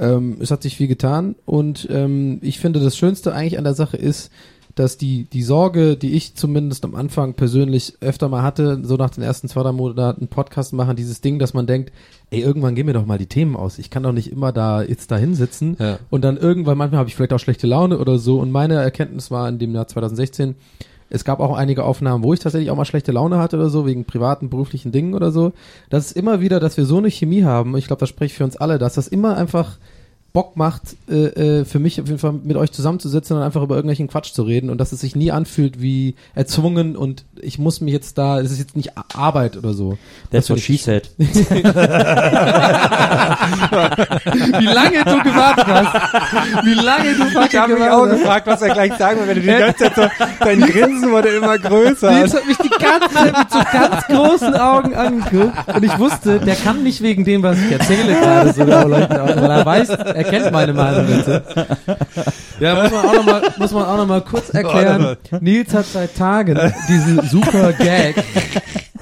Speaker 4: Ähm, es hat sich viel getan und ähm, ich finde, das Schönste eigentlich an der Sache ist, dass die, die Sorge, die ich zumindest am Anfang persönlich öfter mal hatte, so nach den ersten zwei, drei Monaten Podcast machen, dieses Ding, dass man denkt, ey, irgendwann gehen mir doch mal die Themen aus. Ich kann doch nicht immer da jetzt da hinsitzen.
Speaker 5: Ja.
Speaker 4: Und dann irgendwann, manchmal habe ich vielleicht auch schlechte Laune oder so. Und meine Erkenntnis war in dem Jahr 2016, es gab auch einige Aufnahmen, wo ich tatsächlich auch mal schlechte Laune hatte oder so, wegen privaten, beruflichen Dingen oder so. Das ist immer wieder, dass wir so eine Chemie haben, ich glaube, das spricht für uns alle, dass das immer einfach Bock macht, äh, äh, für mich auf jeden Fall mit euch zusammenzusitzen und einfach über irgendwelchen Quatsch zu reden und dass es sich nie anfühlt wie erzwungen und ich muss mich jetzt da, es ist jetzt nicht Arbeit oder so.
Speaker 3: That's what she said. [laughs]
Speaker 4: Wie lange du gewartet hast. Wie lange du fucking
Speaker 5: Ich habe mich
Speaker 4: gewartet
Speaker 5: auch
Speaker 4: hast.
Speaker 5: gefragt, was er gleich sagen will, wenn du die ganze Zeit so, dein Grinsen wurde immer größer.
Speaker 4: Nils hat mich die ganze Zeit mit so ganz großen Augen angeguckt und ich wusste, der kann nicht wegen dem, was ich erzähle gerade so über Leute, weil er weiß, er kennt meine Meinung dazu. Ja, muss man auch noch mal, muss man auch noch mal kurz erklären. Nils hat seit Tagen diesen super Gag,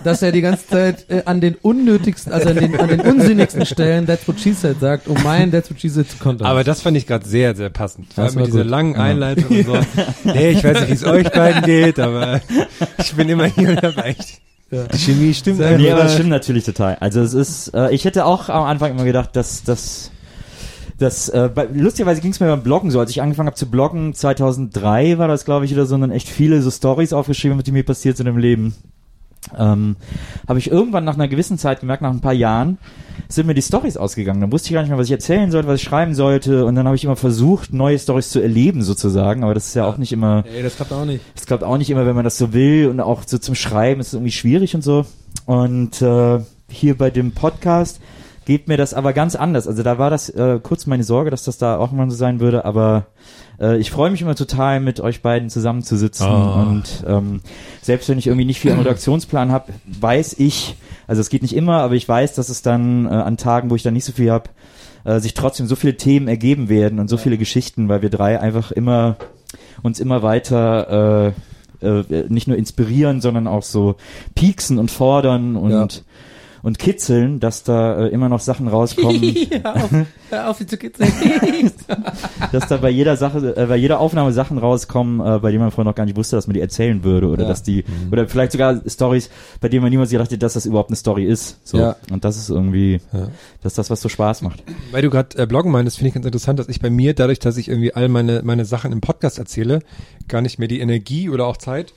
Speaker 4: dass er die ganze Zeit äh, an den unnötigsten, also an den, an den unsinnigsten Stellen That's What She Said sagt, um meinen That's What She Said zu kontern.
Speaker 5: Aber das fand ich gerade sehr, sehr passend. Vor
Speaker 4: Das
Speaker 5: allem mit dieser
Speaker 4: gut.
Speaker 5: langen Einleitung und so. [laughs] Nee, ich weiß nicht, wie es euch beiden geht, aber ich bin immer hier und dabei. Die Chemie stimmt.
Speaker 3: Nee, aber das stimmt natürlich total. Also es ist, äh, ich hätte auch am Anfang immer gedacht, dass dass das äh, bei, lustigerweise ging es mir beim Bloggen so, als ich angefangen habe zu bloggen, 2003 war das glaube ich oder so, und dann echt viele so Stories aufgeschrieben, die mir passiert sind im Leben. Ähm, habe ich irgendwann nach einer gewissen Zeit gemerkt, nach ein paar Jahren, sind mir die Stories ausgegangen. Dann wusste ich gar nicht mehr, was ich erzählen sollte, was ich schreiben sollte. Und dann habe ich immer versucht, neue Stories zu erleben sozusagen. Aber das ist ja auch nicht immer
Speaker 4: Ey, das klappt auch nicht.
Speaker 3: das klappt auch nicht immer, wenn man das so will und auch so zum Schreiben ist es irgendwie schwierig und so. Und äh, hier bei dem Podcast geht mir das aber ganz anders. Also da war das äh, kurz meine Sorge, dass das da auch mal so sein würde, aber äh, ich freue mich immer total, mit euch beiden zusammenzusitzen
Speaker 5: Ah.
Speaker 3: und ähm, selbst wenn ich irgendwie nicht viel am Redaktionsplan habe, weiß ich, also es geht nicht immer, aber ich weiß, dass es dann äh, an Tagen, wo ich dann nicht so viel habe, äh, sich trotzdem so viele Themen ergeben werden und so viele Geschichten, weil wir drei einfach immer uns immer weiter äh, äh, nicht nur inspirieren, sondern auch so pieksen und fordern und
Speaker 4: Ja.
Speaker 3: Und kitzeln, dass da äh, immer noch Sachen rauskommen, [laughs]
Speaker 4: hör auf, hör auf, wie zu kitzeln. [laughs]
Speaker 3: dass da bei jeder Sache, äh, bei jeder Aufnahme Sachen rauskommen, äh, bei denen man vorher noch gar nicht wusste, dass man die erzählen würde oder
Speaker 4: Ja.
Speaker 3: dass die oder vielleicht sogar Stories, bei denen man niemals gedacht hätte, dass das überhaupt eine Story ist. So
Speaker 4: Ja.
Speaker 3: und das ist irgendwie,
Speaker 5: Ja.
Speaker 3: das ist das, was so Spaß macht.
Speaker 5: Weil du gerade äh, Bloggen meinst, finde ich ganz interessant, dass ich bei mir, dadurch, dass ich irgendwie all meine, meine Sachen im Podcast erzähle, gar nicht mehr die Energie oder auch Zeit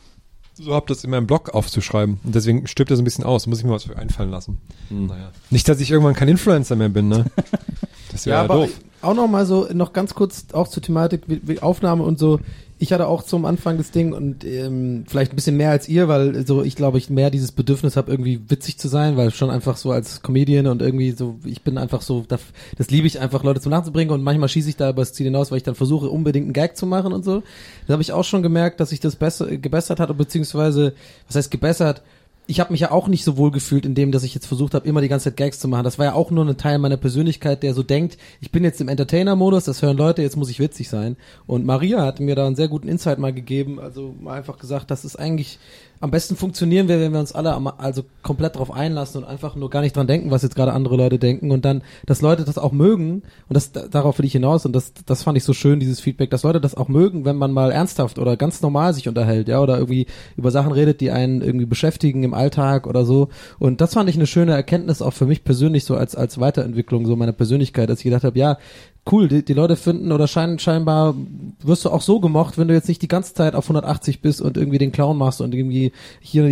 Speaker 5: so habe, das in meinem Blog aufzuschreiben. Und deswegen stirbt das ein bisschen aus. Muss ich mir was für einfallen lassen. Naja. Nicht, dass ich irgendwann kein Influencer mehr bin, ne? [laughs] Das wäre
Speaker 4: Ja,
Speaker 5: ja,
Speaker 4: aber
Speaker 5: doof.
Speaker 4: auch noch mal so, noch ganz kurz auch zur Thematik wie, wie Aufnahme und so. Ich hatte auch zum Anfang das Ding und ähm, vielleicht ein bisschen mehr als ihr, weil so ich glaube ich mehr dieses Bedürfnis habe irgendwie witzig zu sein, weil schon einfach so als Comedian und irgendwie so ich bin einfach so das, das liebe ich einfach Leute zum Lachen zu bringen und manchmal schieße ich da über das Ziel hinaus, weil ich dann versuche unbedingt einen Gag zu machen und so. Da habe ich auch schon gemerkt, dass sich das besser gebessert hat beziehungsweise was heißt gebessert? Ich habe mich ja auch nicht so wohl gefühlt in dem, dass ich jetzt versucht habe, immer die ganze Zeit Gags zu machen. Das war ja auch nur ein Teil meiner Persönlichkeit, der so denkt, ich bin jetzt im Entertainer-Modus, das hören Leute, jetzt muss ich witzig sein. Und Maria hat mir da einen sehr guten Insight mal gegeben, also mal einfach gesagt, das ist eigentlich am besten funktionieren wir, wenn wir uns alle am, also komplett drauf einlassen und einfach nur gar nicht dran denken, was jetzt gerade andere Leute denken und dann, dass Leute das auch mögen und das da- darauf will ich hinaus und das das fand ich so schön dieses Feedback, dass Leute das auch mögen, wenn man mal ernsthaft oder ganz normal sich unterhält, ja, oder irgendwie über Sachen redet, die einen irgendwie beschäftigen im Alltag oder so. Und das fand ich eine schöne Erkenntnis auch für mich persönlich so als als Weiterentwicklung so meiner Persönlichkeit, dass ich gedacht habe, ja, cool, die, die Leute finden oder scheinen scheinbar wirst du auch so gemocht, wenn du jetzt nicht die ganze Zeit auf 180 bist und irgendwie den Clown machst und irgendwie hier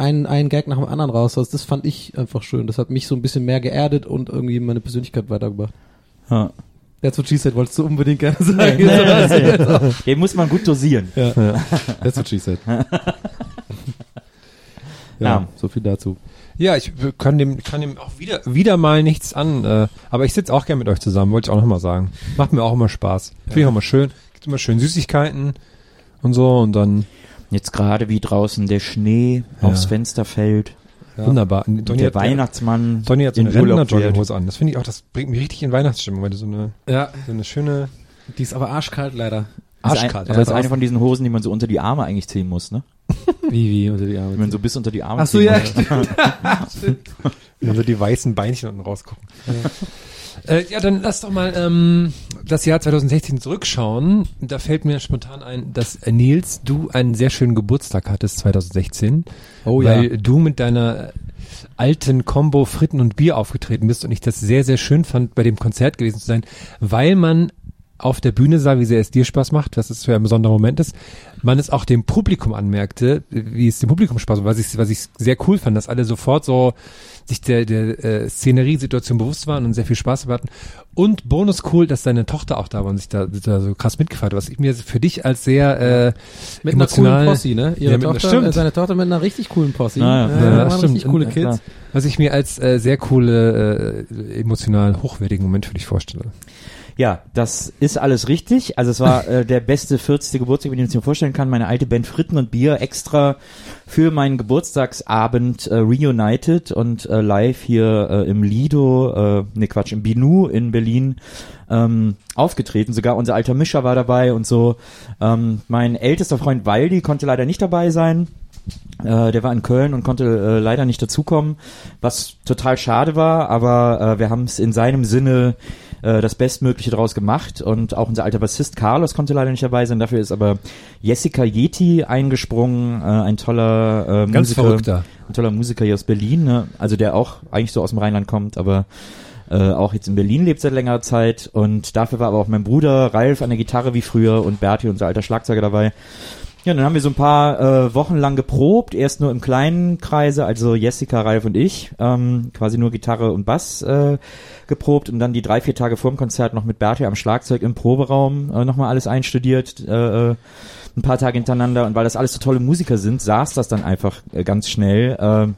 Speaker 4: einen, einen Gag nach dem anderen raushaust. Das fand ich einfach schön. Das hat mich so ein bisschen mehr geerdet und irgendwie meine Persönlichkeit weitergebracht.
Speaker 3: Ja.
Speaker 4: That's what she said, wolltest du unbedingt gerne sagen.
Speaker 3: Nee, nee, [laughs] nee. Den muss man gut dosieren.
Speaker 4: Ja. That's what she said. [laughs] ja,
Speaker 3: Ja.
Speaker 4: so viel dazu.
Speaker 5: Ja, ich kann dem, kann dem auch wieder, wieder mal nichts an. Äh, aber ich sitze auch gern mit euch zusammen, wollte ich auch nochmal sagen. Macht mir auch immer Spaß. Finde ich auch mal schön. Gibt immer schön Süßigkeiten und so und dann
Speaker 3: Jetzt gerade wie draußen der Schnee
Speaker 5: Ja.
Speaker 3: aufs Fenster fällt.
Speaker 5: wunderbar. Und
Speaker 3: Und
Speaker 5: Donny
Speaker 3: der
Speaker 5: hat-
Speaker 3: Weihnachtsmann
Speaker 5: Donny hat so
Speaker 3: in
Speaker 5: eine Rentner-Jogginghose an. Das finde ich auch, das bringt mich richtig in Weihnachtsstimmung, weil du so eine,
Speaker 4: Ja,
Speaker 5: so eine schöne
Speaker 4: die ist aber arschkalt leider.
Speaker 3: Ist, ein,
Speaker 5: Arschkalt.
Speaker 3: das ist eine von diesen Hosen, die man so unter die Arme eigentlich ziehen muss, ne?
Speaker 4: Wie, wie unter
Speaker 3: die
Speaker 4: Arme.
Speaker 3: man so bis unter die Arme
Speaker 4: Ach so,
Speaker 3: ziehen
Speaker 4: ja,
Speaker 3: muss. [laughs] [laughs]
Speaker 4: stimmt.
Speaker 5: Wenn so die weißen Beinchen unten rausgucken. Ja. Äh, ja, dann lass doch mal ähm, das Jahr 2016 zurückschauen. Da fällt mir spontan ein, dass äh, Nils, du einen sehr schönen Geburtstag hattest 2016.
Speaker 4: Oh ja.
Speaker 5: weil du mit deiner alten Combo Fritten und Bier aufgetreten bist und ich das sehr, sehr schön fand, bei dem Konzert gewesen zu sein, weil man auf der Bühne sah, wie sehr es dir Spaß macht, was es für ein besonderer Moment ist. Man es auch dem Publikum anmerkte, wie es dem Publikum Spaß macht, was ich, was ich sehr cool fand, dass alle sofort so sich der, der äh, Szenerie-Situation bewusst waren und sehr viel Spaß hatten. Und bonus cool, dass deine Tochter auch da war und sich da, da so krass mitgefeiert hat, was ich mir für dich als sehr äh,
Speaker 4: Mit einer
Speaker 5: emotional,
Speaker 4: coolen Posse, ne? Ihre
Speaker 5: Ja, einer-
Speaker 4: Tochter, äh, seine Tochter mit einer richtig coolen Posse.
Speaker 3: Ah, ja.
Speaker 5: Ja,
Speaker 4: waren
Speaker 5: stimmt.
Speaker 4: richtig coole
Speaker 3: Ja,
Speaker 4: Kids.
Speaker 3: klar.
Speaker 5: was ich mir als äh, sehr coole, äh, emotional hochwertigen Moment für dich vorstelle.
Speaker 3: Ja, das ist alles richtig. Also es war [laughs] äh, der beste 40. Geburtstag, den ich mir vorstellen kann. Meine alte Band Fritten und Bier extra für meinen Geburtstagsabend äh, reunited und äh, live hier äh, im Lido, äh, ne Quatsch, im Binu in Berlin ähm, aufgetreten. Sogar unser alter Mischer war dabei und so. Ähm, mein ältester Freund Waldi konnte leider nicht dabei sein. Äh, der war in Köln und konnte äh, leider nicht dazukommen, was total schade war, aber äh, wir haben es in seinem Sinne äh, das Bestmögliche daraus gemacht und auch unser alter Bassist Carlos konnte leider nicht dabei sein, dafür ist aber Jessica Yeti eingesprungen, äh, ein toller äh,
Speaker 5: Ganz
Speaker 3: Musiker,
Speaker 5: verrückter.
Speaker 3: ein toller Musiker hier aus Berlin, ne? also der auch eigentlich so aus dem Rheinland kommt, aber äh, auch jetzt in Berlin lebt seit längerer Zeit und dafür war aber auch mein Bruder Ralf an der Gitarre wie früher und Berti, unser alter Schlagzeuger dabei. Ja, dann haben wir so ein paar äh, Wochen lang geprobt, erst nur im kleinen Kreise, also Jessica, Ralf und ich, ähm, quasi nur Gitarre und Bass äh, geprobt und dann die drei, vier Tage vor dem Konzert noch mit Berti am Schlagzeug im Proberaum äh, nochmal alles einstudiert, äh, äh, ein paar Tage hintereinander und weil das alles so tolle Musiker sind, saß das dann einfach äh, ganz schnell. Äh,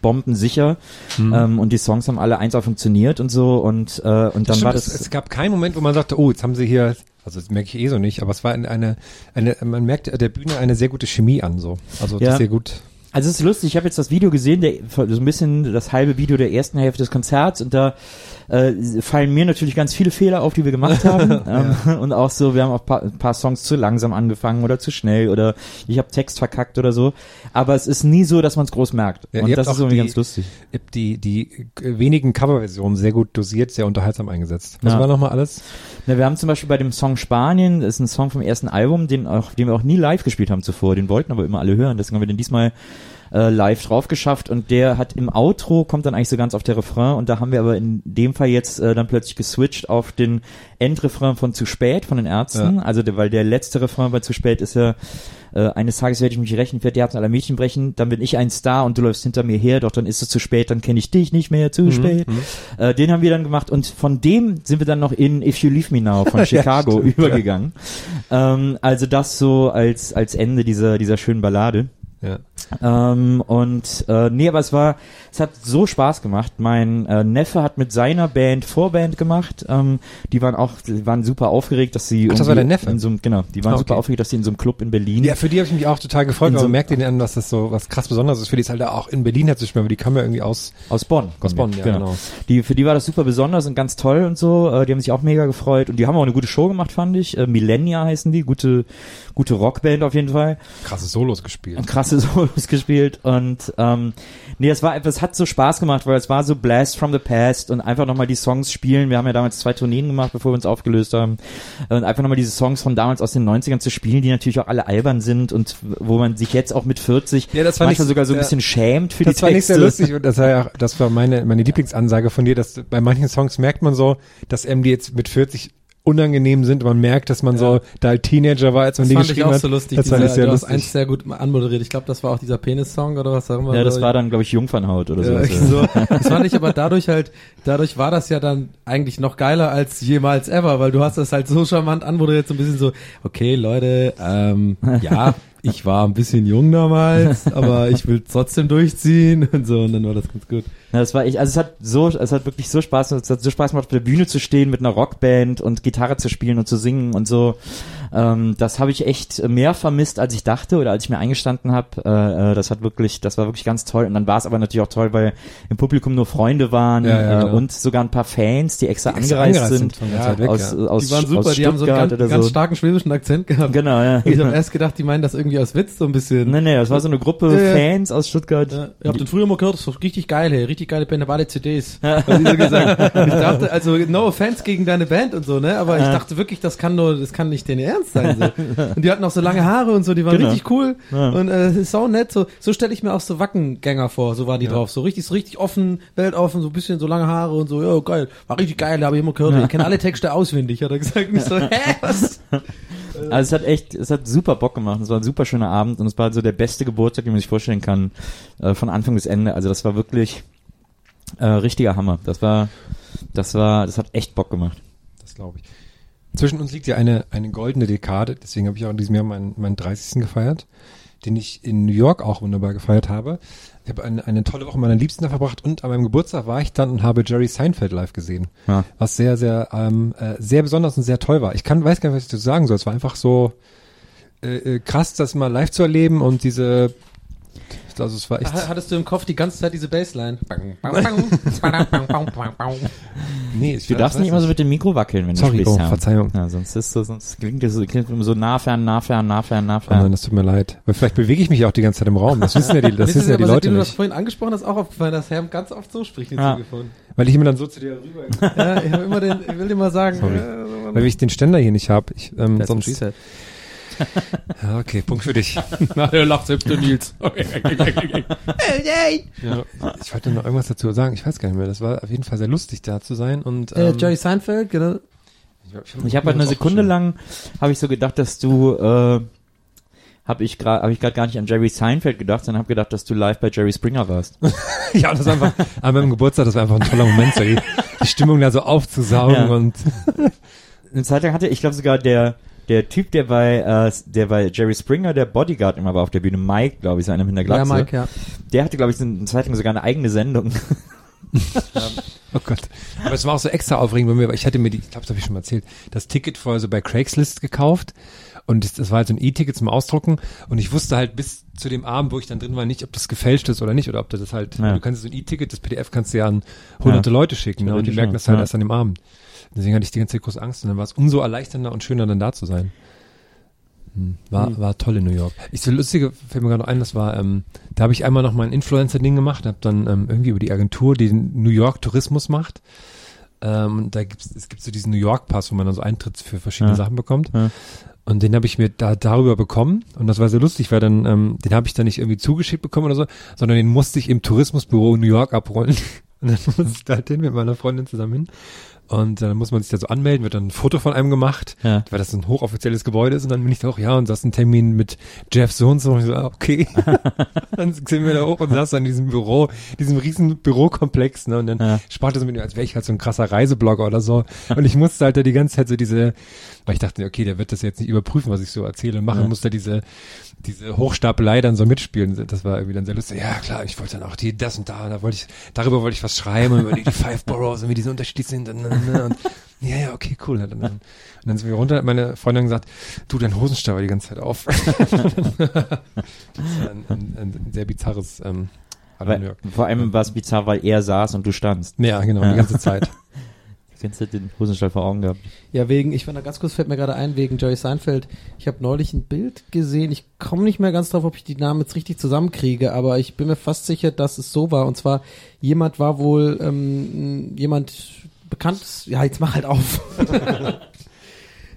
Speaker 3: bombensicher ähm, und die Songs haben alle eins funktioniert und so und äh, und dann
Speaker 5: Stimmt,
Speaker 3: war
Speaker 5: es,
Speaker 3: das
Speaker 5: es gab keinen Moment, wo man sagte, oh, jetzt haben sie hier, also das merke ich eh so nicht, aber es war eine, eine, eine man merkt der Bühne eine sehr gute Chemie an, so. Also
Speaker 3: Ja.
Speaker 5: sehr gut.
Speaker 3: Also es ist lustig, ich habe jetzt das Video gesehen, der, so ein bisschen das halbe Video der ersten Hälfte des Konzerts und da äh, fallen mir natürlich ganz viele Fehler auf, die wir gemacht [laughs] haben. ähm, Und auch so, wir haben auch ein paar Songs zu langsam angefangen oder zu schnell oder ich habe Text verkackt oder so. Aber es ist nie so, dass man es groß merkt.
Speaker 5: Ja,
Speaker 3: und das ist irgendwie
Speaker 5: die-
Speaker 3: ganz lustig.
Speaker 5: Ihr habt die, die wenigen Coverversionen sehr gut dosiert, sehr unterhaltsam eingesetzt. Was
Speaker 3: Ja.
Speaker 5: war nochmal alles?
Speaker 3: Na, wir haben zum Beispiel bei dem Song Spanien, das ist ein Song vom ersten Album, den, auch, den wir auch nie live gespielt haben zuvor, den wollten aber immer alle hören, deswegen haben wir den diesmal äh, live drauf geschafft und der hat im Outro, kommt dann eigentlich so ganz auf der Refrain und da haben wir aber in dem Fall jetzt äh, dann plötzlich geswitcht auf den Endrefrain von Zu spät von den Ärzten, also der, weil der letzte Refrain bei Zu spät ist ja äh, eines Tages werde ich mich rächen, werde die Herzen aller Mädchen brechen, dann bin ich ein Star und du läufst hinter mir her, doch dann ist es zu spät, dann kenne ich dich nicht mehr, zu spät. Äh, den haben wir dann gemacht und von dem sind wir dann noch in If You Leave Me Now von [laughs] Chicago
Speaker 5: stimmt,
Speaker 3: übergegangen. Ähm, also das so als, als Ende dieser, dieser schönen Ballade.
Speaker 5: Ja.
Speaker 3: Ähm, und äh, nee, aber es war, es hat so Spaß gemacht. Mein äh, Neffe hat mit seiner Band Vorband gemacht. Ähm, die waren auch, die waren super aufgeregt, dass sie
Speaker 5: Ach, das war dein Neffe?
Speaker 3: In so einem, genau, die waren
Speaker 5: Ah,
Speaker 3: super
Speaker 5: okay.
Speaker 3: aufgeregt, dass sie in so einem Club in Berlin.
Speaker 5: Ja, für die habe ich mich auch total gefreut, aber
Speaker 3: so-
Speaker 5: merkt denen an, dass das so was krass Besonderes ist. Für die ist halt auch in Berlin hat zu spielen, aber die kamen ja irgendwie aus,
Speaker 3: Aus Bonn.
Speaker 5: aus Bonn, ja, genau.
Speaker 3: Die, für die war das super besonders und ganz toll und so. Äh, die haben sich auch mega gefreut und die haben auch eine gute Show gemacht, fand ich. Äh, Millennia heißen die, gute, gute Rockband auf jeden Fall.
Speaker 5: Krasse Solos gespielt.
Speaker 3: Und krasse [laughs] Solos gespielt und ähm, nee, es war einfach, es hat so Spaß gemacht, weil es war so Blast from the Past und einfach nochmal die Songs spielen. Wir haben ja damals zwei Tourneen gemacht, bevor wir uns aufgelöst haben. Und einfach nochmal diese Songs von damals aus den 90ern zu spielen, die natürlich auch alle albern sind und wo man sich jetzt auch mit 40
Speaker 5: Ja, das war
Speaker 3: manchmal
Speaker 5: nicht-
Speaker 3: sogar so ein
Speaker 5: ja.
Speaker 3: bisschen schämt für
Speaker 5: Das
Speaker 3: die
Speaker 5: war nicht
Speaker 3: Texte.
Speaker 5: sehr lustig und das war ja, das war meine, meine Lieblingsansage von dir, dass bei manchen Songs merkt man so, dass MD jetzt mit 40 unangenehm sind. Man merkt, dass man so da halt Teenager war, als man
Speaker 4: Das
Speaker 5: die
Speaker 4: fand ich
Speaker 5: geschrieben
Speaker 4: auch
Speaker 5: hat.
Speaker 4: so lustig.
Speaker 5: Das fand
Speaker 4: dieser-
Speaker 5: ich sehr
Speaker 4: du hast
Speaker 5: lustig.
Speaker 4: eins sehr gut anmoderiert. Ich glaube, das war auch dieser Penis-Song oder was auch immer.
Speaker 3: Ja, das war dann, glaube ich, Jungfernhaut oder
Speaker 4: Ja,
Speaker 3: sowas.
Speaker 4: so. Das fand ich aber dadurch halt, dadurch war das ja dann eigentlich noch geiler als jemals ever, weil du hast das halt so charmant anmoderiert, so ein bisschen so, okay, Leute, ähm, ja, [laughs] ich war ein bisschen jung damals, aber ich will trotzdem durchziehen und so, und dann war das ganz gut.
Speaker 3: Ja, das war ich, also es hat so, es hat wirklich so Spaß, es hat so Spaß gemacht, auf der Bühne zu stehen mit einer Rockband und Gitarre zu spielen und zu singen und so. Ähm, das habe ich echt mehr vermisst, als ich dachte oder als ich mir eingestanden habe. Äh, äh, das hat wirklich, das war wirklich ganz toll. Und dann war es aber natürlich auch toll, weil im Publikum nur Freunde waren
Speaker 5: Ja, ja,
Speaker 3: äh,
Speaker 5: genau.
Speaker 3: und sogar ein paar Fans, die extra,
Speaker 5: Die extra
Speaker 3: angereist,
Speaker 5: angereist
Speaker 3: sind,
Speaker 5: sind weit weg,
Speaker 3: aus,
Speaker 5: ja.
Speaker 3: aus,
Speaker 4: Die waren super, die haben so einen ganz, ganz
Speaker 3: so.
Speaker 4: starken schwäbischen Akzent gehabt.
Speaker 3: Genau, ja.
Speaker 4: Ich habe erst gedacht, die meinen das irgendwie aus Witz so ein bisschen.
Speaker 3: Nee, nee, das war so eine Gruppe
Speaker 4: Ja, ja.
Speaker 3: Fans aus Stuttgart.
Speaker 4: Ja, ihr habt den früher mal gehört, das ist richtig geil, hey, richtig geile Band, aber alle CDs. Haben die so gesagt. [laughs] Ich dachte, also no offense gegen deine Band und so, ne? Aber ich dachte wirklich, das kann nur, das kann nicht dein Ernst sein. So. Und die hatten auch so lange Haare und so, die waren
Speaker 3: Genau.
Speaker 4: richtig cool.
Speaker 3: Ja.
Speaker 4: Und äh, so nett. So, so stelle ich mir auch so Wackengänger vor, so war die drauf. So richtig, so richtig offen, weltoffen, so ein bisschen so lange Haare und so, ja, geil. War richtig geil, habe ich immer gehört. Ich kenne alle Texte auswendig, hat er gesagt. Und ich so, [laughs] hä, was?
Speaker 3: Also es hat echt, es hat super Bock gemacht. Es war ein super schöner Abend und es war so der beste Geburtstag, den man sich vorstellen kann, äh, von Anfang bis Ende. Also das war wirklich äh, richtiger Hammer. Das war, das war, das hat echt Bock gemacht.
Speaker 5: Das glaube ich. Zwischen uns liegt ja eine, eine goldene Dekade, deswegen habe ich auch in diesem Jahr meinen, meinen 30. gefeiert, den ich in New York auch wunderbar gefeiert habe. Ich habe eine, eine tolle Woche mit meiner Liebsten da verbracht und an meinem Geburtstag war ich dann und habe Jerry Seinfeld live gesehen.
Speaker 3: Ja.
Speaker 5: Was sehr, sehr, ähm, äh, sehr besonders und sehr toll war. Ich kann, weiß gar nicht, was ich dazu sagen soll. Es war einfach so äh, äh, krass, das mal live zu erleben und diese, also es war echt,
Speaker 4: Hattest du im Kopf die ganze Zeit diese Bassline?
Speaker 5: nee, ich
Speaker 3: Du darfst nicht immer so mit dem Mikro wackeln, wenn
Speaker 5: Sorry,
Speaker 3: du sprichst.
Speaker 5: oh. Verzeihung.
Speaker 3: Ja, sonst ist so, sonst klingt das so, klingt immer so nah, fern, nah, fern, nah, fern, nah,
Speaker 5: Oh nein,
Speaker 3: fern.
Speaker 5: das tut mir leid. Weil vielleicht bewege ich mich auch die ganze Zeit im Raum. Das wissen ja die, [laughs] das wissen ja die
Speaker 4: aber,
Speaker 5: Leute
Speaker 4: seitdem du das
Speaker 5: nicht.
Speaker 4: vorhin angesprochen hast, auch aufgefallen, dass Herm ganz oft so spricht
Speaker 3: Ja.
Speaker 4: Telefon.
Speaker 5: Weil ich immer dann so zu dir rüber.
Speaker 4: Ja, ich habe immer den, ich will dir mal sagen.
Speaker 5: Sorry.
Speaker 4: äh,
Speaker 5: Weil ich den Ständer hier nicht habe. Ich, ähm,
Speaker 4: That's
Speaker 5: sonst. [laughs] ja, okay, Punkt für dich. [laughs]
Speaker 4: Na, der lacht selbst der Nils. [laughs]
Speaker 5: ja, ich wollte noch irgendwas dazu sagen. Ich weiß gar nicht mehr. Das war auf jeden Fall sehr lustig, da zu sein. Und,
Speaker 4: Äh,
Speaker 5: ähm,
Speaker 4: Jerry Seinfeld, genau.
Speaker 3: Ich habe halt eine Sekunde lang, habe ich so gedacht, dass du, äh, habe ich gerade, habe ich gerade gar nicht an Jerry Seinfeld gedacht, sondern habe gedacht, dass du live bei Jerry Springer warst.
Speaker 5: Ja, das war einfach, an meinem Geburtstag, das war einfach ein toller Moment, so die, die Stimmung da so aufzusaugen
Speaker 3: Ja.
Speaker 5: und,
Speaker 3: Eine Zeit lang hatte, ich glaube sogar der der Typ, der bei äh, der bei Jerry Springer der Bodyguard immer war auf der Bühne, Mike, glaube ich, so einer mit der
Speaker 4: Ja,
Speaker 3: Glatze.
Speaker 4: Mike, ja.
Speaker 3: Der hatte, glaube ich, so eine Zeit lang sogar eine eigene Sendung. [laughs]
Speaker 5: oh Gott. Aber es war auch so extra aufregend bei mir, weil ich hatte mir die, ich glaube, das habe ich schon mal erzählt, das Ticket vorher so bei Craigslist gekauft Und das, das war halt so ein E-Ticket zum Ausdrucken und ich wusste halt bis zu dem Abend, wo ich dann drin war, nicht, ob das gefälscht ist oder nicht oder ob das halt,
Speaker 3: Ja.
Speaker 5: du kannst so ein E-Ticket, das PDF kannst du ja an hunderte
Speaker 3: Ja.
Speaker 5: Leute schicken ne? und die merken das halt erst an dem Abend. Deswegen hatte ich die ganze Zeit große Angst und dann war es umso erleichternder und schöner dann da zu sein. Hm. War, war toll in New York. Ich so lustige, fällt mir gerade noch ein, das war, ähm, da habe ich einmal noch mal ein Influencer-Ding gemacht, habe dann ähm, irgendwie über die Agentur, die den New York Tourismus macht, ähm, da gibt's, es gibt so diesen New York Pass, wo man dann so Eintritt für verschiedene
Speaker 3: Ja.
Speaker 5: Sachen bekommt.
Speaker 3: Ja.
Speaker 5: Und den habe ich mir da darüber bekommen und das war sehr lustig, weil dann ähm, den habe ich dann nicht irgendwie zugeschickt bekommen oder so, sondern den musste ich im Tourismusbüro New York abholen. [laughs] Und dann [laughs] musste ich halt hin mit meiner Freundin zusammen hin. Und dann muss man sich da so anmelden, wird dann ein Foto von einem gemacht,
Speaker 3: Ja.
Speaker 5: weil das so ein hochoffizielles Gebäude ist. Und dann bin ich da auch, ja, und das ist ein Termin mit Jeff so und so. Und ich so, ah, okay. [laughs] dann sind wir da hoch und saß dann in diesem Büro, diesem riesen Bürokomplex. Ne? Und dann
Speaker 3: Ja.
Speaker 5: sprach das mit mir, als wäre ich halt so ein krasser Reiseblogger oder so. Und ich musste halt da die ganze Zeit so diese, weil ich dachte, okay, der wird das jetzt nicht überprüfen, was ich so erzähle und mache,
Speaker 3: Ja.
Speaker 5: musste diese, diese Hochstapelei dann so mitspielen. Das war irgendwie dann sehr lustig. Ja, klar, ich wollte dann auch die, das und da, und da wollte ich, darüber wollte ich was schreiben, über die, die Five Boroughs und wie diese Unterschiede sind. Und, und, und, ja, ja, okay, cool. Und dann, und dann sind wir runter, hat meine Freundin gesagt, du, dein Hosenstall war die ganze Zeit auf. [laughs] das war ein, ein, ein sehr bizarres, ähm,
Speaker 3: Weil, vor allem war es bizarr, weil er saß und du standst.
Speaker 5: Ja, genau, die ganze Zeit. [laughs]
Speaker 3: Du kennst den Hosenstall vor Augen gehabt.
Speaker 4: Ja, wegen, ich fand da ganz kurz fällt mir gerade ein, wegen Jerry Seinfeld. Ich habe neulich ein Bild gesehen. Ich komme nicht mehr ganz drauf, ob ich die Namen jetzt richtig zusammenkriege, aber ich bin mir fast sicher, dass es so war. Und zwar, jemand war wohl, ähm, jemand bekanntes, ja, jetzt mach halt auf. [laughs]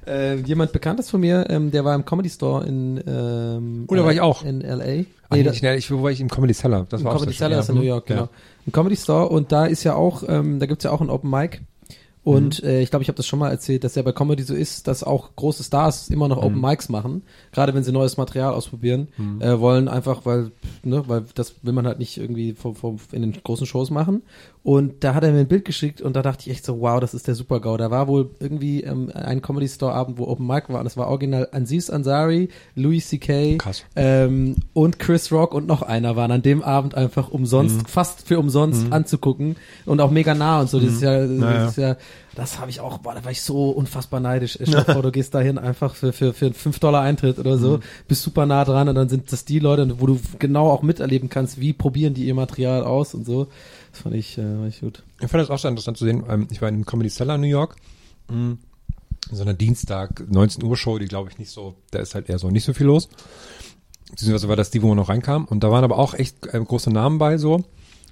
Speaker 4: äh, jemand bekanntes von mir, ähm, der war im Comedy Store in, ähm,
Speaker 5: Oh, da war ich auch.
Speaker 4: in L.A.
Speaker 5: Ach,
Speaker 4: Nee,
Speaker 5: nee,
Speaker 4: da-
Speaker 5: ich, ich, wo war ich im Comedy Cellar? Das
Speaker 4: Im
Speaker 5: war auch
Speaker 4: Comedy Cellar
Speaker 5: ja.
Speaker 4: ist in New York,
Speaker 5: Ja.
Speaker 4: genau. Im Comedy Store und da ist ja auch, ähm, da gibt's ja auch ein Open Mic. Und
Speaker 5: Mhm.
Speaker 4: äh, ich glaube, ich habe das schon mal erzählt, dass ja bei Comedy so ist, dass auch große Stars immer noch
Speaker 5: Mhm.
Speaker 4: Open Mics machen, gerade wenn sie neues Material ausprobieren, äh, wollen einfach, weil, ne, weil das will man halt nicht irgendwie vom, vom, in den großen Shows machen. Und da hat er mir ein Bild geschickt und da dachte ich echt so, wow, das ist der Super-GAU. Da war wohl irgendwie ähm, ein Comedy Store Abend, wo Open Mic war und das war original Aziz Ansari, Louis C.K. Ähm, und Chris Rock und noch einer waren an dem Abend einfach umsonst,
Speaker 5: Mhm.
Speaker 4: fast für umsonst anzugucken und auch mega nah und so. Das ist ja, das,
Speaker 5: Naja.
Speaker 4: ist ja, das habe ich auch, boah, da war ich so unfassbar neidisch. Stell dir vor, du gehst dahin einfach für, für, für 5 Dollar Eintritt oder
Speaker 5: Mhm.
Speaker 4: so, bist super nah dran und dann sind das die Leute, wo du genau auch miterleben kannst, wie probieren die ihr Material aus und so. Das fand ich, äh, fand ich gut.
Speaker 5: Ich fand das auch sehr interessant zu sehen. Ähm, Ich war in dem Comedy Cellar New York. Mhm. In so einer Dienstag 19 Uhr Show, die glaube ich nicht so, da ist halt eher so nicht so viel los. Beziehungsweise war das die, wo man noch reinkam. Und da waren aber auch echt ähm, große Namen bei so.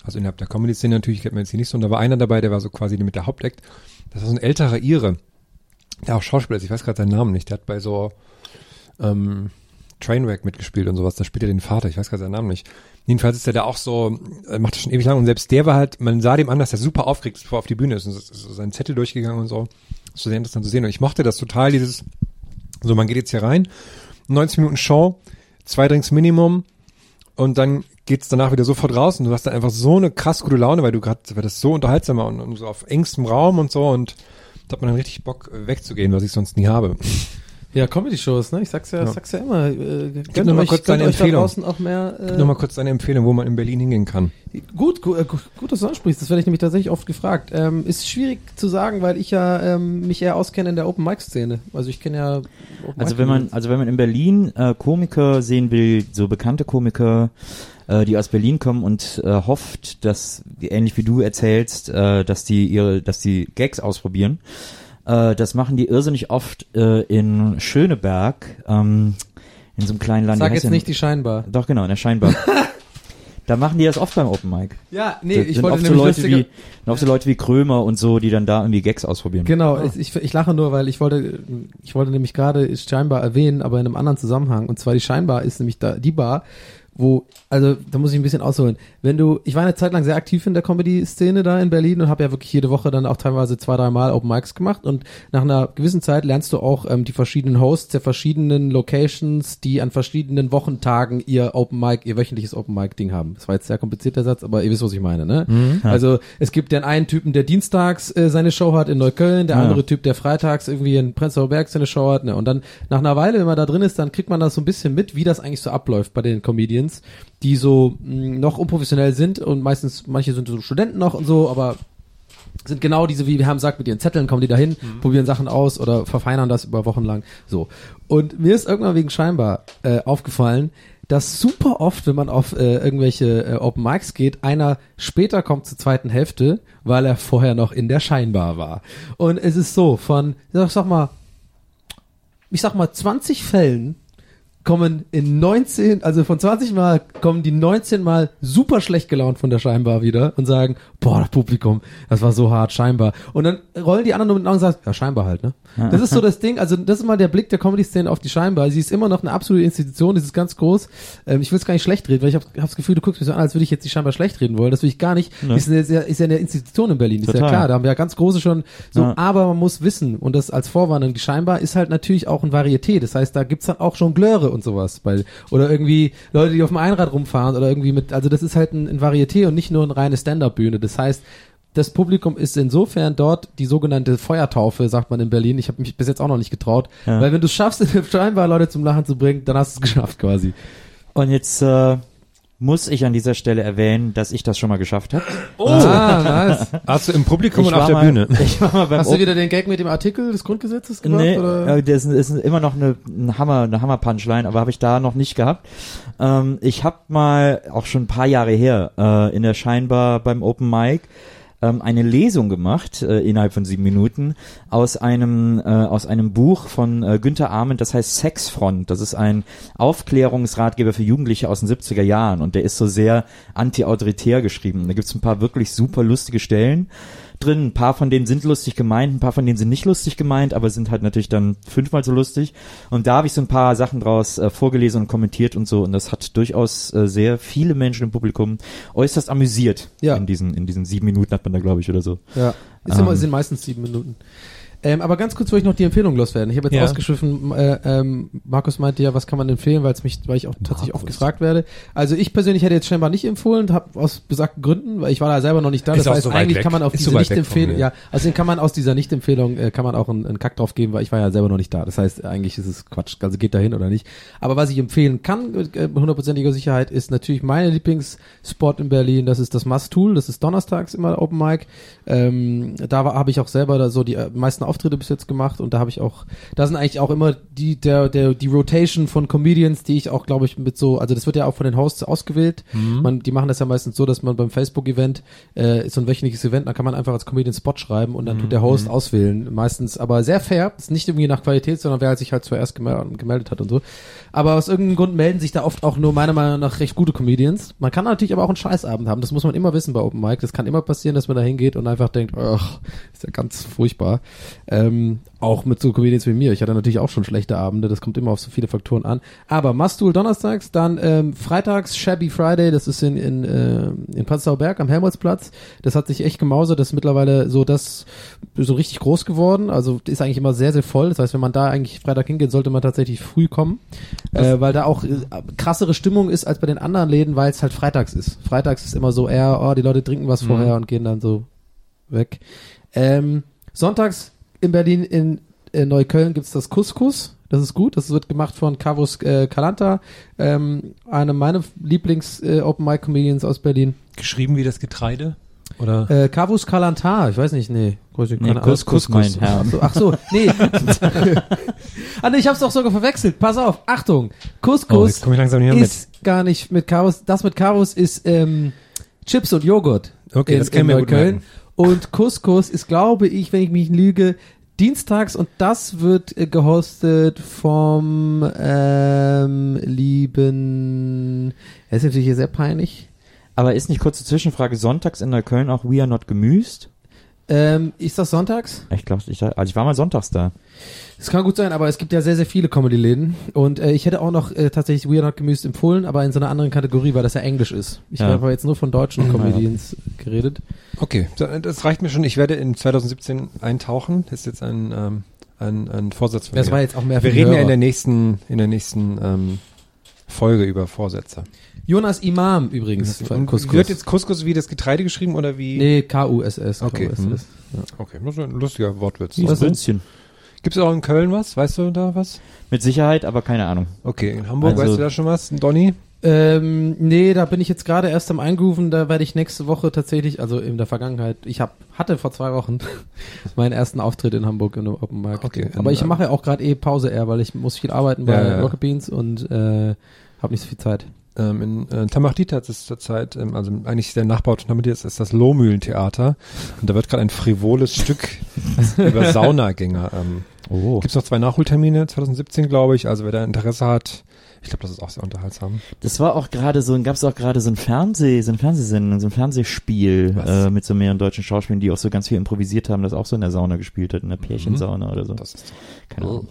Speaker 5: Also innerhalb der Comedy-Szene natürlich kennt man jetzt hier nicht so. Und da war einer dabei, der war so quasi mit der Hauptakt. Das war so ein älterer Ire. Der auch Schauspieler ist, ich weiß gerade seinen Namen nicht. Der hat bei so ähm, Trainwreck mitgespielt und sowas. Da spielt er den Vater, ich weiß gerade seinen Namen nicht. Jedenfalls ist er da auch so, äh, macht das schon ewig lang und selbst der war halt, man sah dem an, dass er super aufgeregt ist, bevor er auf die Bühne ist und so, so seinen Zettel durchgegangen und so. Das war sehr interessant zu sehen und ich mochte das total, dieses, so man geht jetzt hier rein, 90 Minuten Show, zwei Drinks Minimum und dann geht's danach wieder sofort raus und du hast dann einfach so eine krass gute Laune, weil du gerade, weil das so unterhaltsam war und, und so auf engstem Raum und so und da hat man dann richtig Bock äh, wegzugehen, was ich sonst nie habe.
Speaker 4: Ja, Comedy-Shows, ne? Ich sag's ja,
Speaker 5: Ja.
Speaker 4: sag's ja immer. Äh, gönnt
Speaker 5: noch mal
Speaker 4: euch,
Speaker 5: kurz deine Empfehlung.
Speaker 4: draußen auch mehr. Äh,
Speaker 5: Nochmal kurz deine Empfehlung, wo man in Berlin hingehen kann.
Speaker 4: Gut, gut, äh, gut, gut, dass du ansprichst. Das werde ich nämlich tatsächlich oft gefragt. Ähm, ist schwierig zu sagen, weil ich ja ähm, mich eher auskenne in der Open Mic Szene. Also ich kenne ja. Open
Speaker 3: Also wenn man, also wenn man in Berlin äh, Komiker sehen will, so bekannte Komiker, äh, die aus Berlin kommen und äh, hofft, dass ähnlich wie du erzählst, äh, dass die ihre, dass die Gags ausprobieren. Äh, das machen die irrsinnig oft äh, in Schöneberg, ähm, in so einem kleinen Land.
Speaker 4: Sag jetzt
Speaker 3: denn-
Speaker 4: nicht die Scheinbar.
Speaker 3: Doch genau, in der Scheinbar. [laughs] da machen die das oft beim Open Mic.
Speaker 4: Ja, nee, ich wollte
Speaker 3: oft so
Speaker 4: nämlich
Speaker 3: Leute
Speaker 4: lustiger-
Speaker 3: wie, sind oft so Leute wie Krömer und so, die dann da irgendwie Gags ausprobieren.
Speaker 4: Genau, ich, ich, ich lache nur, weil ich wollte, ich wollte nämlich gerade Scheinbar erwähnen, aber in einem anderen Zusammenhang. Und zwar die Scheinbar ist nämlich da die Bar, wo, also da muss ich ein bisschen ausholen. Wenn du, ich war eine Zeit lang sehr aktiv in der Comedy-Szene da in Berlin und habe ja wirklich jede Woche dann auch teilweise zwei, drei Mal Open Mics gemacht und nach einer gewissen Zeit lernst du auch ähm, die verschiedenen Hosts der verschiedenen Locations, die an verschiedenen Wochentagen ihr Open Mic, ihr wöchentliches Open Mic Ding haben. Das war jetzt sehr komplizierter Satz, aber ihr wisst, was ich meine, ne? Also es gibt den einen Typen, der dienstags äh, seine Show hat in Neukölln, der
Speaker 3: Ja.
Speaker 4: andere Typ, der freitags irgendwie in Prenzlauer Berg seine Show hat, ne? Und dann nach einer Weile, wenn man da drin ist, dann kriegt man das so ein bisschen mit, wie das eigentlich so abläuft bei den Comedians, die so mh, noch unprofessionell sind und meistens, manche sind so Studenten noch und so, aber sind genau diese, wie wir haben gesagt, mit ihren Zetteln kommen die dahin, probieren Sachen aus oder verfeinern das über Wochen lang. So. Und mir ist irgendwann wegen scheinbar äh, aufgefallen, dass super oft, wenn man auf äh, irgendwelche äh, Open Mics geht, einer später kommt zur zweiten Hälfte, weil er vorher noch in der Scheinbar war. Und es ist so, von, ich sag mal, ich sag mal, 20 Fällen kommen in 19, also von 20 Mal kommen die 19 Mal super schlecht gelaunt von der Scheinbar wieder und sagen, boah, das Publikum, das war so hart, scheinbar. Und dann rollen die anderen nur mit den Augen und sagen, ja, scheinbar halt, ne? Das ist so [laughs] das Ding, also das ist mal der Blick der Comedy-Szene auf die Scheinbar. Sie ist immer noch eine absolute Institution, das ist ganz groß. Ähm, ich will es gar nicht schlecht reden, weil ich habe hab das Gefühl, du guckst mich so an, als würde ich jetzt die Scheinbar schlecht reden wollen. Das will ich gar nicht. Die Ist, ja, ist ja eine Institution in Berlin, ist ja
Speaker 3: Total.
Speaker 4: klar. Da haben wir ja ganz große schon so,
Speaker 3: Ja.
Speaker 4: aber man muss wissen, und das als Vorwarnung, die Scheinbar ist halt natürlich auch ein Varieté. Das heißt, da gibt's dann auch Jongleure und sowas. Bei, oder irgendwie Leute, die auf dem Einrad rumfahren oder irgendwie mit, also das ist halt ein, ein Varieté und nicht nur eine reine Stand-Up-Bühne. Das heißt, das Publikum ist insofern dort die sogenannte Feuertaufe, sagt man in Berlin. Ich habe mich bis jetzt auch noch nicht getraut.
Speaker 3: Ja.
Speaker 4: Weil wenn du es schaffst, [laughs] Scheinbar Leute zum Lachen zu bringen, dann hast du es geschafft quasi.
Speaker 3: Und jetzt äh, muss ich an dieser Stelle erwähnen, dass ich das schon mal geschafft habe.
Speaker 4: Oh, ah, nice.
Speaker 5: Hast du im Publikum
Speaker 3: Ich
Speaker 5: und auf der
Speaker 3: mal,
Speaker 5: Bühne? [laughs]
Speaker 3: Ich war mal beim
Speaker 4: Hast du wieder den Gag mit dem Artikel des Grundgesetzes gemacht?
Speaker 3: Nee,
Speaker 4: oder?
Speaker 3: äh, das ist immer noch eine, ein Hammer, eine Hammer-Punchline, aber habe ich da noch nicht gehabt. Ähm, ich habe mal, auch schon ein paar Jahre her, äh, in der Scheinbar beim Open Mic ähm, eine Lesung gemacht, äh, innerhalb von sieben Minuten, aus einem, äh, aus einem Buch von äh, Günther Ahmed, das heißt Sexfront. Das ist ein Aufklärungsratgeber für Jugendliche aus den 70er Jahren und der ist so sehr anti-autoritär geschrieben. Da gibt's ein paar wirklich super lustige Stellen drin. Ein paar von denen sind lustig gemeint, ein paar von denen sind nicht lustig gemeint, aber sind halt natürlich dann fünfmal so lustig. Und da habe ich so ein paar Sachen draus äh, vorgelesen und kommentiert und so. Und das hat durchaus äh, sehr viele Menschen im Publikum äußerst amüsiert.
Speaker 4: Ja.
Speaker 3: In diesen, in diesen sieben Minuten hat man da, glaube ich, oder so.
Speaker 4: Ja, ist immer,
Speaker 3: Ähm.
Speaker 4: sind meistens sieben Minuten. Ähm, aber ganz kurz wollte ich noch die Empfehlung loswerden. Ich habe jetzt
Speaker 5: Ja.
Speaker 4: ausgeschriffen, äh, ähm, Markus meinte ja, was kann man empfehlen, weil es mich, weil ich auch tatsächlich oft gefragt werde. Also ich persönlich hätte jetzt scheinbar nicht empfohlen, habe aus besagten Gründen, weil ich war da selber noch nicht da.
Speaker 5: Ist
Speaker 4: das heißt,
Speaker 5: so
Speaker 4: eigentlich
Speaker 5: weg.
Speaker 4: kann man auf
Speaker 5: Ist
Speaker 4: diese
Speaker 5: so
Speaker 4: Nicht-Empfehlung, ja, also kann man aus dieser Nicht-Empfehlung äh, kann man auch einen, einen Kack drauf geben, weil ich war ja selber noch nicht da. Das heißt, eigentlich ist es Quatsch. Also geht dahin oder nicht. Aber was ich empfehlen kann, mit äh, hundertprozentiger Sicherheit, ist natürlich meine Lieblingsspot in Berlin. Das ist das Must-Tool. Das ist donnerstags immer Open Mic. Ähm, da habe ich auch selber da so die äh, meisten Auftritte bis jetzt gemacht und da habe ich auch, da sind eigentlich auch immer die der der die Rotation von Comedians, die ich auch glaube ich mit so, also das wird ja auch von den Hosts ausgewählt. Man, die machen das ja meistens so, dass man beim Facebook-Event äh, ist so ein wöchentliches Event, da kann man einfach als Comedian Spot schreiben und dann tut der Host auswählen. Meistens, aber sehr fair, ist nicht irgendwie nach Qualität, sondern wer halt sich halt zuerst gemel- gemeldet hat und so. Aber aus irgendeinem Grund melden sich da oft auch nur meiner Meinung nach recht gute Comedians. Man kann natürlich aber auch einen Scheißabend haben. Das muss man immer wissen bei Open Mic. Das kann immer passieren, dass man da hingeht und einfach denkt, ach, ist ja ganz furchtbar. Ähm, auch mit so Comedians wie mir. Ich hatte natürlich auch schon schlechte Abende. Das kommt immer auf so viele Faktoren an. Aber Mastul donnerstags, dann ähm, freitags Shabby Friday. Das ist in in, äh, in Prenzlauer Berg am Helmholtzplatz. Das hat sich echt gemausert. Das ist mittlerweile so das so richtig groß geworden. Also ist eigentlich immer sehr sehr voll. Das heißt, wenn man da eigentlich Freitag hingeht, sollte man tatsächlich früh kommen, äh, weil da auch äh, krassere Stimmung ist als bei den anderen Läden, weil es halt freitags ist. Freitags ist immer so eher, oh, die Leute trinken was vorher und gehen dann so weg. Ähm, sonntags in Berlin in, äh, Neukölln gibt's das Couscous. Das ist gut. Das wird gemacht von Carvus äh, Calanta, ähm, einem meiner Lieblings äh, Open Mic Comedians aus Berlin.
Speaker 5: Geschrieben wie das Getreide? Oder?
Speaker 4: Äh, Carvus Calanta, ich weiß nicht, nee. Ich,
Speaker 3: Nee. Couscous, mein Herr.
Speaker 4: Ach so, ach so, nee. [laughs] ah, nee, ich hab's doch sogar verwechselt. Pass auf, Achtung.
Speaker 5: Oh,
Speaker 4: Couscous
Speaker 5: nicht mehr mit.
Speaker 4: ist gar nicht mit Carvus. Das mit Carvus ist ähm, Chips und Joghurt.
Speaker 5: Okay,
Speaker 4: in,
Speaker 5: das kann
Speaker 4: in
Speaker 5: ich mir gut
Speaker 4: Neukölln.
Speaker 5: merken.
Speaker 4: Und Couscous ist, glaube ich, wenn ich mich lüge, dienstags und das wird äh, gehostet vom ähm, lieben. Das ist natürlich hier sehr peinlich.
Speaker 3: Aber ist nicht kurze Zwischenfrage, sonntags in Neukölln auch We Are Not Gemüst?
Speaker 4: Ähm, ist das sonntags?
Speaker 3: Ich glaube, ich, also ich war mal sonntags da.
Speaker 4: Das kann gut sein, aber es gibt ja sehr, sehr viele Comedy-Läden. Und äh, ich hätte auch noch äh, tatsächlich We Are Not Gemüsed empfohlen, aber in so einer anderen Kategorie, weil das ja Englisch ist. Ich
Speaker 3: Ja.
Speaker 4: habe aber jetzt nur von deutschen Comedians geredet.
Speaker 5: Okay, das reicht mir schon. Ich werde in 2017 eintauchen. Das ist jetzt ein, ähm, ein, ein Vorsatz von
Speaker 4: Das
Speaker 5: mir.
Speaker 4: war jetzt auch mehr für
Speaker 5: Wir reden ja
Speaker 4: Hörer.
Speaker 5: in der nächsten, in der nächsten ähm, Folge über Vorsätze.
Speaker 4: Jonas Imam übrigens Couscous.
Speaker 5: Wird jetzt Couscous wie das Getreide geschrieben oder wie?
Speaker 4: nee, K-U-S-S.
Speaker 5: Okay.
Speaker 4: K-U-S-S.
Speaker 5: Okay, das ist ein lustiger Wortwitz.
Speaker 3: Wie
Speaker 4: Was
Speaker 3: ein
Speaker 4: denn?
Speaker 3: Bünzchen.
Speaker 5: Gibt es auch in Köln was? Weißt du da was?
Speaker 3: Mit Sicherheit, aber keine Ahnung.
Speaker 5: Okay, in Hamburg
Speaker 3: Also-
Speaker 5: weißt du da schon was? Donny?
Speaker 4: Ähm, nee, da bin ich jetzt gerade erst am Eingrooven, da werde ich nächste Woche tatsächlich, also in der Vergangenheit, ich hab, hatte vor zwei Wochen [laughs] meinen ersten Auftritt in Hamburg in einem Open Mic.
Speaker 5: Okay,
Speaker 4: Aber ich mache ja auch gerade eh Pause eher, weil ich muss viel arbeiten bei
Speaker 5: Ja, ja.
Speaker 4: Rocket Beans und äh, habe nicht so viel Zeit.
Speaker 5: Ähm, in äh, Tamachditat ist zurzeit, ähm, also eigentlich der Nachbau von Tamachditat ist das Lohmühlentheater und da wird gerade ein frivoles Stück [laughs] über Saunagänger. Ähm,
Speaker 3: Oh.
Speaker 5: Gibt's noch zwei Nachholtermine, 2017 glaube ich, also wer da Interesse hat, ich glaube, das ist auch sehr unterhaltsam.
Speaker 3: Das war auch gerade so, gab es auch gerade so ein Fernseh, so ein Fernsehsendung, so ein Fernsehspiel äh, mit so mehreren deutschen Schauspielern, die auch so ganz viel improvisiert haben, das auch so in der Sauna gespielt hat, in der Pärchensauna oder so.
Speaker 5: Das ist
Speaker 3: Keine Ahnung.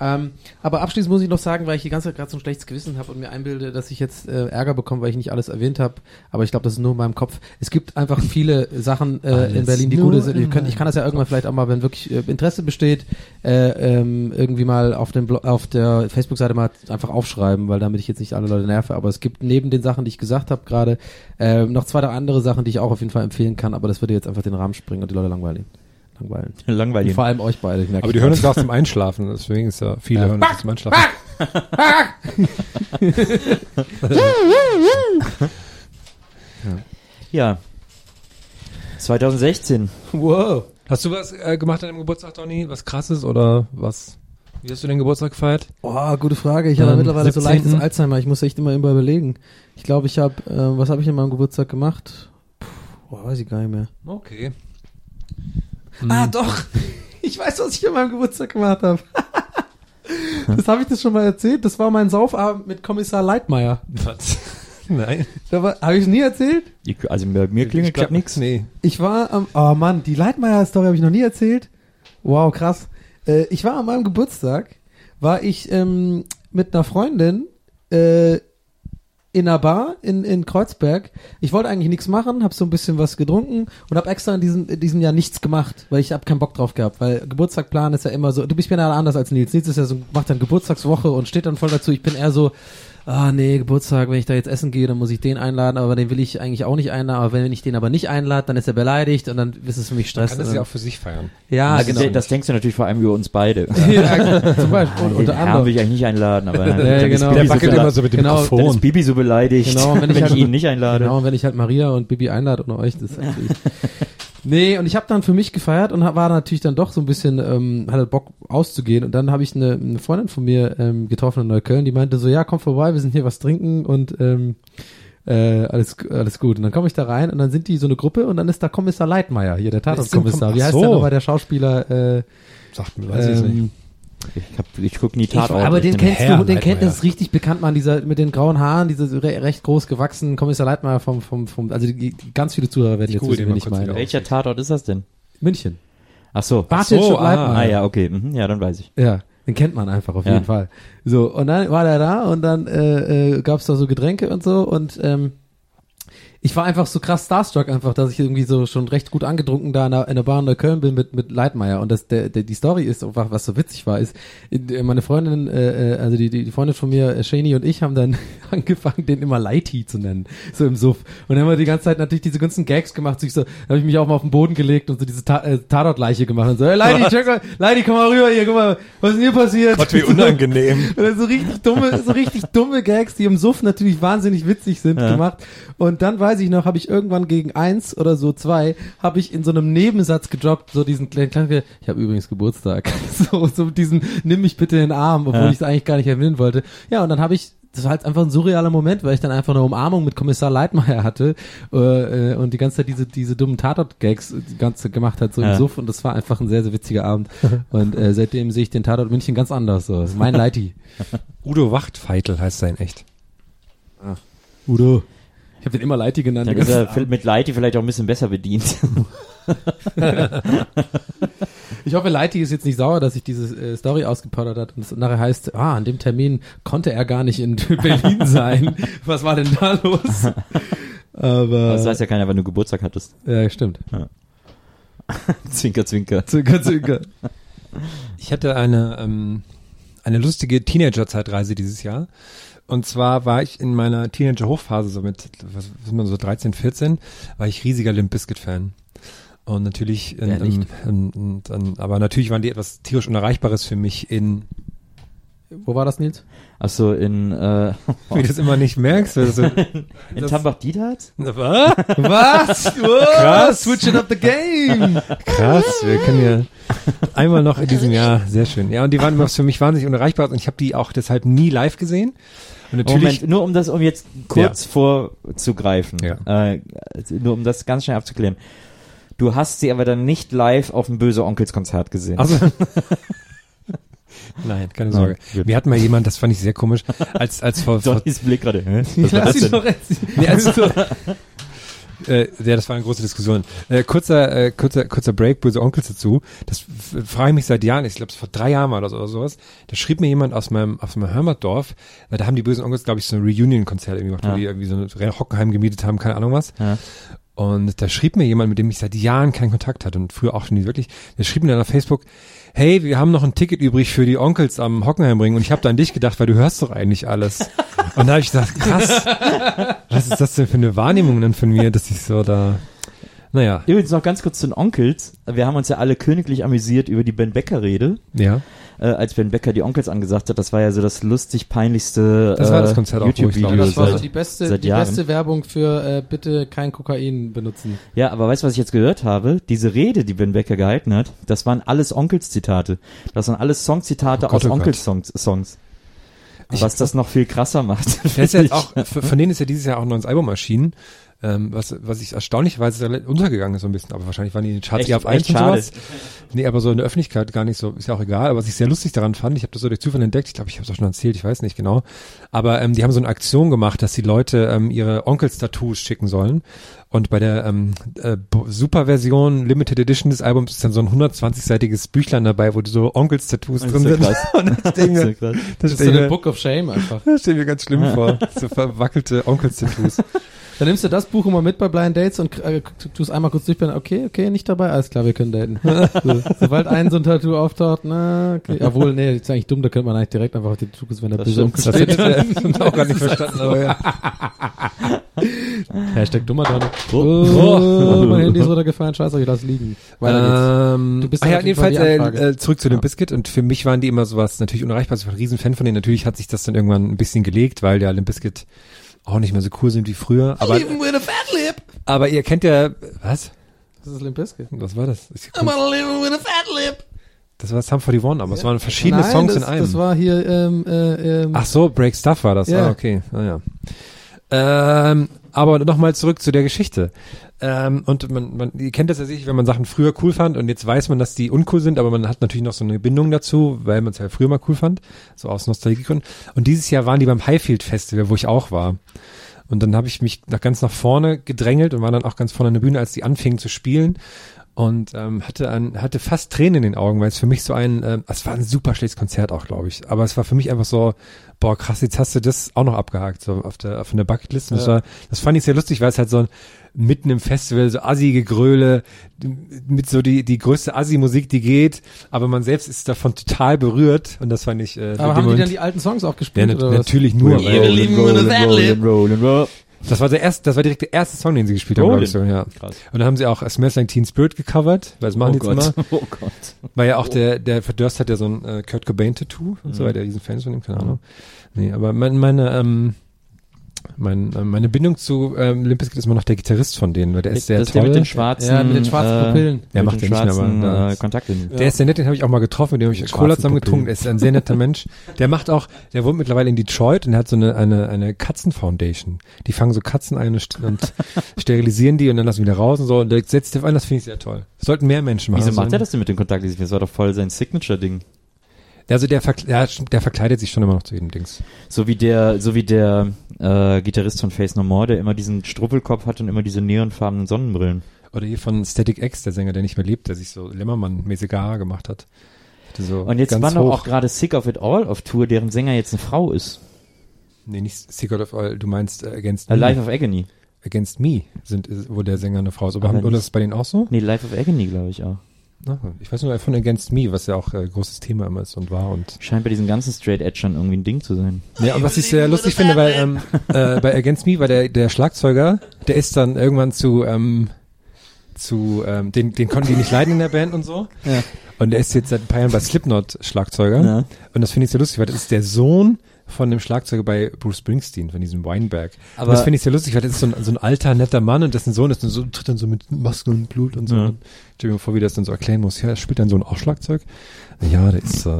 Speaker 4: Ähm, aber abschließend muss ich noch sagen, weil ich die ganze Zeit gerade so ein schlechtes Gewissen habe und mir einbilde, dass ich jetzt äh, Ärger bekomme, weil ich nicht alles erwähnt habe. Aber ich glaube, das ist nur in meinem Kopf. Es gibt einfach viele Sachen äh, in Berlin, die
Speaker 3: nur
Speaker 4: gut sind.
Speaker 3: in
Speaker 4: Ich, kann, ich kann das ja irgendwann vielleicht auch mal, wenn wirklich äh, Interesse besteht, äh, ähm, irgendwie mal auf dem Blo auf der Facebook-Seite mal einfach aufschreiben, weil damit ich jetzt nicht alle Leute nerve. Aber es gibt neben den Sachen, die ich gesagt habe gerade, äh, noch zwei, drei andere Sachen, die ich auch auf jeden Fall empfehlen kann. Aber das würde jetzt einfach den Rahmen springen und die Leute langweilen. Langweilen. [laughs] Und
Speaker 3: Langweilig.
Speaker 4: vor allem euch beide.
Speaker 5: Aber die hören uns auch zum Einschlafen, deswegen ist ja viele
Speaker 4: Ja.
Speaker 5: hören uns zum Einschlafen. [laughs]
Speaker 3: Ja. 2016.
Speaker 4: Wow.
Speaker 5: Hast du was äh, gemacht an deinem Geburtstag, Donny? Was krasses oder was? Wie hast du den Geburtstag gefeiert?
Speaker 4: Oh, gute Frage. Ich habe
Speaker 5: Ähm,
Speaker 4: mittlerweile so
Speaker 5: 17..
Speaker 4: leichtes Alzheimer. Ich muss echt immer immer überlegen. Ich glaube, ich habe, äh, was habe ich an meinem Geburtstag gemacht? Puh, boah, weiß ich gar nicht mehr.
Speaker 5: Okay.
Speaker 4: Ah, doch. [laughs] Ich weiß, was ich an meinem Geburtstag gemacht habe. [laughs] das habe ich das schon mal erzählt. Das war mein Saufabend mit Kommissar Leitmeier.
Speaker 5: Was? [laughs] Nein.
Speaker 4: Habe ich es nie erzählt?
Speaker 3: Ich- Also bei mir klingelt gerade nichts.
Speaker 5: Nee.
Speaker 4: Ich war am, oh Mann, die Leitmeier-Story habe ich noch nie erzählt. Wow, krass. Äh, ich war an meinem Geburtstag, war ich ähm, mit einer Freundin äh, in einer Bar in, in Kreuzberg. Ich wollte eigentlich nichts machen, habe so ein bisschen was getrunken und habe extra in diesem, in diesem Jahr nichts gemacht, weil ich habe keinen Bock drauf gehabt, weil Geburtstagplan ist ja immer so, du bist ja anders als Nils. Nils ist ja so, macht dann Geburtstagswoche und steht dann voll dazu. Ich bin eher so, ah nee, Geburtstag, wenn ich da jetzt essen gehe, dann muss ich den einladen, aber den will ich eigentlich auch nicht einladen, aber wenn ich den aber nicht einlade, dann ist er beleidigt und dann ist es für mich Stress.
Speaker 5: Kann das ja auch für sich feiern.
Speaker 4: ja,
Speaker 3: das,
Speaker 4: genau.
Speaker 3: das denkst du natürlich vor allem über uns beide. [laughs]
Speaker 4: ja, zum Beispiel. Und,
Speaker 3: Den
Speaker 4: unter anderem.
Speaker 3: will ich eigentlich nicht einladen, aber [laughs] dann,
Speaker 4: Ja,
Speaker 3: dann, ist
Speaker 4: genau.
Speaker 3: Bibi
Speaker 5: Der
Speaker 3: so
Speaker 5: wackelt
Speaker 3: bele-
Speaker 5: immer so mit dem
Speaker 4: Genau,
Speaker 3: dann ist
Speaker 5: Mikrofon.
Speaker 3: Bibi so beleidigt,
Speaker 4: Genau, wenn [laughs]
Speaker 3: wenn
Speaker 4: ich
Speaker 3: ich,
Speaker 4: halt-
Speaker 3: ihn nicht einlade.
Speaker 4: Genau, und wenn ich halt Maria und Bibi einlade und euch, das ist natürlich. Nee, und ich habe dann für mich gefeiert und hab- war natürlich dann doch so ein bisschen, ähm, hatte Bock auszugehen. Und dann habe ich eine, eine Freundin von mir ähm, getroffen in Neukölln, die meinte so, ja, komm vorbei, wir sind hier was trinken und ähm, äh, alles, alles gut. Und dann komme ich da rein und dann sind die so eine Gruppe und dann ist da Kommissar Leitmeier, hier der Tatortkommissar.
Speaker 5: Komm-
Speaker 4: Wie heißt
Speaker 5: so.
Speaker 4: der nochmal, der Schauspieler? Äh,
Speaker 5: Sagt mir, weiß ich
Speaker 4: ähm,
Speaker 5: nicht.
Speaker 3: Ich, hab, ich guck nie
Speaker 4: Ich,
Speaker 3: Tatort.
Speaker 4: aber den
Speaker 3: ich
Speaker 4: kennst
Speaker 5: Herr
Speaker 4: du, den kennt, das ist richtig bekannt, man, dieser, mit den grauen Haaren, dieser re, recht groß gewachsenen Kommissar Leitmeier vom, vom, vom, also die, die, ganz viele Zuhörer werden
Speaker 5: Ich
Speaker 4: jetzt wissen,
Speaker 5: den
Speaker 4: wen
Speaker 5: mal
Speaker 4: ich meine.
Speaker 3: Welcher Tatort ist das denn?
Speaker 4: München.
Speaker 3: Ach so.
Speaker 4: Bartic
Speaker 5: so,
Speaker 4: und Leitmeier.
Speaker 3: Ah ja, okay. Mhm, ja, dann weiß ich.
Speaker 4: Ja, den kennt man einfach auf
Speaker 3: Ja.
Speaker 4: jeden Fall. So, und dann war der da und dann äh, äh, gab's da so Getränke und so und ähm, ich war einfach so krass starstruck einfach, dass ich irgendwie so schon recht gut angetrunken da in der, in der Bar in Neukölln bin mit, mit Leitmeier. Und das, der, der, die Story ist, einfach, was so witzig war, ist, äh, meine Freundin, äh, äh, also die, die die Freundin von mir, äh, Shani und ich haben dann [laughs] angefangen, den immer Lighty zu nennen, so im Suff. Und dann haben wir die ganze Zeit natürlich diese ganzen Gags gemacht. So ich so, habe ich mich auch mal auf den Boden gelegt und so diese Ta äh, Tatortleiche gemacht und so, hey Lighty, check mal, Lighty, komm mal rüber hier, guck mal, was ist denn hier passiert?
Speaker 5: Gott, wie [laughs] unangenehm. [laughs]
Speaker 4: So richtig dumme, so richtig dumme Gags, die im Suff natürlich wahnsinnig witzig sind,
Speaker 3: Ja.
Speaker 4: gemacht. Und dann weiß ich noch, habe ich irgendwann gegen eins oder so zwei, habe ich in so einem Nebensatz gedroppt, so diesen kleinen, kleinen ich habe übrigens Geburtstag. [laughs] So, so diesen, nimm mich bitte in den Arm, obwohl
Speaker 3: Ja.
Speaker 4: ich es eigentlich gar nicht erwähnen wollte. Ja, und dann habe ich das war halt einfach ein surrealer Moment, weil ich dann einfach eine Umarmung mit Kommissar Leitmeier hatte äh, äh, und die ganze Zeit diese diese dummen Tatort-Gags die ganze gemacht hat so
Speaker 3: Ja.
Speaker 4: im Suff und das war einfach ein sehr sehr witziger Abend [laughs] und äh, seitdem sehe ich den Tatort München ganz anders so. Das ist mein Leiti.
Speaker 5: Udo Wachtfeitel heißt sein echt.
Speaker 4: Udo. Ich habe den immer Leiti genannt.
Speaker 3: Dann ist er mit Leiti vielleicht auch ein bisschen besser bedient. [laughs]
Speaker 4: Ich hoffe, Leiti ist jetzt nicht sauer, dass ich diese äh, Story ausgeplaudert hat und es nachher heißt, ah, an dem Termin konnte er gar nicht in [laughs] Berlin sein. Was war denn da los? Aber
Speaker 3: Das weiß ja keiner, wenn du Geburtstag hattest.
Speaker 4: ja, stimmt. [laughs]
Speaker 3: Zwinker, zwinker.
Speaker 4: Zünker, zünker.
Speaker 5: Ich hatte eine, ähm, eine lustige Teenager-Zeitreise dieses Jahr. Und zwar war ich in meiner Teenager-Hochphase, so mit, was ist man so 13, 14, war ich riesiger Limp Bizkit-Fan. Und natürlich, ähm,
Speaker 4: nicht?
Speaker 5: ähm, und, ähm, aber natürlich waren die etwas tierisch Unerreichbares für mich in
Speaker 4: Wo war das, Nils?
Speaker 3: Achso, in, äh, [laughs]
Speaker 5: Wie du das immer nicht merkst. weil das so, [laughs]
Speaker 3: in Tambach-Diethardt?
Speaker 5: was?
Speaker 4: Was? [laughs]
Speaker 5: Krass.
Speaker 4: Switching up the game.
Speaker 5: Krass, wir können ja einmal noch in diesem Jahr, sehr schön. Ja, und die waren immer für mich wahnsinnig unerreichbar und ich habe die auch deshalb nie live gesehen.
Speaker 3: Moment, nur um das, um jetzt kurz vorzugreifen,
Speaker 5: Ja.
Speaker 3: äh, nur um das ganz schnell abzuklären. Du hast sie aber dann nicht live auf dem Böse Onkels Konzert gesehen.
Speaker 5: also, [laughs] Nein, keine Sorge.
Speaker 3: gut.
Speaker 5: Wir hatten mal jemand, das fand ich sehr komisch, als, als vor, [laughs] vor
Speaker 3: Donny's Blick gerade. [laughs]
Speaker 4: Lass ihn doch erzählen.
Speaker 5: nee, als, äh, ja, das war eine große Diskussion. Äh, kurzer, äh, kurzer, kurzer Break, böse Onkels dazu. Das frage ich mich seit Jahren. Ich glaube, vor drei Jahren war das oder sowas. Da schrieb mir jemand aus meinem, aus meinem Heimatdorf, weil da haben die bösen Onkels, glaube ich, so ein Reunion-Konzert irgendwie gemacht,
Speaker 3: Ja.
Speaker 5: wo die irgendwie so ein Hockenheim gemietet haben, keine Ahnung was.
Speaker 3: Ja.
Speaker 5: Und da schrieb mir jemand, mit dem ich seit Jahren keinen Kontakt hatte und früher auch schon nie wirklich, der schrieb mir dann auf Facebook, hey, wir haben noch ein Ticket übrig für die Onkels am Hockenheimring und ich habe da an dich gedacht, weil du hörst doch eigentlich alles. Und da habe ich gedacht, krass, was ist das denn für eine Wahrnehmung dann von mir, dass ich so da, naja,
Speaker 3: Übrigens noch ganz kurz zu den Onkels. Wir haben uns ja alle königlich amüsiert über die Ben Becker Rede,
Speaker 5: ja.
Speaker 3: äh, als Ben Becker die Onkels angesagt hat. Das war ja so das lustig peinlichste
Speaker 5: Das war das
Speaker 3: äh,
Speaker 5: Konzert ich
Speaker 3: YouTube-Video
Speaker 4: Das war so die beste,
Speaker 3: seit
Speaker 4: die
Speaker 3: Jahren.
Speaker 4: beste Werbung für äh, bitte kein Kokain benutzen.
Speaker 3: Ja, aber weißt du, was ich jetzt gehört habe? Diese Rede, die Ben Becker gehalten hat, das waren alles Onkels-Zitate. Das waren alles Songzitate
Speaker 5: Oh Gott,
Speaker 3: aus
Speaker 5: oh.
Speaker 3: Onkels-Songs. Songs. Was das noch viel krasser macht.
Speaker 5: Ist ja auch, von denen ist ja dieses Jahr auch ein neues Album erschienen, ähm, was, was ich erstaunlicherweise untergegangen ist so ein bisschen, aber wahrscheinlich waren die in den Charts
Speaker 3: Echt-
Speaker 5: eher auf eins
Speaker 3: echt
Speaker 5: und
Speaker 3: schade.
Speaker 5: sowas. Nee, aber so in der Öffentlichkeit gar nicht so, ist ja auch egal. Aber was ich sehr lustig daran fand, ich habe das so durch Zufall entdeckt, ich glaube, ich habe es auch schon erzählt, ich weiß nicht genau. Aber ähm, die haben so eine Aktion gemacht, dass die Leute ähm, ihre Onkels-Tattoos schicken sollen. Und bei der ähm, äh, Superversion, Limited Edition des Albums ist dann so ein 120-seitiges Büchlein dabei, wo so Onkels-Tattoos drin sind.
Speaker 3: krass. [laughs]
Speaker 5: Und das
Speaker 3: Das ist
Speaker 5: mir, das
Speaker 4: Das ist so eine Book of Shame einfach.
Speaker 5: das stell ich mir ganz schlimm vor. So verwackelte Onkels-Tattoos.
Speaker 4: Dann nimmst du das Buch immer mit bei Blind Dates und äh, tust einmal kurz durchblenden. Okay, okay, nicht dabei. Alles klar, wir können daten. [laughs] so, sobald ein so ein Tattoo auftaucht, na, okay. Obwohl, nee, das ist eigentlich dumm, da könnte man eigentlich direkt einfach auf die Tattoos, wenn der
Speaker 3: Das
Speaker 4: böse [laughs]
Speaker 5: hätte ich auch gar nicht verstanden. Aber ja. [laughs]
Speaker 4: Hashtag dummer Donne.
Speaker 3: Oh.
Speaker 4: Oh, mein Handy ist runtergefallen, scheiße, ich lass liegen. Weiter geht's.
Speaker 5: Ähm,
Speaker 4: Du bist
Speaker 5: ah ja,
Speaker 4: auf jeden Fall
Speaker 5: jedenfalls äh, äh, zurück zu dem
Speaker 4: Ja.
Speaker 5: Biscuit und für mich waren die immer sowas natürlich unerreichbar. Ich war ein Riesen-Fan von denen. Natürlich hat sich das dann irgendwann ein bisschen gelegt, weil der Limp Bizkit auch nicht mehr so cool sind wie früher. Aber,
Speaker 4: Even with a fat lip.
Speaker 5: aber ihr kennt ja, was?
Speaker 4: Das ist Limp Bizkit.
Speaker 5: Was war das? Ich,
Speaker 4: I'm gonna live with a fat lip.
Speaker 5: das war Sum 41, aber es waren verschiedene
Speaker 4: Nein,
Speaker 5: Songs
Speaker 4: das,
Speaker 5: in einem.
Speaker 4: Das war hier, ähm, äh, ähm,
Speaker 5: Ach so, Break Stuff war das.
Speaker 4: Ja.
Speaker 5: Ah, okay. Ah, ja. Ähm, aber nochmal zurück zu der Geschichte. Ähm, und man, man, ihr kennt das ja sicher, wenn man Sachen früher cool fand und jetzt weiß man, dass die uncool sind, aber man hat natürlich noch so eine Bindung dazu, weil man es ja früher mal cool fand, so aus Nostalgiegründen. Und dieses Jahr waren die beim Highfield Festival, wo ich auch war. Und dann habe ich mich nach ganz nach vorne gedrängelt und war dann auch ganz vorne an der Bühne, als die anfingen zu spielen. Und ähm, hatte, ein, hatte fast Tränen in den Augen, weil es für mich so ein, ähm, es war ein super schlechtes Konzert auch, glaube ich. Aber es war für mich einfach so, boah, krass, jetzt hast du das auch noch abgehakt, so auf der, auf der Bucketlist. Und das,
Speaker 4: Ja.
Speaker 5: war, das fand ich sehr lustig, weil es halt so ein, mitten im Festival, so assige Gröle, mit so die, die größte Assi-Musik, die geht, aber man selbst ist davon total berührt und das fand ich, äh,
Speaker 4: aber haben die
Speaker 5: Moment-
Speaker 4: dann die alten Songs auch
Speaker 5: ja,
Speaker 4: gespielt
Speaker 5: nat
Speaker 4: oder was?
Speaker 5: natürlich nur.
Speaker 4: Fat
Speaker 3: rollin',
Speaker 4: lip.
Speaker 3: rollin', roll.
Speaker 5: Das war der erste, das war direkt der erste Song, den sie gespielt haben, glaube ich so, ja.
Speaker 3: Krass.
Speaker 5: Und dann haben sie auch Smells Like Teen Spirit gecovert, weil das machen die
Speaker 3: oh
Speaker 5: jetzt immer.
Speaker 3: Gott. [laughs] Oh Gott.
Speaker 5: Weil ja auch der, der Verdurst hat ja so ein äh, Kurt Cobain-Tattoo und so
Speaker 3: Mhm.
Speaker 5: weiter, riesen Fans von ihm, keine Ahnung. Nee, aber mein, meine, ähm, mein, äh, meine Bindung zu ähm, Limp Bizkit ist immer noch der Gitarrist von denen, weil der ist sehr
Speaker 3: das ist der
Speaker 5: toll.
Speaker 3: mit den schwarzen,
Speaker 4: Ja, mit den schwarzen Pupillen.
Speaker 5: Der
Speaker 3: mit
Speaker 5: macht
Speaker 3: den
Speaker 5: ja nicht mehr,
Speaker 3: äh, Kontaktlinsen.
Speaker 5: Der ist sehr nett, den habe ich auch mal getroffen, mit dem habe ich Cola zusammen getrunken. Der ist ein sehr netter Mensch. Der macht auch, der wohnt mittlerweile in Detroit und hat so eine, eine, eine Katzen-Foundation. Die fangen so Katzen ein und, st- und [laughs] sterilisieren die und dann lassen sie wieder raus und so. Und der setzt auf ein, das finde ich sehr toll. Das sollten mehr Menschen machen.
Speaker 3: Wieso macht
Speaker 5: So-
Speaker 3: er das denn mit den Kontaktlinsen? Das war doch voll sein Signature-Ding.
Speaker 5: Also der, verkle ja, der verkleidet sich schon immer noch zu jedem Dings.
Speaker 3: So wie der, so wie der äh, Gitarrist von Face No More, der immer diesen Struppelkopf hat und immer diese neonfarbenen Sonnenbrillen.
Speaker 5: Oder hier von Static X, der Sänger, der nicht mehr lebt, der sich so Lämmermann-mäßige Haare gemacht hat. So
Speaker 3: Und jetzt
Speaker 5: ganz
Speaker 3: war doch auch gerade Sick of It All auf Tour, deren Sänger jetzt eine Frau ist.
Speaker 5: Nee, nicht Secret of All, du meinst äh, Against
Speaker 3: Äh,
Speaker 5: Me.
Speaker 3: Life of Agony.
Speaker 5: Against Me, sind, wo der Sänger eine Frau ist. Aber, haben, oder ist es bei denen auch so?
Speaker 3: Nee, Life of Agony, glaube ich auch.
Speaker 5: Na, ich weiß nur von Against Me, was ja auch äh, großes Thema immer ist und war und
Speaker 3: Scheint bei diesen ganzen Straight Edgern irgendwie ein Ding zu sein.
Speaker 5: ja, und was ich sehr lustig finde, weil ähm, äh, bei Against Me, weil der der Schlagzeuger, der ist dann irgendwann zu ähm, zu, ähm, den, den konnten die nicht leiden in der Band und so.
Speaker 4: Ja.
Speaker 5: Und er ist jetzt seit ein paar Jahren bei Slipknot Schlagzeuger.
Speaker 3: Ja.
Speaker 5: Und das finde ich sehr lustig, weil das ist der Sohn von dem Schlagzeuger bei Bruce Springsteen, von diesem Weinberg.
Speaker 3: Aber-
Speaker 5: und das finde ich sehr lustig, weil das ist so ein, so ein alter, netter Mann und dessen Sohn ist dann so, tritt dann so mit Maske und Blut und so.
Speaker 3: Ja.
Speaker 5: Und stell mir vor, wie das dann so erklären muss. Ja, spielt dein Sohn auch Schlagzeug? Ja, der ist äh,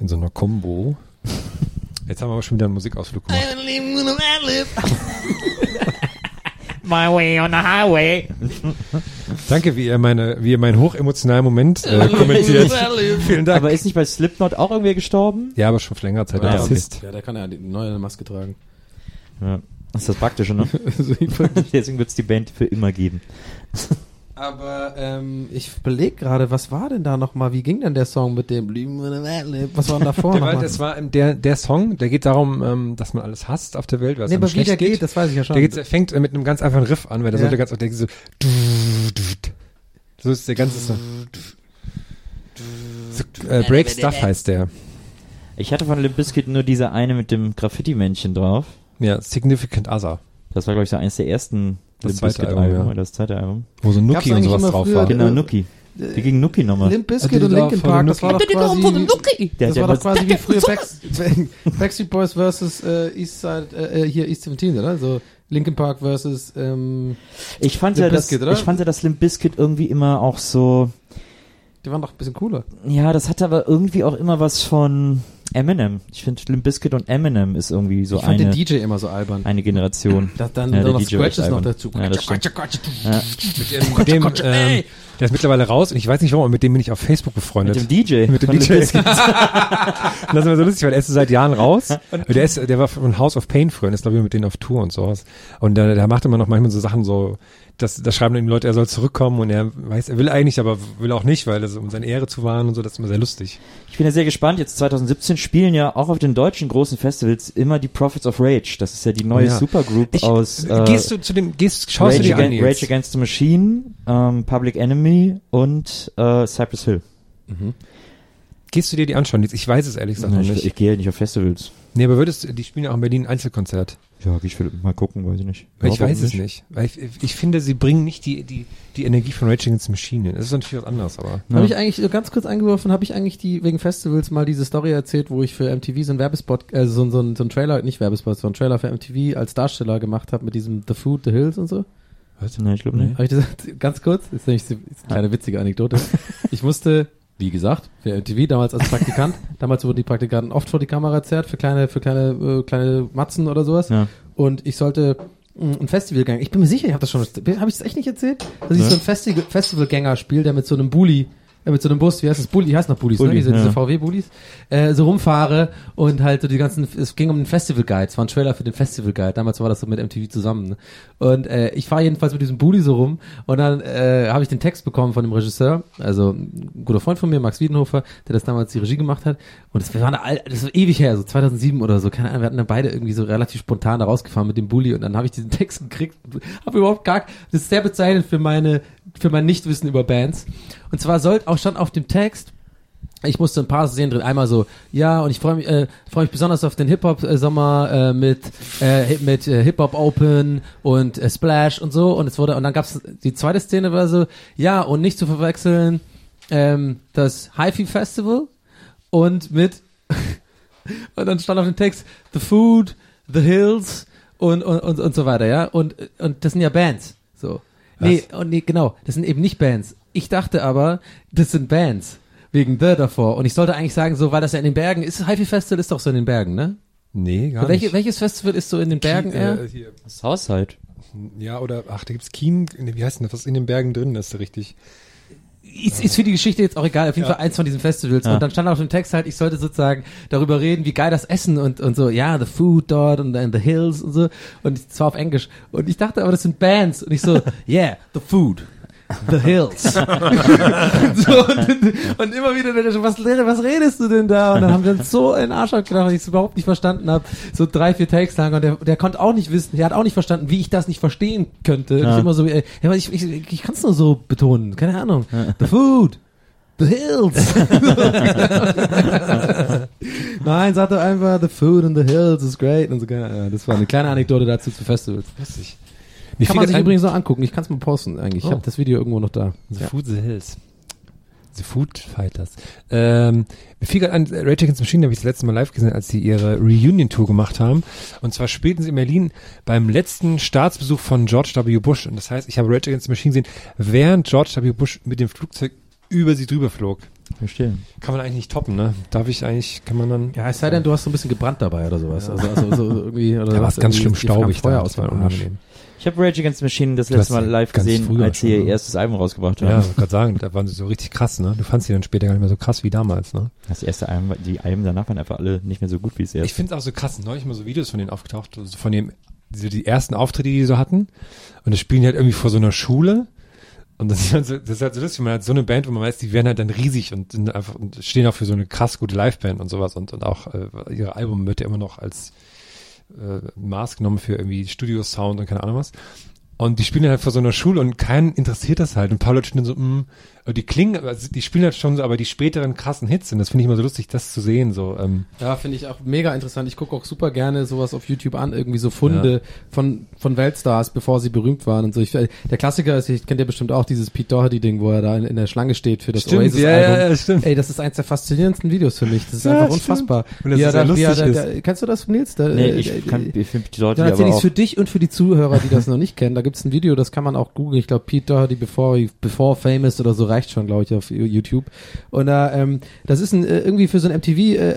Speaker 5: in so einer Combo. Jetzt haben wir aber schon wieder einen Musikausflug gemacht. [laughs]
Speaker 6: My way on the highway.
Speaker 5: Danke, wie ihr meine, wie ihr meinen hochemotionalen Moment äh, kommentiert. Vielen Dank.
Speaker 3: Aber ist nicht bei Slipknot auch irgendwer gestorben?
Speaker 5: ja, aber schon vor längerer Zeit.
Speaker 3: Ah,
Speaker 5: Der
Speaker 3: okay.
Speaker 5: Bassist.
Speaker 4: Ja, der kann ja die neue Maske tragen.
Speaker 3: Ja. Das ist das Praktische, ne? [laughs] [laughs] Deswegen wird es die Band für immer geben. [laughs]
Speaker 4: Aber ähm, ich überlege gerade, was war denn da nochmal? Wie ging denn der Song mit dem Was war denn davor
Speaker 5: Der, war,
Speaker 4: nochmal?
Speaker 5: das war der, der Song, der geht darum, ähm, dass man alles hasst auf der Welt, was
Speaker 4: Nee, aber wie der geht, das weiß ich ja schon.
Speaker 5: Der geht, der fängt äh, mit einem ganz einfachen Riff an, weil der
Speaker 4: Ja.
Speaker 5: sollte ganz, der geht so, so ist der ganze Song. So, äh, Break Stuff heißt der.
Speaker 3: Ich hatte von Limp Bizkit nur diese eine mit dem Graffiti-Männchen drauf.
Speaker 5: Ja, Significant Other.
Speaker 3: Das war, glaube ich, so eines der ersten
Speaker 5: Das
Speaker 3: Limp Bizkit
Speaker 5: Album,
Speaker 3: Alben
Speaker 5: ja.
Speaker 3: oder das zweite Album.
Speaker 5: Wo so Nuki und sowas drauf
Speaker 4: früher-
Speaker 5: war.
Speaker 3: Genau,
Speaker 4: äh,
Speaker 3: Nuki. Wie ging Nuki nochmal?
Speaker 4: Limp Bizkit und Linkin Park, das war doch quasi, das war doch quasi wie [laughs] früher Backs, Backstreet Boys versus äh, East Side, äh, äh, hier East 17, oder? So Linkin Park versus, ähm,
Speaker 3: ich fand
Speaker 4: Limp
Speaker 3: ja,
Speaker 4: Bizkit, oder?
Speaker 3: ich fand ja, dass Limp Bizkit irgendwie immer auch so,
Speaker 4: die waren doch ein bisschen cooler.
Speaker 3: ja, das hatte aber irgendwie auch immer was von Eminem. Ich finde Limp Bizkit und Eminem ist irgendwie so
Speaker 4: ich fand
Speaker 3: eine,
Speaker 4: den DJ immer so albern.
Speaker 3: eine Generation.
Speaker 4: Da, dann
Speaker 3: Ja, der
Speaker 4: noch Scratches noch dazu.
Speaker 3: Ja, das stimmt. Ja.
Speaker 5: Mit dem, ähm, der ist mittlerweile raus und ich weiß nicht warum, aber mit dem bin ich auf Facebook befreundet.
Speaker 3: Mit dem DJ.
Speaker 5: Mit dem DJ. [laughs] Das ist immer so lustig, weil er ist seit Jahren raus. Und der ist, der war von House of Pain früher und ist, glaube ich, mit denen auf Tour und sowas. Und der, der macht immer noch manchmal so Sachen so, das, da schreiben ihm Leute, er soll zurückkommen und er weiß, er will eigentlich, aber will auch nicht, weil es um seine Ehre zu wahren und so, das ist immer sehr lustig.
Speaker 3: Ich bin ja sehr gespannt. Jetzt 2017 spielen ja auch auf den deutschen großen Festivals immer die Prophets of Rage. Das ist ja die neue
Speaker 5: ja.
Speaker 3: Supergroup
Speaker 5: Ich,
Speaker 3: aus äh,
Speaker 5: gehst du zu dem, gehst, schaust
Speaker 3: Rage,
Speaker 5: du dir an jetzt?
Speaker 3: Rage Against the Machine, ähm, Public Enemy und äh, Cypress Hill.
Speaker 5: Gehst du dir die anschauen? Ich weiß es ehrlich gesagt noch
Speaker 3: ich,
Speaker 5: nicht.
Speaker 3: ich gehe halt nicht auf Festivals.
Speaker 5: Nee, aber würdest du, die spielen ja auch in Berlin ein Einzelkonzert.
Speaker 3: Ja, ich will mal gucken, weiß ich nicht.
Speaker 5: Weil
Speaker 3: Ja,
Speaker 5: ich weiß es nicht. Weil ich, ich finde, sie bringen nicht die, die, die Energie von Rage Against the Machine hin. Das ist natürlich was anderes, aber.
Speaker 3: Ja.
Speaker 4: Habe ich eigentlich ganz kurz eingeworfen, habe ich eigentlich die wegen Festivals mal diese Story erzählt, wo ich für MTV so einen Werbespot, äh, so, so, ein- so ein Trailer, nicht Werbespot, so ein Trailer für MTV als Darsteller gemacht habe mit diesem The Food, The Hills und so.
Speaker 3: Nein, ich glaube nicht.
Speaker 4: Habe ich das [laughs] ganz kurz? Das ist nämlich eine kleine witzige Anekdote. [laughs] Ich musste, wie gesagt, für MTV damals als Praktikant, [laughs] damals wurden die Praktikanten oft vor die Kamera zerrt für kleine, für kleine, äh, kleine Matzen oder sowas.
Speaker 3: Ja.
Speaker 4: Und ich sollte mh, ein Festivalgänger, ich bin mir sicher, ich habe das schon, habe ich das echt nicht erzählt? Dass ich
Speaker 3: Ja.
Speaker 4: so ein Festival, Festivalgänger spiele, der mit so einem Bulli, äh, mit so einem Bus, wie heißt das, Bulli, die heißen noch Bullis, ne?
Speaker 3: Bulli,
Speaker 4: diese,
Speaker 3: ja.
Speaker 4: diese VW-Bullis, äh, so rumfahre und halt so die ganzen, es ging um den Festival Guide, es war ein Trailer für den Festival Guide, damals war das so mit MTV zusammen, ne? Und äh, ich fahre jedenfalls mit diesem Bulli so rum und dann äh, habe ich den Text bekommen von dem Regisseur, also ein guter Freund von mir, Max Wiedenhofer, der das damals die Regie gemacht hat. Und das war, eine, das war ewig her, so 2007 oder so, keine Ahnung, wir hatten dann beide irgendwie so relativ spontan da rausgefahren mit dem Bulli und dann habe ich diesen Text gekriegt, habe überhaupt gar, das ist sehr bezeichnend für meine, für mein Nichtwissen über Bands und zwar sollte auch schon auf dem Text ich musste ein paar Szenen drin. Einmal so, ja, und ich freue mich, äh, freue mich besonders auf den Hip-Hop-Sommer äh, mit, äh, mit äh, Hip-Hop Open und äh, Splash und so. Und es wurde, und dann gab's die zweite Szene war so, ja, und nicht zu verwechseln, ähm, das Hi-Fi Festival und mit, [laughs] und dann stand auf dem Text, The Food, The Hills und, und, und, und so weiter, ja. Und, und das sind ja Bands. So. Nee, und nee, genau, das sind eben nicht Bands. Ich dachte aber, das sind Bands. Wegen The davor. Und ich sollte eigentlich sagen, so, weil das ja in den Bergen ist. Das Hi-Fi Festival ist doch so in den Bergen, ne?
Speaker 5: Nee, gar
Speaker 4: Welche,
Speaker 5: nicht.
Speaker 4: welches Festival ist so in den Bergen
Speaker 5: Ki-
Speaker 4: eher?
Speaker 5: äh, hier.
Speaker 3: Das Haus halt.
Speaker 5: Ja, oder, ach, da gibt's Kien, wie heißt denn das, was in den Bergen drin ist, richtig.
Speaker 4: Ist, ist für die Geschichte jetzt auch egal, auf jeden
Speaker 5: Ja.
Speaker 4: Fall eins von diesen Festivals.
Speaker 3: Ja.
Speaker 4: Und dann stand auf dem Text halt, ich sollte sozusagen darüber reden, wie geil das Essen und, und so, ja, the food dort und then the hills und so. Und zwar auf Englisch. Und ich dachte aber, das sind Bands. Und ich so, [laughs] yeah, the food. The Hills. [laughs] so, und, und immer wieder, der schon, was, was redest du denn da? Und dann haben wir uns so in Arsch gedacht, dass ich es überhaupt nicht verstanden habe. So drei, vier Takes lang. Und der, der konnte auch nicht wissen, der hat auch nicht verstanden, wie ich das nicht verstehen könnte.
Speaker 3: Ja.
Speaker 4: Ich immer so, äh, ja, aber ich, ich, ich kann es nur so betonen. Keine Ahnung. The food. The Hills. [laughs] Nein, sag doch einfach, the food in the hills is great. Und so, das war eine kleine Anekdote dazu zu Festivals.
Speaker 5: Lustig. Mir
Speaker 4: Kann man sich übrigens noch angucken. Ich kann es mal posten eigentlich. Ich
Speaker 5: Oh.
Speaker 4: habe das Video irgendwo noch da.
Speaker 5: The Food the Hills. The Food Fighters. Ähm, mir fiel gerade an, Rage Against the Machine habe ich das letzte Mal live gesehen, als sie ihre Reunion-Tour gemacht haben. Und zwar spielten sie in Berlin beim letzten Staatsbesuch von George W. Bush. Und das heißt, ich habe Rage Against the Machine gesehen, während George W. Bush mit dem Flugzeug über sie drüber flog.
Speaker 3: Verstehe.
Speaker 5: Kann man eigentlich nicht toppen, ne? Darf ich eigentlich, kann man dann...
Speaker 4: Ja, es sei denn, du hast so ein bisschen gebrannt dabei oder sowas. Also, also so irgendwie, oder
Speaker 5: Da war es ganz schlimm staubig.
Speaker 4: Feuer
Speaker 5: da.
Speaker 4: aus
Speaker 5: Das war unangenehm.
Speaker 3: Ich habe Rage Against the Machine das letzte Mal live gesehen, als sie ihr
Speaker 5: ne?
Speaker 3: erstes Album rausgebracht
Speaker 5: Ja,
Speaker 3: haben.
Speaker 5: ich gerade sagen, da waren sie so richtig krass, ne? Du fandst sie dann später gar nicht mehr so krass wie damals, ne?
Speaker 3: Das erste Album, die Alben danach waren einfach alle nicht mehr so gut wie es
Speaker 5: Ich
Speaker 3: erste.
Speaker 5: finde es auch so krass, neulich mal so Videos von denen aufgetaucht, also von dem, diese, die ersten Auftritte, die die so hatten. Und das spielen die halt irgendwie vor so einer Schule. Und das ist, halt so, das ist halt so lustig, man hat so eine Band, wo man weiß, die werden halt dann riesig und sind einfach und stehen auch für so eine krass gute Liveband und sowas und, und auch äh, ihr Album wird ja immer noch als äh, Maß genommen für irgendwie Studio-Sound und keine Ahnung was. Und die spielen halt vor so einer Schule und keinen interessiert das halt. Und ein paar Leute stehen so, mh, die klingen, also die spielen halt schon so, aber die späteren krassen Hits und das finde ich immer so lustig, das zu sehen, so, ähm,
Speaker 4: Ja, finde ich auch mega interessant. Ich gucke auch super gerne sowas auf YouTube an, irgendwie so Funde von, von Weltstars, bevor sie berühmt waren und so. Ich, der Klassiker ist, ich kennt ja bestimmt auch dieses Pete Doherty-Ding, wo er da in, in der Schlange steht für das Oasis-Album.
Speaker 5: ja, ja, stimmt.
Speaker 4: Ey, das ist eins der faszinierendsten Videos für mich. Das ist
Speaker 5: Ja,
Speaker 4: einfach
Speaker 5: stimmt.
Speaker 4: unfassbar.
Speaker 5: Und das
Speaker 4: er
Speaker 5: ist
Speaker 4: da-
Speaker 5: lustig
Speaker 4: da-
Speaker 5: ist.
Speaker 4: da- Kennst du das, Nils? Da,
Speaker 3: Nee,
Speaker 4: äh,
Speaker 3: ich
Speaker 4: äh,
Speaker 3: kann, ich finde die Leute,
Speaker 4: Dann erzähle
Speaker 3: aber
Speaker 4: ich
Speaker 3: auch,
Speaker 4: für dich und für die Zuhörer, die das noch nicht kennen. Da gibt's ein Video, das kann man auch googeln. Ich glaube, Pete Doherty before, before famous oder so reicht schon, glaube ich, auf YouTube. Und ähm, das ist ein, äh, irgendwie für so einen MTV äh,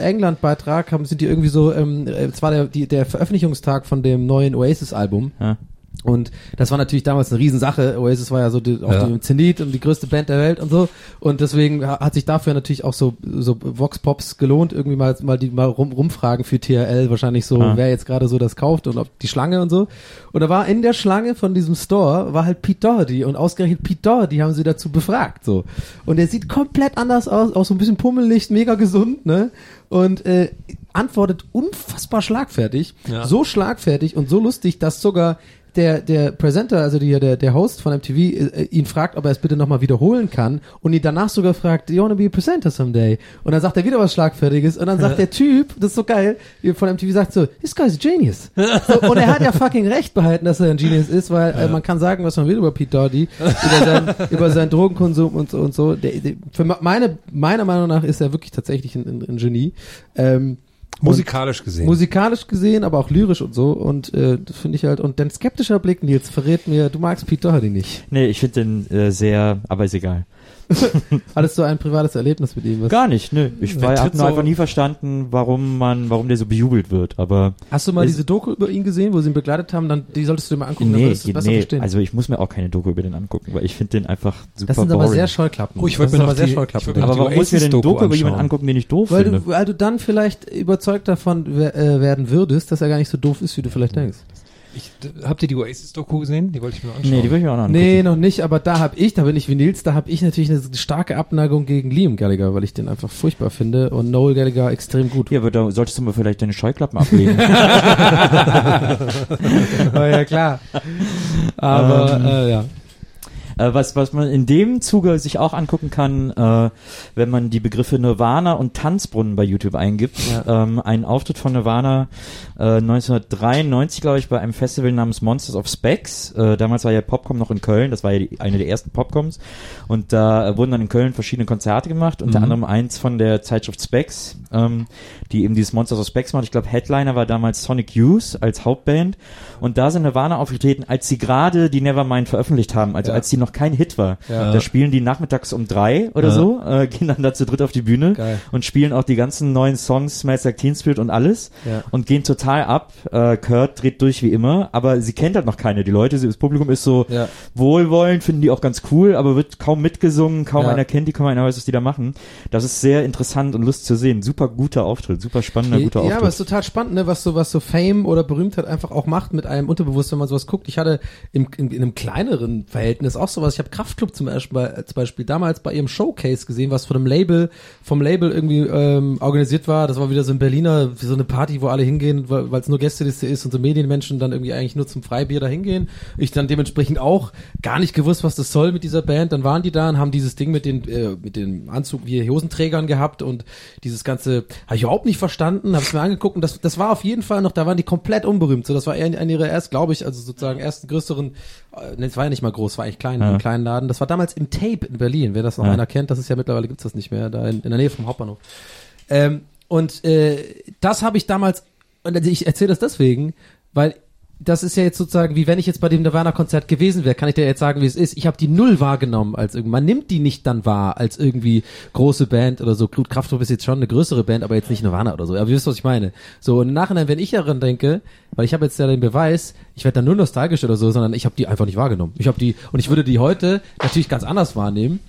Speaker 4: haben sind die irgendwie so, ähm, äh, es war der, die, der Veröffentlichungstag von dem neuen Oasis Album.
Speaker 3: Ja.
Speaker 4: Und das war natürlich damals eine Riesensache. Oasis war ja so die, auf
Speaker 5: Ja.
Speaker 4: dem Zenit und die größte Band der Welt und so. Und deswegen ha- hat sich dafür natürlich auch so, so Vox Pops gelohnt, irgendwie mal, mal die mal rum, rumfragen für TRL, wahrscheinlich so,
Speaker 3: Ah.
Speaker 4: wer jetzt gerade so das kauft und ob die Schlange und so. Und da war in der Schlange von diesem Store, war halt Pete Doherty und ausgerechnet Pete Doherty haben sie dazu befragt, so. Und er sieht komplett anders aus, auch so ein bisschen pummelig, mega gesund, ne? Und, äh, antwortet unfassbar schlagfertig.
Speaker 5: Ja.
Speaker 4: So schlagfertig und so lustig, dass sogar der, der Presenter, also die, der, der Host von MTV, äh, ihn fragt, ob er es bitte nochmal wiederholen kann und ihn danach sogar fragt, you wanna be a presenter someday? Und dann sagt er wieder was Schlagfertiges und dann sagt [laughs] der Typ, das ist so geil, von MTV sagt so, this guy's a genius. So, und er hat ja fucking recht behalten, dass er ein Genius ist, weil äh, man kann sagen, was man will über Pete Doherty, über, sein, [laughs] über seinen Drogenkonsum und so und so. Der, der, für meine, meiner Meinung nach ist er wirklich tatsächlich ein, ein, ein Genie. Ähm,
Speaker 5: musikalisch gesehen.
Speaker 4: Musikalisch gesehen, aber auch lyrisch und so. Und äh, das finde ich halt. Und dein skeptischer Blick, Nils, verrät mir, du magst Pete Doherty nicht.
Speaker 3: nee, ich finde den äh, sehr, aber ist egal. [laughs]
Speaker 4: Hattest du ein privates Erlebnis mit ihm? Was?
Speaker 3: Gar nicht, nö. Ich war, hab nur
Speaker 5: so-
Speaker 3: einfach nie verstanden, warum man, warum der so bejubelt wird, aber
Speaker 4: Hast du mal diese Doku über ihn gesehen, wo sie ihn begleitet haben? Dann die solltest du dir mal angucken. dann
Speaker 3: nee,
Speaker 4: es besser
Speaker 3: nee,
Speaker 4: verstehen.
Speaker 3: also ich muss mir auch keine Doku über den angucken, weil ich finde den einfach super
Speaker 4: das sind
Speaker 3: boring.
Speaker 4: aber sehr Scheuklappen.
Speaker 5: Oh, ich wollte mir
Speaker 4: aber sehr
Speaker 5: die-
Speaker 4: Scheuklappen.
Speaker 5: wollte mir
Speaker 3: aber warum muss ich mir denn
Speaker 5: Oasis-Doku
Speaker 3: Doku über jemanden angucken, den ich doof
Speaker 4: weil
Speaker 3: finde?
Speaker 4: du, weil du dann vielleicht überzeugt davon äh, werden würdest, dass er gar nicht so doof ist, wie du vielleicht denkst.
Speaker 5: Ich, habt ihr die Oasis-Doku gesehen? Die wollte ich mir anschauen.
Speaker 3: nee, die würde ich mir auch noch angucken.
Speaker 4: Nee, noch nicht, aber da habe ich, da bin ich wie Nils, da habe ich natürlich eine starke Abneigung gegen Liam Gallagher, weil ich den einfach furchtbar finde und Noel Gallagher extrem gut.
Speaker 3: Ja, aber da solltest du mal vielleicht deine Scheuklappen ablegen. [laughs] [laughs]
Speaker 4: oh, ja, klar. Aber,
Speaker 3: Ähm,
Speaker 4: äh, ja.
Speaker 3: Äh, was, was man in dem Zuge sich auch angucken kann, äh, wenn man die Begriffe Nirvana und Tanzbrunnen bei YouTube eingibt. Ähm, ein Auftritt von Nirvana äh, 1993, glaube ich, bei einem Festival namens Monsters of Specs. Äh, damals war ja Popcom noch in Köln, das war ja die, eine der ersten Popcoms. Und da wurden dann in Köln verschiedene Konzerte gemacht, unter anderem eins von der Zeitschrift Specs, ähm, die eben dieses Monsters of Specs macht. Ich glaube, Headliner war damals Sonic Youth als Hauptband. Und da sind Nirvana aufgetreten, als sie gerade die Nevermind veröffentlicht haben, also
Speaker 4: Ja.
Speaker 3: als die noch kein Hit war.
Speaker 4: Ja.
Speaker 3: Da spielen die nachmittags um drei oder
Speaker 5: Ja.
Speaker 3: so, äh, gehen dann da zu dritt auf die Bühne
Speaker 4: Geil.
Speaker 3: und spielen auch die ganzen neuen Songs, Smells Like Teen Spirit und alles
Speaker 4: Ja.
Speaker 3: und gehen total ab. Äh, Kurt dreht durch wie immer, aber sie kennt halt noch keine. Die Leute, das Publikum ist so
Speaker 4: Ja.
Speaker 3: wohlwollend, finden die auch ganz cool, aber wird kaum mitgesungen, kaum
Speaker 4: Ja.
Speaker 3: einer kennt die, kaum einer weiß, was die da machen. Das ist sehr interessant und lustig zu sehen. Super guter Auftritt, super spannender, guter
Speaker 4: ja,
Speaker 3: Auftritt.
Speaker 4: aber es ist total spannend, ne, was so, was so Fame oder Berühmtheit einfach auch macht mit einem Unterbewusstsein, wenn man sowas guckt. Ich hatte im, in, in einem kleineren Verhältnis auch so sowas. Ich habe Beispiel, äh, zum Beispiel damals bei ihrem Showcase gesehen, was von einem Label, vom Label irgendwie ähm, organisiert war. Das war wieder so ein Berliner, so eine Party, wo alle hingehen, weil es nur Gästeliste ist und so Medienmenschen dann irgendwie eigentlich nur zum Freibier da hingehen. Ich dann dementsprechend auch gar nicht gewusst, was das soll mit dieser Band. Dann waren die da und haben dieses Ding mit den äh, mit dem Anzug wie Hosenträgern gehabt und dieses ganze habe ich überhaupt nicht verstanden, habe es mir angeguckt und das das war auf jeden Fall noch, da waren die komplett unberühmt. So, das war eher eine ihrer erst, glaube ich, also sozusagen ersten größeren, ne, es war ja nicht mal groß, war eigentlich klein,
Speaker 3: Ja.
Speaker 4: im kleinen Laden. Das war damals im Tape in Berlin. Wer das noch
Speaker 3: Ja.
Speaker 4: einer kennt, das ist ja mittlerweile gibt's das nicht mehr, da in, in der Nähe vom Hauptbahnhof. Ähm, und äh, das habe ich damals, und also ich erzähle das deswegen, weil das ist ja jetzt sozusagen, wie wenn ich jetzt bei dem Nirvana-Konzert gewesen wäre, kann ich dir jetzt sagen, wie es ist. Ich habe die null wahrgenommen als irgendwie, man nimmt die nicht dann wahr als irgendwie große Band oder so. Gut, Kraftwerk ist jetzt schon eine größere Band, aber jetzt nicht Nirvana oder so. Aber ihr wisst, was ich meine. So, und im Nachhinein, wenn ich daran denke, weil ich habe jetzt ja den Beweis, ich werde dann nur nostalgisch oder so, sondern ich habe die einfach nicht wahrgenommen. Ich habe die, und ich würde die heute natürlich ganz anders wahrnehmen.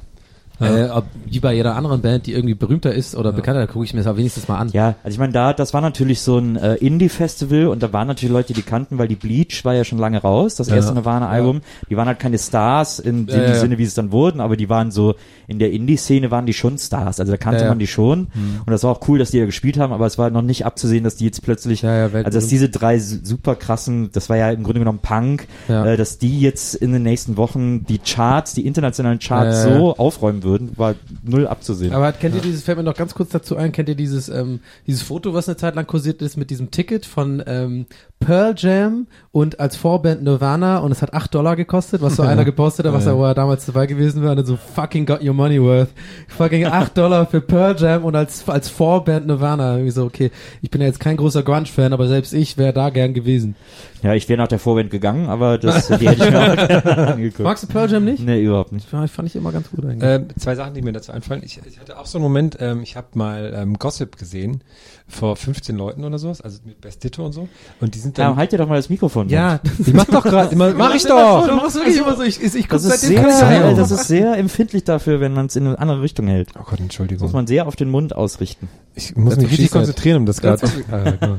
Speaker 4: Äh, ob, wie bei jeder anderen Band, die irgendwie berühmter ist oder bekannter, da gucke ich mir das auch wenigstens mal an.
Speaker 3: Ja, also ich meine, da, das war natürlich so ein äh, Indie-Festival und da waren natürlich Leute, die kannten, weil die Bleach war ja schon lange raus, das erste Nirvana-Album. Die waren halt keine Stars in dem
Speaker 4: Ja, ja.
Speaker 3: Sinne, wie sie es dann wurden, aber die waren so, in der Indie-Szene waren die schon Stars, also da kannte
Speaker 4: Ja, ja.
Speaker 3: man die schon und das war auch cool, dass die ja gespielt haben, aber es war noch nicht abzusehen, dass die jetzt plötzlich,
Speaker 4: Ja, ja,
Speaker 3: also dass diese drei su- super krassen, das war ja im Grunde genommen Punk,
Speaker 4: Ja.
Speaker 3: äh, dass die jetzt in den nächsten Wochen die Charts, die internationalen Charts
Speaker 4: Ja, ja, ja.
Speaker 3: so aufräumen würden, war null abzusehen.
Speaker 4: Aber kennt ihr dieses, fällt mir noch ganz kurz dazu ein, kennt ihr dieses, ähm, dieses Foto, was eine Zeit lang kursiert ist mit diesem Ticket von ähm, Pearl Jam und als Vorband Nirvana und es hat 8 Dollar gekostet, was so einer [laughs] gepostet hat, was er, wo er damals dabei gewesen wäre und dann so fucking got your money worth. Fucking 8 Dollar für Pearl Jam und als, als Vorband Nirvana. Irgendwie so, okay, ich bin ja jetzt kein großer Grunge-Fan, aber selbst ich wäre da gern gewesen.
Speaker 3: Ja, ich wäre nach der Vorwand gegangen, aber das, die [laughs] hätte ich mir auch gerne [laughs] angeguckt.
Speaker 4: Magst du Pearl Jam nicht?
Speaker 3: Nee, überhaupt nicht.
Speaker 4: Ja, fand ich immer ganz gut eigentlich.
Speaker 5: Ähm, zwei Sachen, die mir dazu einfallen. Ich, ich hatte auch so einen Moment, ähm, ich habe mal ähm, Gossip gesehen vor 15 Leuten oder sowas, also mit Best Ditto und so. Und die sind
Speaker 3: Ja,
Speaker 5: dann.
Speaker 3: halt dir doch mal das Mikrofon.
Speaker 4: ja,
Speaker 5: ich mach doch gerade, mach ich [laughs]
Speaker 4: Du
Speaker 5: doch.
Speaker 4: machst wirklich immer so, ich, ich, ich guck
Speaker 3: Das ist, sehr,
Speaker 4: kann ich
Speaker 5: Verzeihung.
Speaker 4: auch.
Speaker 3: das ist sehr empfindlich dafür, wenn man es in eine andere Richtung hält.
Speaker 5: Oh Gott, Entschuldigung.
Speaker 3: Muss man sehr auf den Mund ausrichten.
Speaker 5: ich muss
Speaker 4: That's
Speaker 5: mich richtig konzentrieren, um das gerade. [laughs] Ah, genau.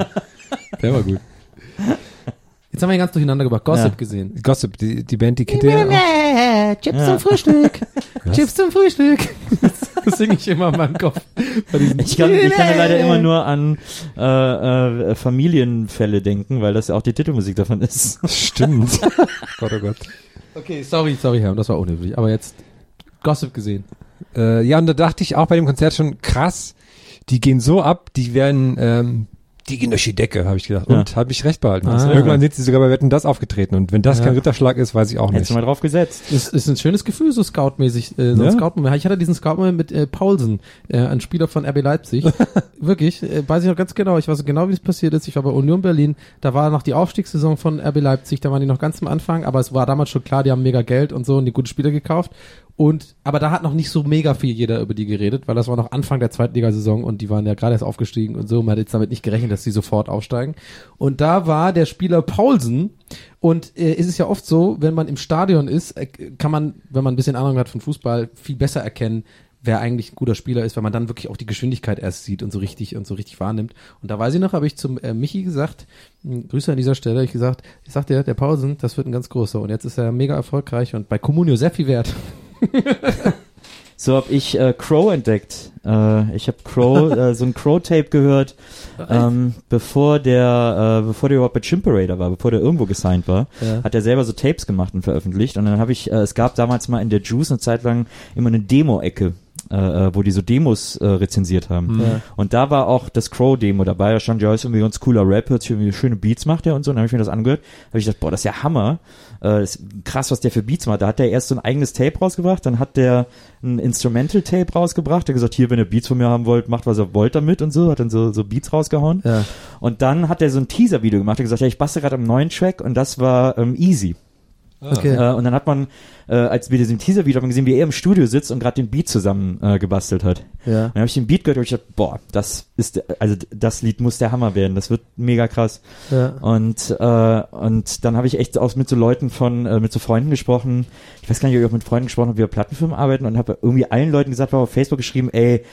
Speaker 5: Der war gut.
Speaker 4: Jetzt haben wir ihn ganz durcheinander gebracht. Gossip
Speaker 3: Ja.
Speaker 4: gesehen.
Speaker 5: Gossip, die, die Band, die kennt ihr ja.
Speaker 4: Chips
Speaker 3: Ja.
Speaker 4: zum Frühstück. [laughs] Chips zum Frühstück. [laughs] Das singe ich immer in meinem Kopf.
Speaker 3: Ich kann, ich kann ja leider immer nur an äh, äh, Familienfälle denken, weil das ja auch die Titelmusik davon ist.
Speaker 5: Stimmt. [laughs] Gott, oh Gott.
Speaker 4: Okay, sorry, sorry, Herr, das war unhöflich. Aber jetzt Gossip gesehen.
Speaker 5: Äh, ja, und da dachte ich auch bei dem Konzert schon, krass, die gehen so ab, die werden, ähm, die gehen durch die Decke, habe ich gedacht.
Speaker 3: Ja.
Speaker 5: Und habe ich recht behalten.
Speaker 4: Ah.
Speaker 5: Also irgendwann sind sie sogar bei Wetten das aufgetreten. Und wenn das
Speaker 4: Ja.
Speaker 5: kein Ritterschlag ist, weiß ich auch
Speaker 3: Hättest
Speaker 5: nicht.
Speaker 3: du mal drauf gesetzt.
Speaker 4: Ist, ist ein schönes Gefühl, so Scout-mäßig, äh, so ein
Speaker 5: Ja.
Speaker 4: Scout-Moment. Ich hatte diesen Scout-Moment mit äh, Paulsen, äh, ein Spieler von RB Leipzig. [laughs] Wirklich, äh, weiß ich noch ganz genau. Ich weiß genau, wie es passiert ist. Ich war bei Union Berlin. Da war noch die Aufstiegssaison von RB Leipzig. Da waren die noch ganz am Anfang. Aber es war damals schon klar, die haben mega Geld und so und die gute Spieler gekauft. Und, aber da hat noch nicht so mega viel jeder über die geredet, weil das war noch Anfang der Zweitligasaison und die waren ja gerade erst aufgestiegen und so. Man hat jetzt damit nicht gerechnet, dass die sofort aufsteigen. Und da war der Spieler Paulsen und äh, ist es ja oft so, wenn man im Stadion ist, äh, kann man, wenn man ein bisschen Ahnung hat von Fußball, viel besser erkennen, wer eigentlich ein guter Spieler ist, wenn man dann wirklich auch die Geschwindigkeit erst sieht und so richtig und so richtig wahrnimmt. Und da weiß ich noch, habe ich zum äh, Michi gesagt, mh, Grüße an dieser Stelle, ich gesagt, ich sagte der Pausen, das wird ein ganz großer und jetzt ist er mega erfolgreich und bei Comunio sehr viel wert. [laughs]
Speaker 3: So habe ich äh, Crow entdeckt. Äh, ich habe Crow, [laughs] äh, so ein Crow-Tape gehört, ähm, bevor der, äh, bevor der überhaupt bei Chimperator war, bevor der irgendwo gesigned war,
Speaker 4: Ja.
Speaker 3: hat er selber so Tapes gemacht und veröffentlicht. Und dann habe ich, äh, es gab damals mal in der Juice eine Zeit lang immer eine Demo-Ecke. Äh, äh, wo die so Demos äh, rezensiert haben.
Speaker 4: Ja.
Speaker 3: Und da war auch das Crow-Demo dabei. Da stand, ja, ist irgendwie ganz cooler Rap, hört sich irgendwie schöne Beats macht er und so. Und dann habe ich mir das angehört. habe ich gedacht, boah, das ist ja Hammer. Äh, ist krass, was der für Beats macht. Da hat der erst so ein eigenes Tape rausgebracht, dann hat der ein Instrumental-Tape rausgebracht. Der hat gesagt, hier, wenn ihr Beats von mir haben wollt, macht, was ihr wollt damit und so. Hat dann so, so Beats rausgehauen.
Speaker 4: Ja.
Speaker 3: Und dann hat er so ein Teaser-Video gemacht. Er hat gesagt, ja, ich bastel gerade am neuen Track und das war ähm, Easy.
Speaker 4: Okay.
Speaker 3: Äh, und dann hat man, äh, als wir diesen Teaser-Video haben gesehen, wie er im Studio sitzt und gerade den Beat zusammen äh, gebastelt hat.
Speaker 4: Ja.
Speaker 3: Dann habe ich den Beat gehört und ich dachte, boah, das ist, also das Lied muss der Hammer werden, das wird mega krass.
Speaker 4: Ja.
Speaker 3: Und äh, und dann habe ich echt auch mit so Leuten von, äh, mit so Freunden gesprochen. Ich weiß gar nicht, ob ich auch mit Freunden gesprochen habe, wie wir Plattenfirmen arbeiten und habe irgendwie allen Leuten gesagt, war auf Facebook geschrieben, ey,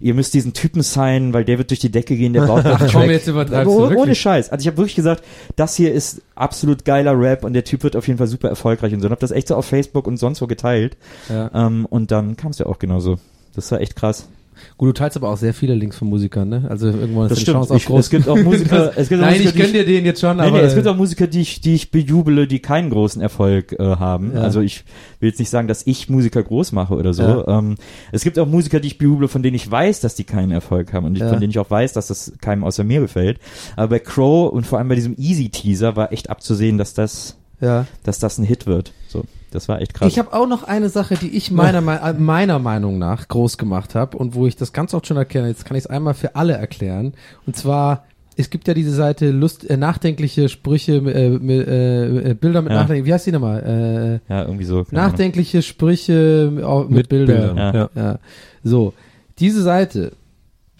Speaker 3: ihr müsst diesen Typen sein, weil der wird durch die Decke gehen, der baut [laughs]
Speaker 4: Ach komm, jetzt übertreibst du
Speaker 3: oh- ohne. Scheiß. Also ich habe wirklich gesagt, das hier ist absolut geiler Rap und der Typ wird auf jeden Fall super erfolgreich und so. Und hab das echt so auf Facebook und sonst wo geteilt.
Speaker 4: Ja.
Speaker 3: Ähm, und dann kam es ja auch genauso. Das war echt krass.
Speaker 4: Gut, du teilst aber auch sehr viele Links von Musikern, ne? Also irgendwann ist
Speaker 3: Das
Speaker 4: die
Speaker 3: stimmt.
Speaker 4: Chance auch
Speaker 3: Ich,
Speaker 4: groß.
Speaker 3: es gibt auch Musiker, [laughs] es gibt auch
Speaker 4: Nein,
Speaker 3: Musiker,
Speaker 4: ich gönn
Speaker 3: die
Speaker 4: dir den jetzt schon,
Speaker 3: Nee,
Speaker 4: aber
Speaker 3: nee, es gibt auch Musiker, die ich, die ich bejubele, die keinen großen Erfolg äh, haben.
Speaker 4: Ja.
Speaker 3: Also ich will jetzt nicht sagen, dass ich Musiker groß mache oder so.
Speaker 4: Ja.
Speaker 3: Ähm, es gibt auch Musiker, die ich bejubele, von denen ich weiß, dass die keinen Erfolg haben und
Speaker 4: Ja.
Speaker 3: von denen ich auch weiß, dass das keinem außer mir gefällt. Aber bei Crow und vor allem bei diesem Easy Teaser war echt abzusehen, dass das,
Speaker 4: ja.
Speaker 3: dass das ein Hit wird. So, das war echt krass.
Speaker 4: Ich habe auch noch eine Sache, die ich meiner, mei- äh, meiner Meinung nach groß gemacht habe und wo ich das ganz oft schon erkenne. Jetzt kann ich es einmal für alle erklären. Und zwar, es gibt ja diese Seite Lust, äh, nachdenkliche Sprüche, äh, mit, äh, äh, Bilder mit
Speaker 3: Ja.
Speaker 4: Nachdenken. Wie heißt die nochmal? Äh,
Speaker 3: ja, irgendwie so.
Speaker 4: nachdenkliche Sprüche auch mit,
Speaker 5: Mit
Speaker 4: Bildern.
Speaker 5: Bildern,
Speaker 3: ja.
Speaker 5: Ja.
Speaker 4: So, diese Seite,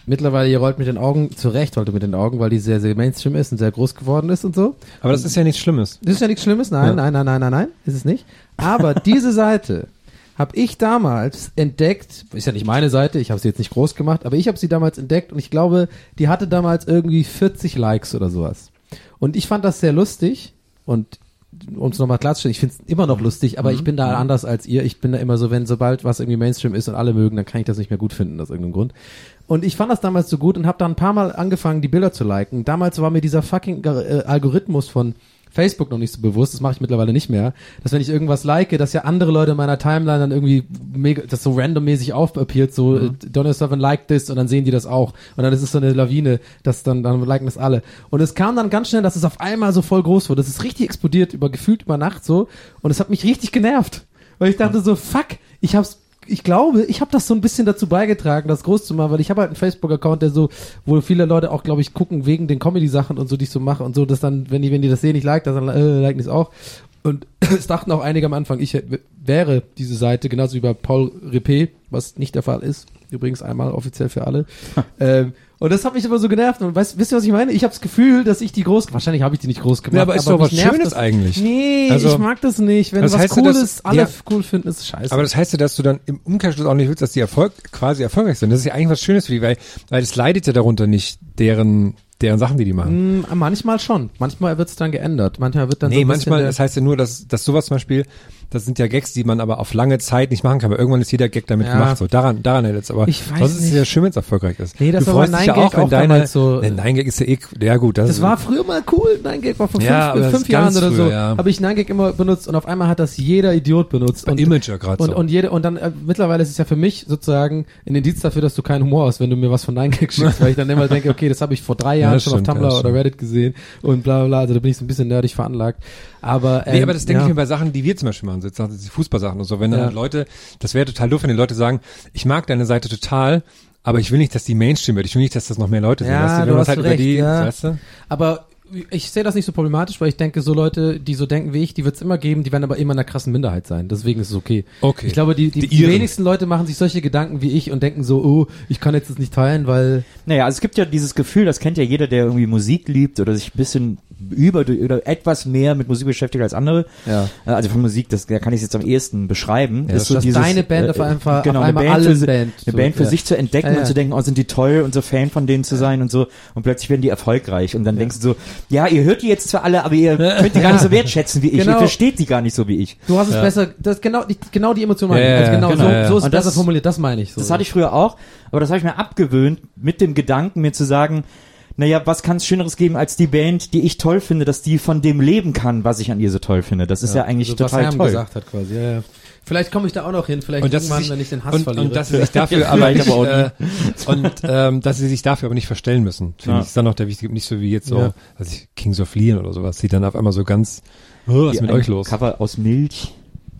Speaker 4: mittlerweile, ihr rollt mit den Augen, zu Recht rollt ihr mit den Augen, weil die sehr, sehr Mainstream ist und sehr groß geworden ist und so.
Speaker 5: Aber das ist ja nichts Schlimmes.
Speaker 4: Das ist ja nichts Schlimmes, nein,
Speaker 5: Ja.
Speaker 4: nein, nein, nein, nein, nein, ist es nicht. Aber [laughs] diese Seite habe ich damals entdeckt, ist ja nicht meine Seite, ich habe sie jetzt nicht groß gemacht, aber ich habe sie damals entdeckt und ich glaube, die hatte damals irgendwie 40 Likes oder sowas. Und ich fand das sehr lustig und um es nochmal klarzustellen, ich finde es immer noch lustig, aber ich bin da anders als ihr. Ich bin da immer so, wenn sobald was irgendwie Mainstream ist und alle mögen, dann kann ich das nicht mehr gut finden aus irgendeinem Grund. Und ich fand das damals so gut und habe dann ein paar Mal angefangen, die Bilder zu liken. Damals war mir dieser fucking äh, Algorithmus von Facebook noch nicht so bewusst, das mache ich mittlerweile nicht mehr, dass wenn ich irgendwas like, dass ja andere Leute in meiner Timeline dann irgendwie mega, das so randommäßig aufappiert, so äh, Donald Seven like this und dann sehen die das auch. Und dann ist es so eine Lawine, dass dann, dann liken das alle. Und es kam dann ganz schnell, dass es auf einmal so voll groß wurde, das ist richtig explodiert, über gefühlt über Nacht so. Und es hat mich richtig genervt, weil ich dachte so, fuck, ich hab's ich glaube, ich habe das so ein bisschen dazu beigetragen, das groß zu machen, weil ich habe halt einen Facebook-Account, der so, wo viele Leute auch, glaube ich, gucken wegen den Comedy-Sachen und so, die ich so mache und so, dass dann, wenn die, wenn die das sehen, ich like das, dann äh, liken die es auch. Und [clears throat] es dachten auch einige am Anfang, ich wäre diese Seite, genauso wie bei Paul Rippé, was nicht der Fall ist. Übrigens einmal offiziell für alle. [laughs] ähm, und das hat mich immer so genervt. Und weißt, wisst ihr, was ich meine? Ich habe das Gefühl, dass ich die groß, wahrscheinlich habe ich die nicht groß gemacht.
Speaker 5: Ja, aber ist doch
Speaker 4: mich
Speaker 5: was Schönes
Speaker 4: das-
Speaker 5: eigentlich.
Speaker 4: Nee,
Speaker 5: Also,
Speaker 4: ich mag das nicht. Wenn
Speaker 5: das
Speaker 4: was
Speaker 5: heißt ja,
Speaker 4: cool
Speaker 5: dass-
Speaker 4: alle
Speaker 5: ja.
Speaker 4: cool finden, ist scheiße.
Speaker 5: Aber das heißt ja, dass du dann im Umkehrschluss auch nicht willst, dass die Erfolg, quasi erfolgreich sind. Das ist ja eigentlich was Schönes für die, weil, weil es leidet ja darunter nicht deren, deren Sachen, die die machen.
Speaker 4: Mm, manchmal schon. Manchmal wird es dann geändert. Manchmal wird dann so
Speaker 5: nee,
Speaker 4: bisschen
Speaker 5: manchmal, das heißt ja nur, dass, dass sowas zum Beispiel, das sind ja Gags, die man aber auf lange Zeit nicht machen kann, weil irgendwann ist jeder Gag damit
Speaker 4: Ja.
Speaker 5: gemacht. So, daran, daran hält es. Aber
Speaker 4: Ich weiß
Speaker 5: sonst ist es
Speaker 4: nicht.
Speaker 5: ja schön, wenn es erfolgreich ist.
Speaker 4: Nee, das
Speaker 5: du
Speaker 4: war
Speaker 5: freust dich ja auch, wenn
Speaker 4: auch
Speaker 5: deine,
Speaker 4: so-
Speaker 5: Nee, Nein Gag ist ja eh, ja gut, das,
Speaker 4: Das war früher mal cool. Nein Gag war vor fünf,
Speaker 5: Ja,
Speaker 4: fünf
Speaker 5: ist
Speaker 4: Jahren oder so.
Speaker 5: ja.
Speaker 4: Habe ich Nein Gag immer benutzt und auf einmal hat das jeder Idiot benutzt. und,
Speaker 5: Imager gerade
Speaker 4: und,
Speaker 5: so.
Speaker 4: und jede, und dann äh, mittlerweile ist es ja für mich sozusagen ein Indiz dafür, dass du keinen Humor hast, wenn du mir was von Nein Gag schickst, weil ich dann immer denke, okay, das habe ich vor drei
Speaker 5: Ja,
Speaker 4: Jahren
Speaker 5: das
Speaker 4: schon auf
Speaker 5: stimmt,
Speaker 4: Tumblr
Speaker 5: ja, das
Speaker 4: oder. Reddit gesehen und bla bla bla. Also da bin ich so ein bisschen nerdig veranlagt. Aber, ähm,
Speaker 5: Nee, aber das denke
Speaker 4: ja.
Speaker 5: ich mir bei Sachen, die wir zum Beispiel machen, so jetzt sagen die Fußballsachen und so, wenn dann
Speaker 4: Ja.
Speaker 5: Leute, das wäre total doof, wenn die Leute sagen, ich mag deine Seite total, aber ich will nicht, dass die Mainstream wird, ich will nicht, dass das noch mehr Leute sehen,
Speaker 4: Ja,
Speaker 5: weißt du,
Speaker 4: du hast
Speaker 5: halt über
Speaker 4: recht,
Speaker 5: die,
Speaker 4: ja.
Speaker 5: weißt du?
Speaker 4: Aber ich sehe das nicht so problematisch, weil ich denke, so Leute, die so denken wie ich, die wird es immer geben, die werden aber immer in einer krassen Minderheit sein. Deswegen ist es okay.
Speaker 5: Okay.
Speaker 4: Ich glaube, die, die,
Speaker 5: Die
Speaker 4: wenigsten Leute machen sich solche Gedanken wie ich und denken so, oh, ich kann jetzt das nicht teilen, weil
Speaker 3: Naja, also es gibt ja dieses Gefühl, das kennt ja jeder, der irgendwie Musik liebt oder sich ein bisschen über oder etwas mehr mit Musik beschäftigt als andere.
Speaker 4: Ja.
Speaker 3: Äh, Also von Musik, das da kann ich jetzt am ehesten beschreiben.
Speaker 5: Ja,
Speaker 3: ist so dieses,
Speaker 4: deine Band
Speaker 3: äh,
Speaker 4: auf einmal-
Speaker 3: genau,
Speaker 4: auf
Speaker 3: eine Band
Speaker 4: alle
Speaker 3: für,
Speaker 4: Band,
Speaker 3: eine
Speaker 4: so,
Speaker 3: Band für
Speaker 4: ja.
Speaker 3: sich zu entdecken
Speaker 4: Ja, ja.
Speaker 3: und zu denken, oh, sind die toll und so Fan von denen zu sein und so und plötzlich werden die erfolgreich und dann denkst du so, ja, ihr hört die jetzt zwar alle, aber ihr könnt die gar nicht so wertschätzen wie ich,
Speaker 4: Genau.
Speaker 3: ihr versteht die gar nicht so wie ich.
Speaker 4: du hast es besser, das genau, die, genau die Emotion meine
Speaker 5: Ja,
Speaker 4: ich. Also genau,
Speaker 5: genau,
Speaker 4: so,
Speaker 5: ja.
Speaker 4: so ist es
Speaker 3: Und das-
Speaker 4: besser formuliert, das meine ich so.
Speaker 3: Das hatte ich früher auch, aber das habe ich mir abgewöhnt, mit dem Gedanken, mir zu sagen, naja, was kann es Schöneres geben als die Band, die ich toll finde, dass die von dem leben kann, was ich an ihr so toll finde. Das ist ja, eigentlich
Speaker 4: also, was
Speaker 3: total
Speaker 4: Herm
Speaker 3: toll.
Speaker 4: gesagt hat quasi, ja, ja. Vielleicht komme ich da auch noch hin, vielleicht
Speaker 5: Und
Speaker 4: irgendwann,
Speaker 5: sich,
Speaker 4: wenn ich den Hass
Speaker 5: und,
Speaker 4: verliere.
Speaker 5: und dass sie sich dafür [laughs] aber nicht, äh, und ähm, dass sie sich dafür aber nicht verstellen müssen, finde
Speaker 3: Ja.
Speaker 5: ich, ist dann noch der wichtige, nicht so wie jetzt so,
Speaker 4: Ja.
Speaker 5: ich, Kings of Leon oder sowas, die dann auf einmal so ganz, oh, was ist mit euch los?
Speaker 3: Cover aus Milch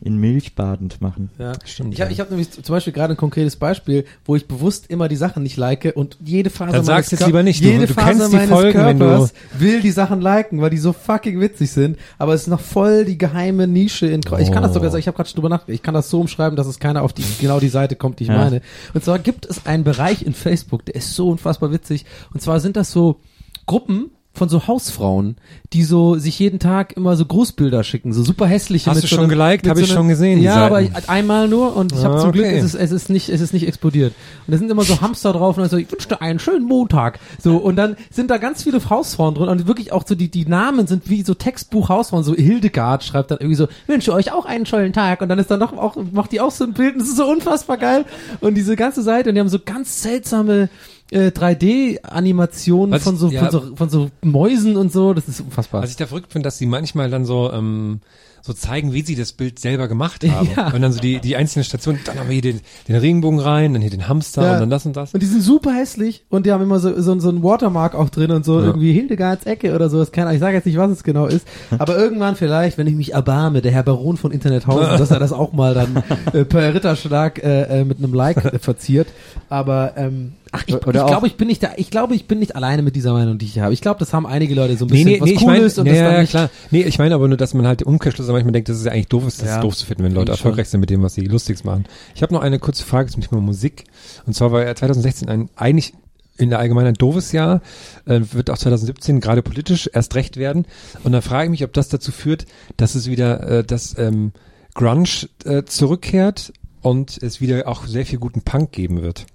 Speaker 3: in Milch badend machen.
Speaker 4: Ja.
Speaker 5: Stimmt,
Speaker 4: Ich habe
Speaker 5: ja.
Speaker 4: ich hab nämlich zum Beispiel gerade ein konkretes Beispiel, wo ich bewusst immer die Sachen nicht like und jede Phase
Speaker 5: Dann
Speaker 4: meines
Speaker 5: jetzt lieber nicht, du-
Speaker 4: Jede
Speaker 5: du
Speaker 4: Phase
Speaker 5: kennst die
Speaker 4: meines
Speaker 5: Folgen, du-
Speaker 4: Körpers will die Sachen liken, weil die so fucking witzig sind. Aber es ist noch voll die geheime Nische in. Ich kann das sogar sagen. Ich habe gerade schon drüber nachgedacht. Ich kann das so umschreiben, dass es keiner auf die genau die Seite kommt, die ich
Speaker 3: Ja.
Speaker 4: meine. Und zwar gibt es einen Bereich in Facebook, der ist so unfassbar witzig. Und zwar sind das so Gruppen von so Hausfrauen, die so sich jeden Tag immer so Grußbilder schicken, so super hässliche.
Speaker 5: Hast du
Speaker 4: so
Speaker 5: schon
Speaker 4: einem-
Speaker 5: geliked?
Speaker 4: mit
Speaker 5: Hab
Speaker 4: so
Speaker 5: ich
Speaker 4: einem-
Speaker 5: schon gesehen,
Speaker 4: Ja, aber ich, einmal nur und ich habe
Speaker 5: Ah,
Speaker 4: zum Glück
Speaker 5: okay.
Speaker 4: ist es, es ist nicht es ist nicht explodiert. Und da sind immer so Hamster drauf und dann so ich wünsche dir einen schönen Montag. So und dann sind da ganz viele Hausfrauen drin und wirklich auch so die die Namen sind wie so Textbuch Hausfrauen, so Hildegard schreibt dann irgendwie so wünsche euch auch einen schönen Tag und dann ist dann doch auch macht die auch so ein Bild und das ist so unfassbar geil und diese ganze Seite und die haben so ganz seltsame äh, 3D-Animationen
Speaker 5: Was-
Speaker 4: von so,
Speaker 5: ja.
Speaker 4: von so von so Mäusen und so, das ist unfassbar.
Speaker 5: Was ich da verrückt finde, dass sie manchmal dann so, ähm, so zeigen, wie sie das Bild selber gemacht [laughs] haben.
Speaker 4: Ja.
Speaker 5: Und dann so die, die einzelnen Stationen, dann haben wir hier den, den Regenbogen rein, dann hier den Hamster
Speaker 4: Ja.
Speaker 5: und dann das und das.
Speaker 4: Und die sind super hässlich und die haben immer so, so, so ein Watermark auch drin und so,
Speaker 5: Ja.
Speaker 4: irgendwie Hildegards Ecke oder sowas. Keine Ahnung, ich sage jetzt nicht, was es genau ist. Aber irgendwann vielleicht, wenn ich mich erbarme, der Herr Baron von Internethausen, dass er das auch mal dann [laughs] äh, per Ritterschlag äh, äh, mit einem Like verziert. Aber ähm, ach, ich,
Speaker 3: Oder
Speaker 4: ich glaube, ich bin nicht da, ich glaube, ich bin nicht alleine mit dieser Meinung, die ich habe. Ich glaube, das haben einige Leute so ein bisschen was
Speaker 5: ich
Speaker 4: cool
Speaker 5: meine,
Speaker 4: ist und
Speaker 5: nee,
Speaker 4: das
Speaker 5: ja,
Speaker 4: dann
Speaker 5: klar. Nee, ich meine aber nur, dass man halt im Umkehrschluss manchmal denkt, dass es ja eigentlich doof ist, das
Speaker 4: Ja.
Speaker 5: ist doof zu finden, wenn Leute
Speaker 4: Eigentlich schon.
Speaker 5: erfolgreich sind mit dem, was sie lustiges machen. Ich habe noch eine kurze Frage zum Thema Musik. Und zwar war ja 2016 ein eigentlich in der Allgemeinen ein doofes Jahr, äh, wird auch 2017 gerade politisch erst recht werden. Und da frage ich mich, ob das dazu führt, dass es wieder, äh, dass ähm, Grunge äh, zurückkehrt und es wieder auch sehr viel guten Punk geben wird.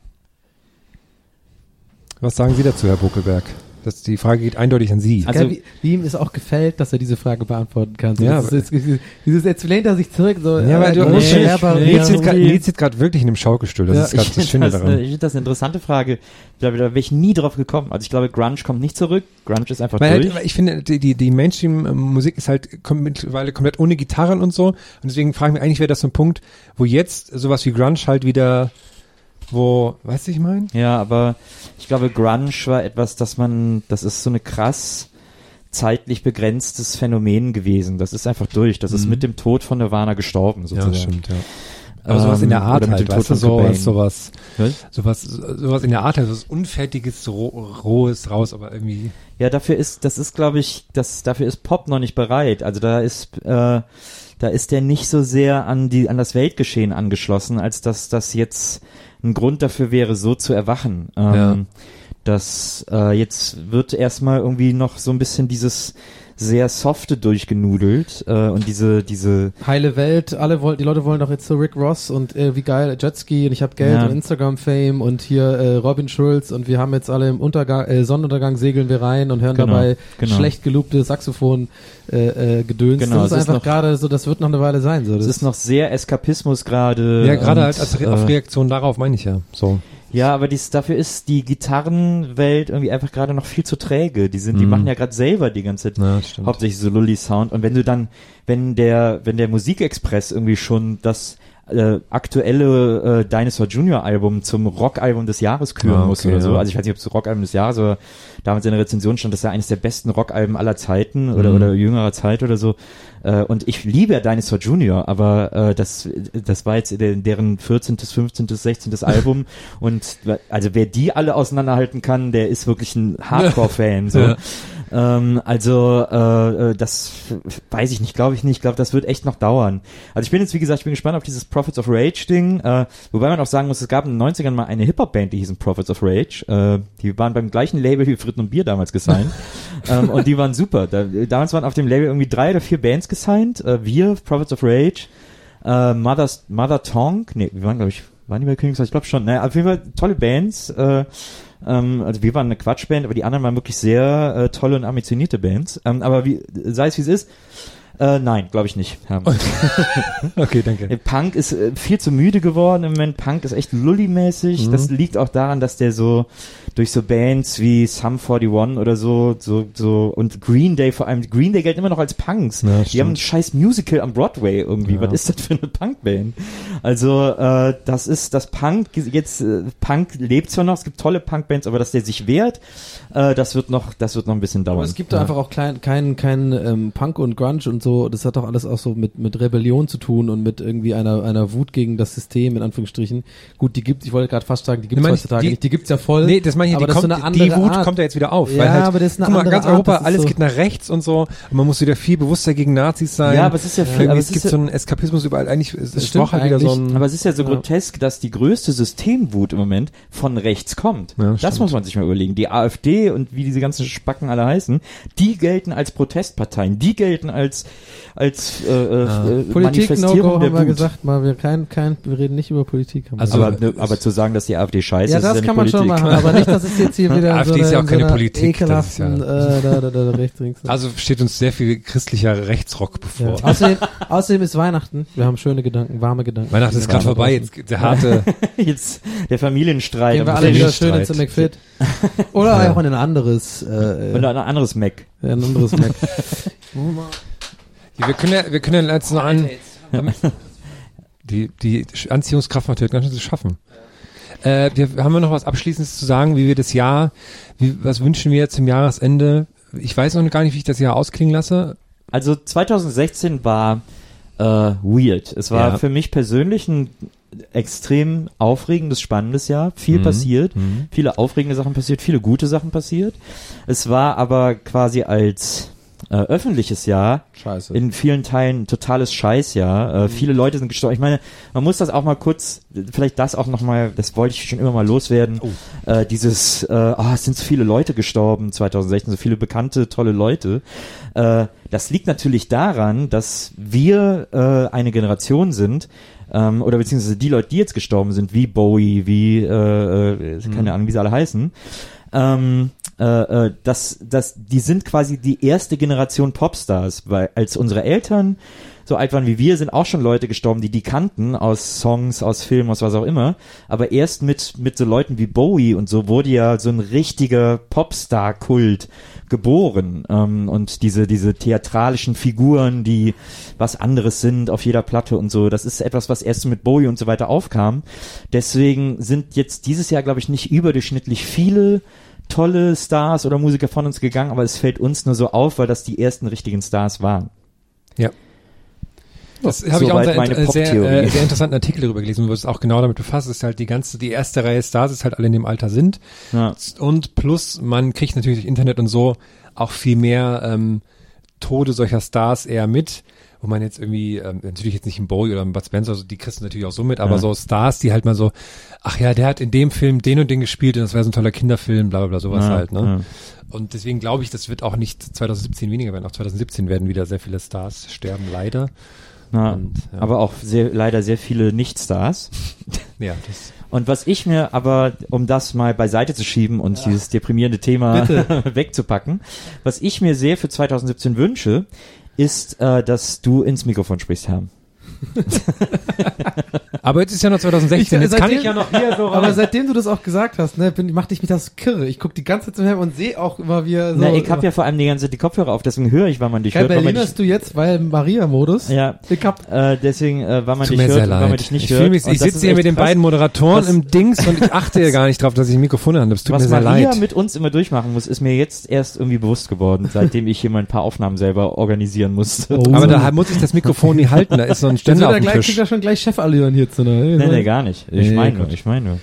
Speaker 5: Was sagen Sie dazu, Herr Buckelberg? Das, die Frage geht eindeutig an Sie.
Speaker 3: Also-
Speaker 4: wie, wie ihm es auch gefällt, dass er diese Frage beantworten kann. So,
Speaker 5: Ja,
Speaker 4: das ist jetzt, dieses jetzt lehnt er sich zurück. So,
Speaker 5: Ja, weil du
Speaker 4: äh,
Speaker 5: musst
Speaker 3: nee, nee,
Speaker 5: Nils sitzt gerade wirklich in einem Schaukelstuhl. Das
Speaker 4: Ja,
Speaker 5: ist gerade das Schöne
Speaker 3: das,
Speaker 5: daran.
Speaker 3: eine- ich finde das eine interessante Frage. Da, da wäre ich nie drauf gekommen. Also ich glaube, Grunge kommt nicht zurück. Grunge ist einfach
Speaker 5: Weil
Speaker 3: durch.
Speaker 5: halt, ich finde, die, die, die Mainstream-Musik ist halt kom mittlerweile komplett ohne Gitarren und so. Und deswegen frage ich mich, eigentlich wäre das so ein Punkt, wo jetzt sowas wie Grunge halt wieder, wo, weißt du, ich meine?
Speaker 3: Ja, aber ich glaube, Grunge war etwas, das man, das ist so eine krass zeitlich begrenztes Phänomen gewesen. Das ist einfach durch. Das ist
Speaker 5: Mhm.
Speaker 3: mit dem Tod von Nirvana gestorben, sozusagen.
Speaker 5: ja. Aber sowas in der
Speaker 3: Ähm,
Speaker 5: Art halt, weißt du, sowas, sowas,
Speaker 3: Was?
Speaker 5: sowas, sowas in der Art, also was Unfertiges, roh, rohes raus, aber irgendwie,
Speaker 3: Ja, dafür ist, das ist, glaube ich, das, dafür ist Pop noch nicht bereit. Also da ist, äh, da ist der nicht so sehr an die, an das Weltgeschehen angeschlossen, als dass das jetzt ein Grund dafür wäre, so zu erwachen. Ähm,
Speaker 5: Ja.
Speaker 3: Das, äh, jetzt wird erstmal irgendwie noch so ein bisschen dieses sehr softe durchgenudelt äh, und diese, diese,
Speaker 4: Heile Welt, alle wollen, die Leute wollen doch jetzt so Rick Ross und äh, wie geil, Jetski und ich habe Geld
Speaker 3: Ja.
Speaker 4: und Instagram-Fame und hier äh, Robin Schulz und wir haben jetzt alle im Untergang, äh, Sonnenuntergang segeln wir rein und hören
Speaker 3: Genau,
Speaker 4: dabei
Speaker 3: genau.
Speaker 4: schlecht gelobte Saxophon äh, äh, Gedöns.
Speaker 3: Genau,
Speaker 4: das ist
Speaker 3: ist
Speaker 4: einfach gerade so, das wird noch eine Weile sein. So.
Speaker 3: das
Speaker 4: Das
Speaker 3: ist noch sehr Eskapismus gerade.
Speaker 5: ja, gerade halt als Re
Speaker 3: äh,
Speaker 5: auf Reaktion darauf meine ich ja, so.
Speaker 3: Ja, aber dies, dafür ist die Gitarrenwelt irgendwie einfach gerade noch viel zu träge. Die sind, die
Speaker 5: Mhm.
Speaker 3: machen ja gerade selber die ganze Zeit
Speaker 5: Ja,
Speaker 3: hauptsächlich so Lully-Sound. Und wenn du dann, wenn der, wenn der Musikexpress irgendwie schon das äh, aktuelle äh, Dinosaur Junior Album zum Rockalbum des Jahres küren
Speaker 5: Ah,
Speaker 3: muss
Speaker 5: okay,
Speaker 3: oder so.
Speaker 5: ja.
Speaker 3: Also ich weiß nicht, ob es Rockalbum des Jahres oder damals in der Rezension stand, das sei eines der besten Rockalben aller Zeiten oder,
Speaker 5: Mhm.
Speaker 3: oder jüngerer Zeit oder so. Äh, und ich liebe Dinosaur Junior, aber äh, das, das war jetzt der, deren 14., 15., 16. Album [laughs] und also wer die alle auseinanderhalten kann, der ist wirklich ein Hardcore-Fan. So. [laughs]
Speaker 5: Ja.
Speaker 3: Ähm, also äh, äh, das weiß ich nicht, glaube ich nicht. Ich glaube, das wird echt noch dauern. Also ich bin jetzt, wie gesagt, ich bin gespannt auf dieses Prophets of Rage Ding. Äh, wobei man auch sagen muss, es gab in den 90ern mal eine Hip-Hop-Band, die hießen Prophets of Rage. Äh, die waren beim gleichen Label wie Fritten und Bier damals gesigned. [laughs] ähm, und die waren super. Da, damals waren auf dem Label irgendwie drei oder vier Bands gesigned. Äh, wir, Prophets of Rage, äh, Mother's, Mother Tongue, nee, wir waren, glaube ich, waren die bei Königshaus? Ich glaube schon. Naja, auf jeden Fall tolle Bands. Äh, ähm, also wir waren eine Quatschband, aber die anderen waren wirklich sehr äh, tolle und ambitionierte Bands. Ähm, aber wie, sei es wie es ist, äh, nein, glaube ich nicht. Ja. [laughs]
Speaker 5: Okay, danke.
Speaker 3: Äh, Punk ist äh, viel zu müde geworden im Moment. Punk ist echt lully-mäßig.
Speaker 5: Mhm.
Speaker 3: Das liegt auch daran, dass der so durch so Bands wie Sum 41 oder so, so, so und Green Day vor allem, Green Day gilt immer noch als Punks.
Speaker 5: Ja,
Speaker 3: die haben ein scheiß Musical am Broadway irgendwie.
Speaker 5: Ja.
Speaker 3: Was ist das für eine Punkband? Also, äh, das ist das Punk, jetzt, äh, Punk lebt zwar noch, es gibt tolle Punkbands, aber dass der sich wehrt, äh, das wird noch, das wird noch ein bisschen dauern.
Speaker 4: Aber es gibt da einfach auch klein, kein, kein ähm, Punk und Grunge und so so, das hat doch alles auch so mit, mit Rebellion zu tun und mit irgendwie einer, einer Wut gegen das System, in Anführungsstrichen. Gut, die gibt, ich wollte gerade fast sagen, die gibt es heutzutage
Speaker 5: die-
Speaker 4: nicht, die gibt's ja voll.
Speaker 5: Nee, das meine ich,
Speaker 4: aber
Speaker 5: die,
Speaker 4: das ist
Speaker 5: kommt,
Speaker 4: so eine andere
Speaker 5: die Wut
Speaker 4: Art.
Speaker 5: kommt ja jetzt wieder auf.
Speaker 4: Ja,
Speaker 5: weil halt,
Speaker 4: aber das ist eine
Speaker 5: guck mal,
Speaker 4: andere
Speaker 5: ganz
Speaker 4: Art,
Speaker 5: Europa,
Speaker 4: das ist
Speaker 5: alles
Speaker 4: so-
Speaker 5: geht nach rechts und so. Und man muss wieder viel bewusster gegen Nazis sein.
Speaker 3: Ja, aber es ist ja viel- aber
Speaker 5: es
Speaker 3: es
Speaker 5: gibt
Speaker 3: ist
Speaker 5: so
Speaker 3: ja-
Speaker 5: einen Eskapismus überall. Eigentlich, es, es
Speaker 4: stimmt
Speaker 5: braucht halt wieder so ein,
Speaker 3: Aber es ist ja so
Speaker 4: Ja.
Speaker 3: grotesk, dass die größte Systemwut im Moment von rechts kommt.
Speaker 5: Ja,
Speaker 3: das
Speaker 5: stimmt.
Speaker 3: muss man sich mal überlegen. Die AfD und wie diese ganzen Spacken alle heißen, die gelten als Protestparteien, die gelten als als äh, äh, äh,
Speaker 4: Politik
Speaker 3: Manifestierung
Speaker 4: No-Go
Speaker 3: der
Speaker 4: haben wir
Speaker 3: Wut.
Speaker 4: gesagt, mal wir kein, kein, wir reden nicht über Politik.
Speaker 5: Also,
Speaker 3: aber, ne, aber zu sagen, dass die AfD scheiße
Speaker 4: ja,
Speaker 3: ist,
Speaker 4: das
Speaker 3: ist ja
Speaker 4: kann
Speaker 3: nicht
Speaker 4: man schon machen, aber nicht, dass es jetzt hier [laughs] wieder
Speaker 5: AfD
Speaker 4: so
Speaker 5: ist
Speaker 4: einer,
Speaker 5: ja auch
Speaker 4: in
Speaker 5: keine
Speaker 4: so
Speaker 5: Politik, das ist ja-
Speaker 4: äh, da, da, da, da, rechts, links.
Speaker 5: also steht uns sehr viel christlicher Rechtsrock
Speaker 4: ja.
Speaker 5: bevor.
Speaker 4: außerdem, außerdem ist Weihnachten. Wir haben schöne Gedanken, warme Gedanken.
Speaker 5: Weihnachten ist gerade vorbei, jetzt der harte, [laughs]
Speaker 3: Jetzt der Familienstreit.
Speaker 4: Gehen wir alle wieder schön ins. McFit. Oder auch in ein anderes, äh,
Speaker 3: Und ein anderes Mac.
Speaker 4: ein anderes Mac. [laughs]
Speaker 5: wir können ja, wir können ja jetzt noch an, [laughs] die, die Anziehungskraft macht heute ganz schön zu schaffen. Äh, wir, haben wir noch was Abschließendes zu sagen, wie wir das Jahr, wie, was wünschen wir zum Jahresende? Ich weiß noch gar nicht, wie ich das Jahr ausklingen lasse.
Speaker 3: Also 2016 war äh, weird. Es war
Speaker 5: Ja.
Speaker 3: für mich persönlich ein extrem aufregendes, spannendes Jahr. Viel
Speaker 5: Mhm.
Speaker 3: passiert,
Speaker 5: Mhm.
Speaker 3: viele aufregende Sachen passiert, viele gute Sachen passiert. Es war aber quasi als äh, öffentliches Jahr
Speaker 4: Scheiße.
Speaker 3: in vielen Teilen totales Scheißjahr. Äh, Viele Leute sind gestorben. Ich meine, man muss das auch mal kurz, vielleicht das auch nochmal, das wollte ich schon immer mal loswerden. Äh, dieses, äh, ah, es sind so viele Leute gestorben 2016, so viele bekannte, tolle Leute. Äh, das liegt natürlich daran, dass wir äh, eine Generation sind, ähm, oder beziehungsweise die Leute, die jetzt gestorben sind, wie Bowie, wie, äh, äh, keine Ahnung, wie sie alle heißen, ähm, äh, äh, das, das, die sind quasi die erste Generation Popstars, weil als unsere Eltern so alt waren wie wir, sind auch schon Leute gestorben, die die kannten aus Songs, aus Filmen, aus was auch immer. Aber erst mit mit so Leuten wie Bowie und so wurde ja so ein richtiger Popstar-Kult geboren ähm, und diese diese theatralischen Figuren, die was anderes sind auf jeder Platte und so. Das ist etwas, was erst mit Bowie und so weiter aufkam. Deswegen sind jetzt dieses Jahr, glaube ich, nicht überdurchschnittlich viele tolle Stars oder Musiker von uns gegangen, aber es fällt uns nur so auf, weil das die ersten richtigen Stars waren.
Speaker 5: Ja. Das habe ich auch einen sehr, sehr, äh, sehr interessanten Artikel darüber gelesen, wo es auch genau damit befasst ist, halt die ganze, die erste Reihe Stars ist halt alle in dem Alter sind.
Speaker 3: Ja.
Speaker 5: Und plus, man kriegt natürlich durch Internet und so auch viel mehr ähm, Tode solcher Stars eher mit, wo man jetzt irgendwie, ähm, natürlich jetzt nicht ein Bowie oder ein Bud Spencer, also die kriegst du natürlich auch so mit, aber
Speaker 3: Ja.
Speaker 5: so Stars, die halt mal so, ach ja, der hat in dem Film den und den gespielt und das wäre so ein toller Kinderfilm, bla bla bla, sowas
Speaker 3: Ja,
Speaker 5: halt, ne? Und deswegen glaube ich, das wird auch nicht 2017 weniger werden, auch 2017 werden wieder sehr viele Stars sterben, leider.
Speaker 3: Ja,
Speaker 5: Und, ja.
Speaker 3: aber auch sehr, leider sehr viele Nicht-Stars. [laughs]
Speaker 5: Ja, das
Speaker 3: Und was ich mir aber, um das mal beiseite zu schieben und dieses deprimierende Thema [laughs] wegzupacken, was ich mir sehr für 2017 wünsche, ist, äh, dass du ins Mikrofon sprichst, Herr. [laughs]
Speaker 5: Aber jetzt ist ja noch 2016,
Speaker 4: Ich-
Speaker 5: jetzt kann ich ja noch hier so
Speaker 4: Aber
Speaker 5: rein.
Speaker 4: seitdem du das auch gesagt hast, ne, bin, macht dich mich das kirre. Ich guck die ganze Zeit zum Helm und sehe auch immer wieder so.
Speaker 3: Na, ich habe ja vor allem die ganze Zeit die Kopfhörer auf, deswegen höre ich, wann man dich
Speaker 4: Kein
Speaker 3: hört. Dich,
Speaker 4: du jetzt, weil Maria-Modus?
Speaker 3: ja,
Speaker 4: Ich hab,
Speaker 3: äh, deswegen, äh, wann man dich hört, wann man
Speaker 5: leid.
Speaker 3: dich nicht
Speaker 5: ich
Speaker 3: hört.
Speaker 5: mich, ich sitze hier mit den
Speaker 3: krass.
Speaker 5: beiden Moderatoren
Speaker 3: Was-
Speaker 5: im Dings und ich achte ja gar nicht drauf, dass ich ein Mikrofon habe. Das tut
Speaker 3: Was
Speaker 5: mir sehr
Speaker 3: Maria
Speaker 5: leid.
Speaker 3: mit uns immer durchmachen muss, ist mir jetzt erst irgendwie bewusst geworden, seitdem ich hier mal ein paar Aufnahmen selber organisieren musste.
Speaker 4: Oh.
Speaker 5: Aber da muss ich das Mikrofon nie halten, da ist so ein [laughs] Ständer auf dem
Speaker 4: gleich, kriegt
Speaker 5: Tisch.
Speaker 4: er schon gleich Chefallüren hier zu ne?
Speaker 3: Nee, nee, gar nicht. Ich
Speaker 4: Nee,
Speaker 3: meine nur, ich meine nur.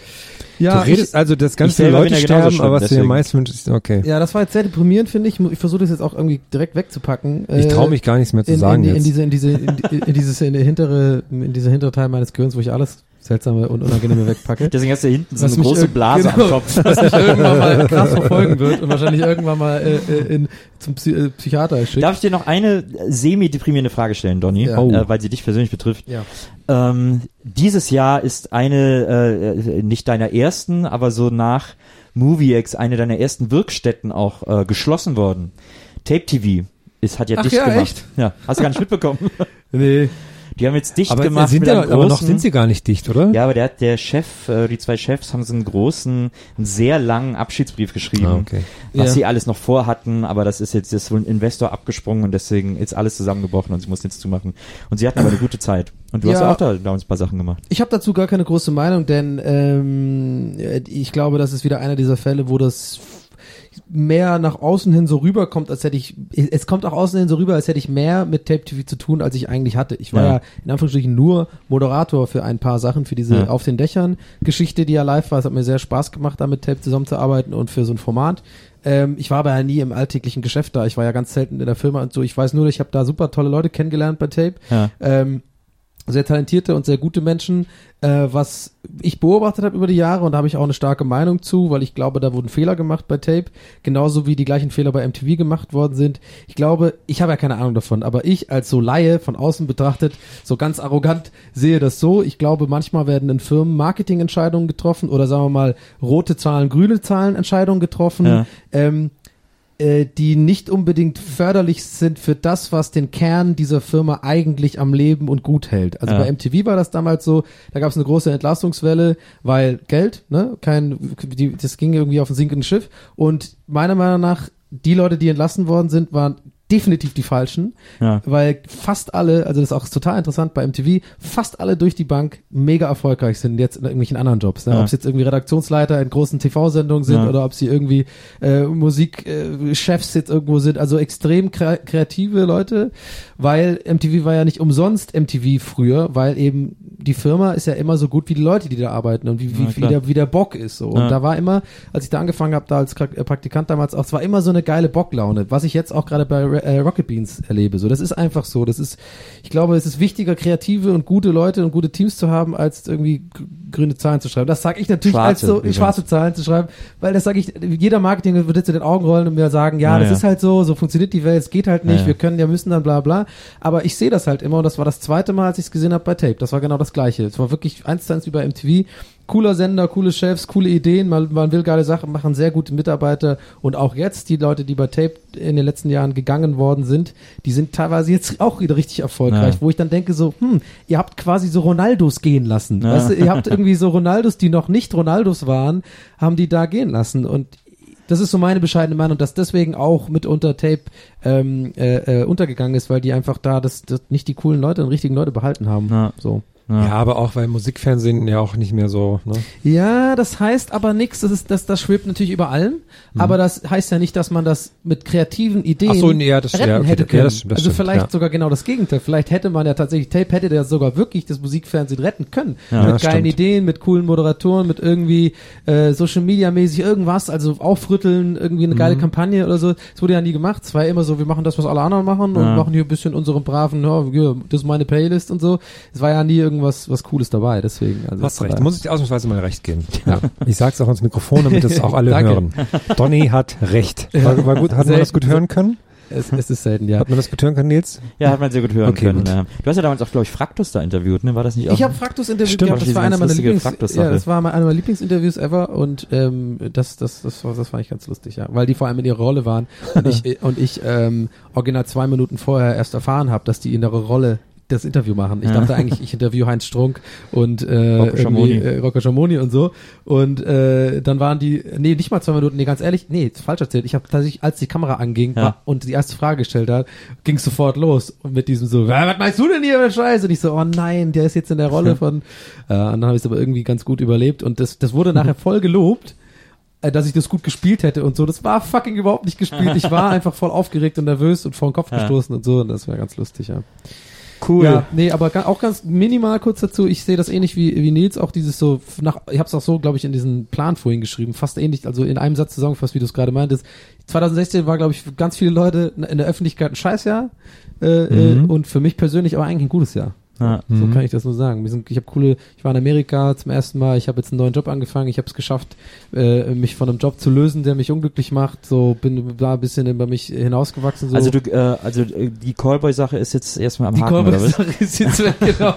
Speaker 4: Ja,
Speaker 5: du redest also, dass ganz
Speaker 3: ich
Speaker 5: viele
Speaker 3: selber
Speaker 5: Leute sterben, aber was dir
Speaker 3: deswegen.
Speaker 5: meist wünschst, ist okay.
Speaker 4: ich, ja, das war jetzt sehr deprimierend, finde ich. Ich versuche das jetzt auch irgendwie direkt wegzupacken.
Speaker 5: Ich
Speaker 4: Äh,
Speaker 5: traue mich gar nichts mehr zu
Speaker 4: in,
Speaker 5: sagen
Speaker 4: in, in
Speaker 5: jetzt.
Speaker 4: diese, in diese, in, in dieses, in der hintere, in dieser hintere Teil meines Gehirns, wo ich alles seltsame und unangenehme wegpacke. [laughs]
Speaker 3: Deswegen hast du hinten so eine große Blase
Speaker 4: genau.
Speaker 3: am Kopf. [laughs]
Speaker 4: was mich irgendwann mal [laughs] krass verfolgen wird und wahrscheinlich irgendwann mal äh, äh, in, zum Psy äh, Psychiater schickt.
Speaker 3: Darf ich dir noch eine semi-deprimierende Frage stellen, Donny?
Speaker 4: Ja.
Speaker 5: Oh.
Speaker 3: Äh, weil sie dich persönlich betrifft.
Speaker 4: Ja.
Speaker 3: Ähm, dieses Jahr ist eine, äh, nicht deiner ersten, aber so nach MovieX eine deiner ersten Wirkstätten auch äh, geschlossen worden. Tape TV ist, hat ja
Speaker 4: Ach
Speaker 3: dicht
Speaker 4: ja,
Speaker 3: gemacht.
Speaker 4: echt?
Speaker 3: Ja, hast du gar nicht mitbekommen.
Speaker 4: Nee.
Speaker 3: Die haben jetzt dicht
Speaker 5: Aber,
Speaker 3: gemacht
Speaker 5: sind
Speaker 3: mit
Speaker 5: ja,
Speaker 3: einem
Speaker 5: aber noch
Speaker 3: großen-
Speaker 5: sind sie gar nicht dicht, oder?
Speaker 3: Ja, aber der hat der Chef, äh, die zwei Chefs haben so einen großen, einen sehr langen Abschiedsbrief geschrieben,
Speaker 5: Ah, okay.
Speaker 3: was
Speaker 4: Ja.
Speaker 3: sie alles noch vorhatten, aber das ist jetzt, das ist wohl ein Investor abgesprungen und deswegen ist alles zusammengebrochen und sie mussten jetzt zumachen. Und sie hatten aber eine gute Zeit. Und du hast
Speaker 4: Ja.
Speaker 3: ja auch da damals ein paar Sachen gemacht.
Speaker 4: Ich habe dazu gar keine große Meinung, denn ähm, ich glaube, das ist wieder einer dieser Fälle, wo das mehr nach außen hin so rüberkommt, als hätte ich, es kommt auch außen hin so rüber, als hätte ich mehr mit Tape TV zu tun, als ich eigentlich hatte. Ich war ja,
Speaker 3: Ja.
Speaker 4: in Anführungsstrichen nur Moderator für ein paar Sachen, für diese
Speaker 3: Ja.
Speaker 4: Auf den Dächern Geschichte, die ja live war. Es hat mir sehr Spaß gemacht, da mit Tape zusammenzuarbeiten und für so ein Format. Ähm, ich war aber ja nie im alltäglichen Geschäft da. Ich war ja ganz selten in der Firma und so. Ich weiß nur, ich habe da super tolle Leute kennengelernt bei Tape.
Speaker 3: Ja.
Speaker 4: Ähm, sehr talentierte und sehr gute Menschen, äh, was ich beobachtet habe über die Jahre und da habe ich auch eine starke Meinung zu, weil ich glaube, da wurden Fehler gemacht bei Tape, genauso wie die gleichen Fehler bei MTV gemacht worden sind. Ich glaube, ich habe ja keine Ahnung davon, aber ich als so Laie von außen betrachtet, so ganz arrogant sehe das so. Ich glaube, manchmal werden in Firmen Marketingentscheidungen getroffen oder sagen wir mal rote Zahlen, grüne Zahlen Entscheidungen getroffen.
Speaker 3: Ja.
Speaker 4: Ähm, äh, die nicht unbedingt förderlich sind für das, was den Kern dieser Firma eigentlich am Leben und gut hält. Also
Speaker 3: Ja.
Speaker 4: bei MTV war das damals so, da gab es eine große Entlassungswelle, weil Geld, ne, kein, die, das ging irgendwie auf ein sinkenden Schiff und meiner Meinung nach, die Leute, die entlassen worden sind, waren definitiv die falschen,
Speaker 3: Ja.
Speaker 4: weil fast alle, also das ist auch total interessant bei MTV, fast alle durch die Bank mega erfolgreich sind jetzt in irgendwelchen anderen Jobs. Ne?
Speaker 3: Ja.
Speaker 4: Ob es jetzt irgendwie Redaktionsleiter in großen TV-Sendungen sind
Speaker 3: Ja.
Speaker 4: oder ob sie irgendwie äh, Musikchefs äh, jetzt irgendwo sind, also extrem kre kreative Leute, weil MTV war ja nicht umsonst MTV früher, weil eben die Firma ist ja immer so gut wie die Leute, die da arbeiten und wie, wie, wie, der, wie der Bock ist. So. Und da war immer, als ich da angefangen habe, da als Praktikant damals auch, es war immer so eine geile Bocklaune, was ich jetzt auch gerade bei äh, Rocket Beans erlebe. So, das ist einfach so. Das ist, ich glaube, es ist wichtiger, kreative und gute Leute und gute Teams zu haben, als irgendwie grüne Zahlen zu schreiben. Das sage ich natürlich
Speaker 3: Schwarze
Speaker 4: als so
Speaker 3: übrigens.
Speaker 4: schwarze Zahlen zu schreiben, weil das sage ich, jeder Marketing wird jetzt in den Augen rollen und mir sagen, ja,
Speaker 3: Ja,
Speaker 4: das
Speaker 3: ja.
Speaker 4: ist halt so, so funktioniert die Welt, es geht halt nicht,
Speaker 3: ja.
Speaker 4: wir können ja müssen dann bla bla. Aber ich sehe das halt immer und das war das zweite Mal, als ich es gesehen habe bei Tape. Das war genau das gleiche. Es war wirklich eins zu eins über MTV. Cooler Sender, coole Chefs, coole Ideen, man, man will geile Sachen machen, sehr gute Mitarbeiter und auch jetzt die Leute, die bei Tape in den letzten Jahren gegangen worden sind, die sind teilweise jetzt auch wieder richtig erfolgreich,
Speaker 3: Ja.
Speaker 4: wo ich dann denke so, hm, ihr habt quasi so Ronaldos gehen lassen.
Speaker 3: Ja.
Speaker 4: Weißt du, ihr habt [laughs] irgendwie so Ronaldos, die noch nicht Ronaldos waren, haben die da gehen lassen und das ist so meine bescheidene Meinung, dass deswegen auch mitunter Tape ähm, äh, äh, untergegangen ist, weil die einfach da das, das nicht die coolen Leute und richtigen Leute behalten haben.
Speaker 3: Ja.
Speaker 4: So.
Speaker 5: Ja, aber auch, weil Musikfernsehen ja auch nicht mehr so, ne?
Speaker 4: Ja, das heißt aber nichts, das ist, das, das schwebt natürlich über allem, aber das heißt ja nicht, dass man das mit kreativen Ideen
Speaker 5: Ach so, nee, ja, das-
Speaker 4: retten
Speaker 5: ja, okay,
Speaker 4: hätte
Speaker 5: ja,
Speaker 4: können.
Speaker 5: das stimmt, das
Speaker 4: also
Speaker 5: stimmt,
Speaker 4: vielleicht
Speaker 5: ja.
Speaker 4: sogar genau das Gegenteil. Vielleicht hätte man ja tatsächlich, Tape hätte ja sogar wirklich das Musikfernsehen retten können.
Speaker 3: Ja,
Speaker 4: mit
Speaker 5: das
Speaker 4: geilen
Speaker 5: stimmt.
Speaker 4: Ideen, mit coolen Moderatoren, mit irgendwie äh, Social Media mäßig irgendwas, also aufrütteln, irgendwie eine
Speaker 5: Mhm.
Speaker 4: geile Kampagne oder so. Das wurde ja nie gemacht. Es war ja immer so, wir machen das, was alle anderen machen und
Speaker 3: Ja.
Speaker 4: machen hier ein bisschen unseren braven, ja, das ist meine Playlist und so. Es war ja nie irgendwas was Cooles dabei, deswegen. Also
Speaker 5: Hast recht,
Speaker 4: daher-
Speaker 5: muss ich dir ausnahmsweise mal recht geben. Ja. Ich sag's auch ins Mikrofon, damit das auch alle hören. Donny hat recht. War, war gut, hat man das gut hören können?
Speaker 4: Es, es ist selten, ja.
Speaker 5: Hat man das gut hören können, Nils?
Speaker 3: Ja, hat man sehr gut hören
Speaker 5: Okay,
Speaker 3: können.
Speaker 5: gut.
Speaker 3: Ja. Du hast ja damals auch, glaube ich, Fraktus da interviewt, ne? War das nicht auch?
Speaker 4: Ich habe Fraktus interviewt
Speaker 5: Stimmt,
Speaker 4: gehabt, das war einer meiner Lieblings ja, das war einer meiner Lieblingsinterviews ever und ähm, das das das war das fand ich ganz lustig, ja, weil die vor allem in ihrer Rolle waren und ich [laughs] und ich ähm, original zwei Minuten vorher erst erfahren habe, dass die in ihrer Rolle das Interview machen. Ich
Speaker 3: Ja.
Speaker 4: dachte eigentlich, ich interview Heinz Strunk und äh,
Speaker 3: Rocco Schamoni.
Speaker 4: äh, und so. Und äh, dann waren die, nee, nicht mal zwei Minuten, nee, ganz ehrlich, nee, falsch erzählt. Ich habe tatsächlich, als die Kamera anging
Speaker 3: Ja.
Speaker 4: war, und die erste Frage gestellt hat, ging sofort los. Und mit diesem so, "Ja, was meinst du denn hier mit Scheiße? Und ich so, oh nein, der ist jetzt in der Rolle [laughs] von, äh, und dann habe ich es aber irgendwie ganz gut überlebt. Und das, das wurde nachher [laughs] voll gelobt äh, dass ich das gut gespielt hätte und so. Das war fucking überhaupt nicht gespielt. Ich war [laughs] einfach voll aufgeregt und nervös und vor den Kopf
Speaker 3: Ja.
Speaker 4: gestoßen und so. Und das war ganz lustig, ja.
Speaker 3: Cool.
Speaker 4: Ja, nee, aber auch ganz minimal kurz dazu. Ich sehe das ähnlich wie, wie Nils, auch dieses so, nach, ich habe es auch so, glaube ich, in diesen Plan vorhin geschrieben, fast ähnlich, also in einem Satz zusammengefasst, wie du es gerade meintest. 2016 war, glaube ich, für ganz viele Leute in der Öffentlichkeit ein Scheißjahr äh,
Speaker 5: Mhm.
Speaker 4: äh, und für mich persönlich aber eigentlich ein gutes Jahr.
Speaker 3: Ja.
Speaker 4: So
Speaker 5: Mhm.
Speaker 4: kann ich das nur sagen. Wir sind, ich habe coole, ich war in Amerika zum ersten Mal, ich habe jetzt einen neuen Job angefangen, ich habe es geschafft, äh, mich von einem Job zu lösen, der mich unglücklich macht. So bin da ein bisschen über mich hinausgewachsen. So.
Speaker 3: Also du, äh, also äh, die Callboy-Sache ist jetzt erstmal am
Speaker 4: Die
Speaker 3: Haken, was?
Speaker 4: Callboy-Sache ist jetzt [laughs] weg, genau.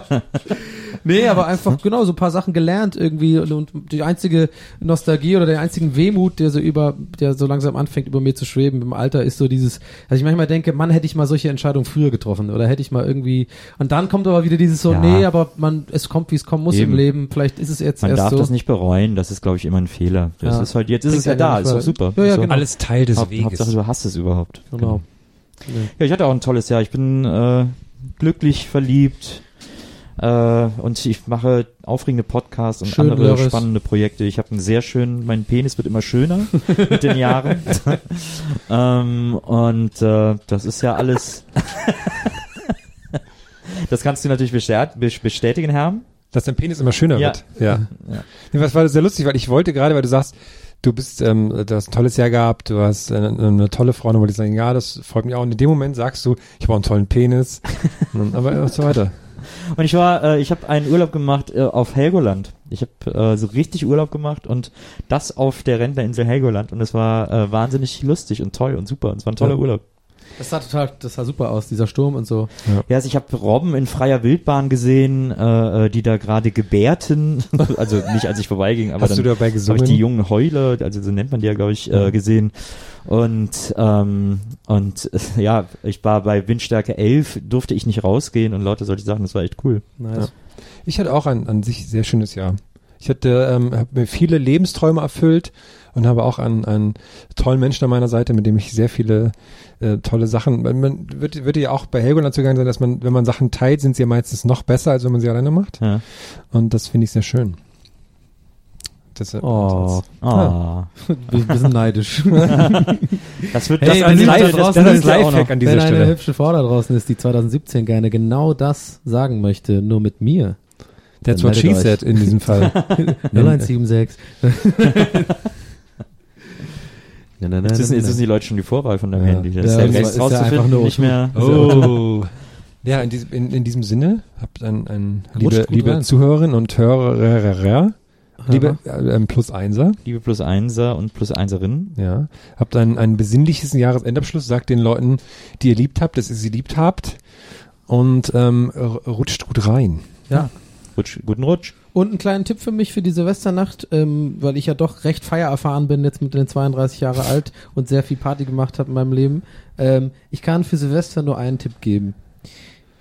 Speaker 4: nee, aber einfach, genau, so ein paar Sachen gelernt irgendwie und, und die einzige Nostalgie oder der einzigen Wehmut, der so über, der so langsam anfängt, über mir zu schweben im Alter, ist so dieses, dass ich manchmal denke, Mann, hätte ich mal solche Entscheidungen früher getroffen oder hätte ich mal irgendwie, und dann kommt aber wieder dieses so,
Speaker 3: Ja.
Speaker 4: nee, aber man, es kommt, wie es kommen muss
Speaker 3: Eben.
Speaker 4: im Leben, vielleicht ist es jetzt
Speaker 3: Man
Speaker 4: erst
Speaker 3: darf
Speaker 4: so.
Speaker 3: das nicht bereuen, das ist, glaube ich, immer ein Fehler. Das
Speaker 4: Ja.
Speaker 3: ist halt, jetzt ist es ja
Speaker 4: ja
Speaker 3: da, ist doch super.
Speaker 4: Ja, ja,
Speaker 3: so.
Speaker 4: genau.
Speaker 5: Alles Teil des
Speaker 3: Haupt,
Speaker 5: Weges.
Speaker 3: Hauptsache, du hast es überhaupt.
Speaker 4: Genau.
Speaker 3: Ja, ich hatte auch ein tolles Jahr. Ich bin äh, glücklich verliebt. Äh, und ich mache aufregende Podcasts und
Speaker 4: Schön,
Speaker 3: andere
Speaker 4: Loris.
Speaker 3: spannende Projekte. Ich habe einen sehr schönen, mein Penis wird immer schöner [laughs] mit den Jahren. [laughs] ähm, und äh, das ist ja alles. [laughs] das kannst du natürlich bestät- bes- bestätigen, Herr.
Speaker 5: Dass dein Penis immer schöner
Speaker 3: Ja.
Speaker 5: wird. Ja.
Speaker 3: Ja.
Speaker 5: Nee, was war sehr lustig, weil ich wollte gerade, weil du sagst, du bist, ähm, du hast ein tolles Jahr gehabt, du hast äh, eine tolle Frau, dann wollte ich sagen, ja, das freut mich auch. Und in dem Moment sagst du, ich habe einen tollen Penis. [laughs] Und- Aber so weiter.
Speaker 3: Und ich war, äh, ich habe einen Urlaub gemacht äh, auf Helgoland. Ich habe äh, so richtig Urlaub gemacht und das auf der Rentnerinsel Helgoland und es war äh, wahnsinnig lustig und toll und super und es war ein toller
Speaker 5: Ja.
Speaker 3: Urlaub.
Speaker 4: Das sah total, das sah super aus, dieser Sturm und so.
Speaker 3: Ja, also ich habe Robben in freier Wildbahn gesehen, äh, äh, die da gerade gebärten. [laughs] also nicht als ich vorbeiging, aber
Speaker 5: Hast
Speaker 3: dann
Speaker 5: dabei
Speaker 3: habe ich die jungen Heuler, also so nennt man die ja, glaube ich, äh, gesehen. Und ähm, und äh, ja, ich war bei Windstärke 11, durfte ich nicht rausgehen und lauter solche Sachen, das war echt cool.
Speaker 4: Nice.
Speaker 5: Ich hatte auch ein an sich sehr schönes Jahr. Ich hatte, ähm, habe mir viele Lebensträume erfüllt und habe auch einen, einen tollen Menschen an meiner Seite, mit dem ich sehr viele äh, tolle Sachen. Man, man wird, wird ja auch bei Helgoland zugegangen sein, dass man, wenn man Sachen teilt, sind sie ja meistens noch besser, als wenn man sie alleine macht.
Speaker 3: Ja.
Speaker 5: Und das finde ich sehr schön. Deshalb,
Speaker 3: Oh, ah. [laughs]
Speaker 4: Wir, wir sind neidisch. [laughs]
Speaker 3: Das wird
Speaker 4: Hey,
Speaker 3: das
Speaker 4: wenn
Speaker 3: als
Speaker 4: ihr da
Speaker 3: Live, das, das
Speaker 4: ist,
Speaker 5: Lifehack
Speaker 3: noch.
Speaker 5: an dieser
Speaker 4: Wenn eine
Speaker 5: Stelle.
Speaker 4: hübsche Frau da draußen ist, die 2017 gerne genau das sagen möchte, nur mit mir.
Speaker 5: That's what she said in diesem Fall. [laughs]
Speaker 4: 0176. Na, na, na,
Speaker 3: Jetzt wissen,
Speaker 4: na,
Speaker 3: jetzt wissen die Leute schon die Vorwahl von deinem
Speaker 4: Ja.
Speaker 3: Handy. Das
Speaker 4: Ja,
Speaker 3: ist Rest
Speaker 4: ist ja einfach nur
Speaker 3: nicht
Speaker 4: O2.
Speaker 3: mehr. [laughs]
Speaker 5: Oh. [laughs] Ja, in diesem, in, in diesem Sinne, habt ein, ein liebe, liebe. Zuhörerinnen und Hörer, liebe äh, ähm, plus Einser,
Speaker 3: Liebe plus Einser und plus Einserinnen.
Speaker 5: ja, habt ein, ein besinnliches Jahresendabschluss, sagt den Leuten, die ihr liebt habt, dass ihr sie liebt habt und ähm, rutscht gut rein.
Speaker 4: Ja.
Speaker 3: Rutsch, guten Rutsch.
Speaker 4: Und einen kleinen Tipp für mich für die Silvesternacht, ähm, weil ich ja doch recht feiererfahren bin, jetzt mit den 32 Jahre alt und sehr viel Party gemacht habe in meinem Leben. Ähm, ich kann für Silvester nur einen Tipp geben.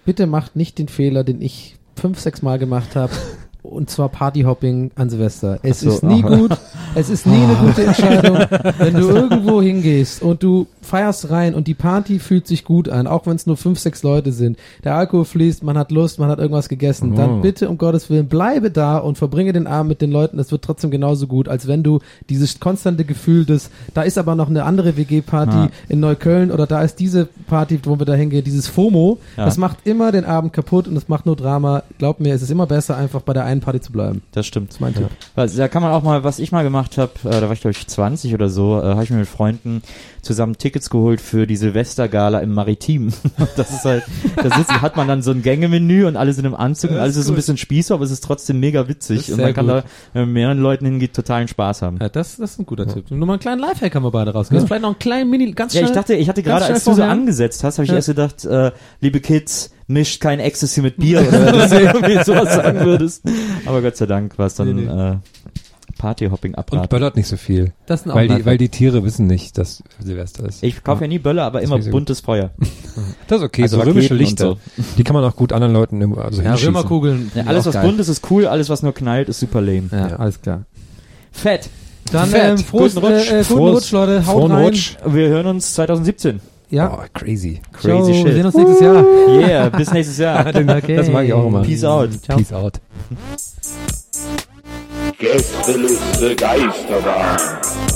Speaker 4: Bitte macht nicht den Fehler, den ich fünf, sechs Mal gemacht habe. Und zwar Partyhopping an Silvester. Es
Speaker 3: so,
Speaker 4: ist nie
Speaker 3: ah.
Speaker 4: gut. Es ist nie eine gute [laughs] Entscheidung, wenn du irgendwo hingehst und du feierst rein und die Party fühlt sich gut an, auch wenn es nur fünf, sechs Leute sind. Der Alkohol fließt, man hat Lust, man hat irgendwas gegessen.
Speaker 5: Oh.
Speaker 4: Dann bitte um Gottes Willen bleibe da und verbringe den Abend mit den Leuten. Es wird trotzdem genauso gut, als wenn du dieses konstante Gefühl des, da ist aber noch eine andere WG-Party
Speaker 3: Ja.
Speaker 4: in Neukölln oder da ist diese Party, wo wir da hingehen, dieses FOMO.
Speaker 3: Ja.
Speaker 4: Das macht immer den Abend kaputt und es macht nur Drama. Glaub mir, es ist immer besser, einfach bei der einen Party zu bleiben.
Speaker 3: Das stimmt.
Speaker 4: Das ist mein Tipp.
Speaker 3: Also, da kann man auch mal, was ich mal gemacht habe, äh, da war ich glaube ich 20 oder so, äh, habe ich mir mit Freunden zusammen Tickets geholt für die Silvestergala im Maritim. [laughs] das ist halt, da sitzt, hat man dann so ein Gängemenü und alle sind im Anzug und alles ist so ein bisschen Spießer, aber es ist trotzdem mega witzig
Speaker 4: ist
Speaker 3: und man kann
Speaker 4: gut.
Speaker 3: da, wenn man mit mehreren Leuten hingeht, totalen Spaß haben.
Speaker 4: Ja, das, das ist ein guter Tipp. Nur mal einen kleinen Lifehack haben wir beide rausgehört. Vielleicht noch einen kleinen Mini, ganz
Speaker 3: Ja,
Speaker 4: schnell.
Speaker 3: ich dachte, ich hatte gerade, als du so angesetzt hast, habe ich
Speaker 4: Ja.
Speaker 3: erst gedacht, äh, liebe Kids, mischt kein Ecstasy mit Bier [laughs] oder dass du irgendwie sowas sagen würdest. Aber Gott sei Dank war es dann
Speaker 4: Nee, nee.
Speaker 3: äh, Partyhopping
Speaker 5: Und
Speaker 3: abraten.
Speaker 5: böllert nicht so viel.
Speaker 4: das sind auch
Speaker 5: Weil die, weil die Tiere wissen nicht, dass Silvester ist.
Speaker 3: Ich kaufe ja nie Böller, aber
Speaker 5: Das
Speaker 3: immer
Speaker 5: so
Speaker 3: buntes Feuer. [laughs]
Speaker 5: Das ist okay,
Speaker 3: Also
Speaker 5: so römische
Speaker 3: und
Speaker 5: Lichter. Die kann man auch gut anderen Leuten irgendwo also
Speaker 4: ja,
Speaker 5: hinschießen.
Speaker 4: Römerkugeln.
Speaker 3: Ja, alles was
Speaker 4: geil.
Speaker 3: bunt ist, ist cool, alles was nur knallt, ist super lame.
Speaker 4: Ja,
Speaker 5: Ja.
Speaker 4: alles klar.
Speaker 3: Fett.
Speaker 4: Dann
Speaker 5: Fett.
Speaker 4: ähm, frohes,
Speaker 3: Guten Rutsch.
Speaker 4: Äh, guten
Speaker 5: Frohes-
Speaker 4: Rutsch, Leute. Haut
Speaker 5: Frohen
Speaker 4: rein.
Speaker 5: Rutsch.
Speaker 3: Wir hören uns 2017.
Speaker 4: Ja.
Speaker 5: Oh, crazy.
Speaker 3: Crazy
Speaker 4: Ciao, Wir
Speaker 3: shit.
Speaker 4: sehen uns nächstes Jahr.
Speaker 3: Yeah, bis nächstes Jahr. [laughs]
Speaker 4: Okay.
Speaker 5: Das mag ich auch immer.
Speaker 3: Peace out.
Speaker 4: Ciao.
Speaker 5: Peace out.
Speaker 2: Gästeliste Geisterbahn.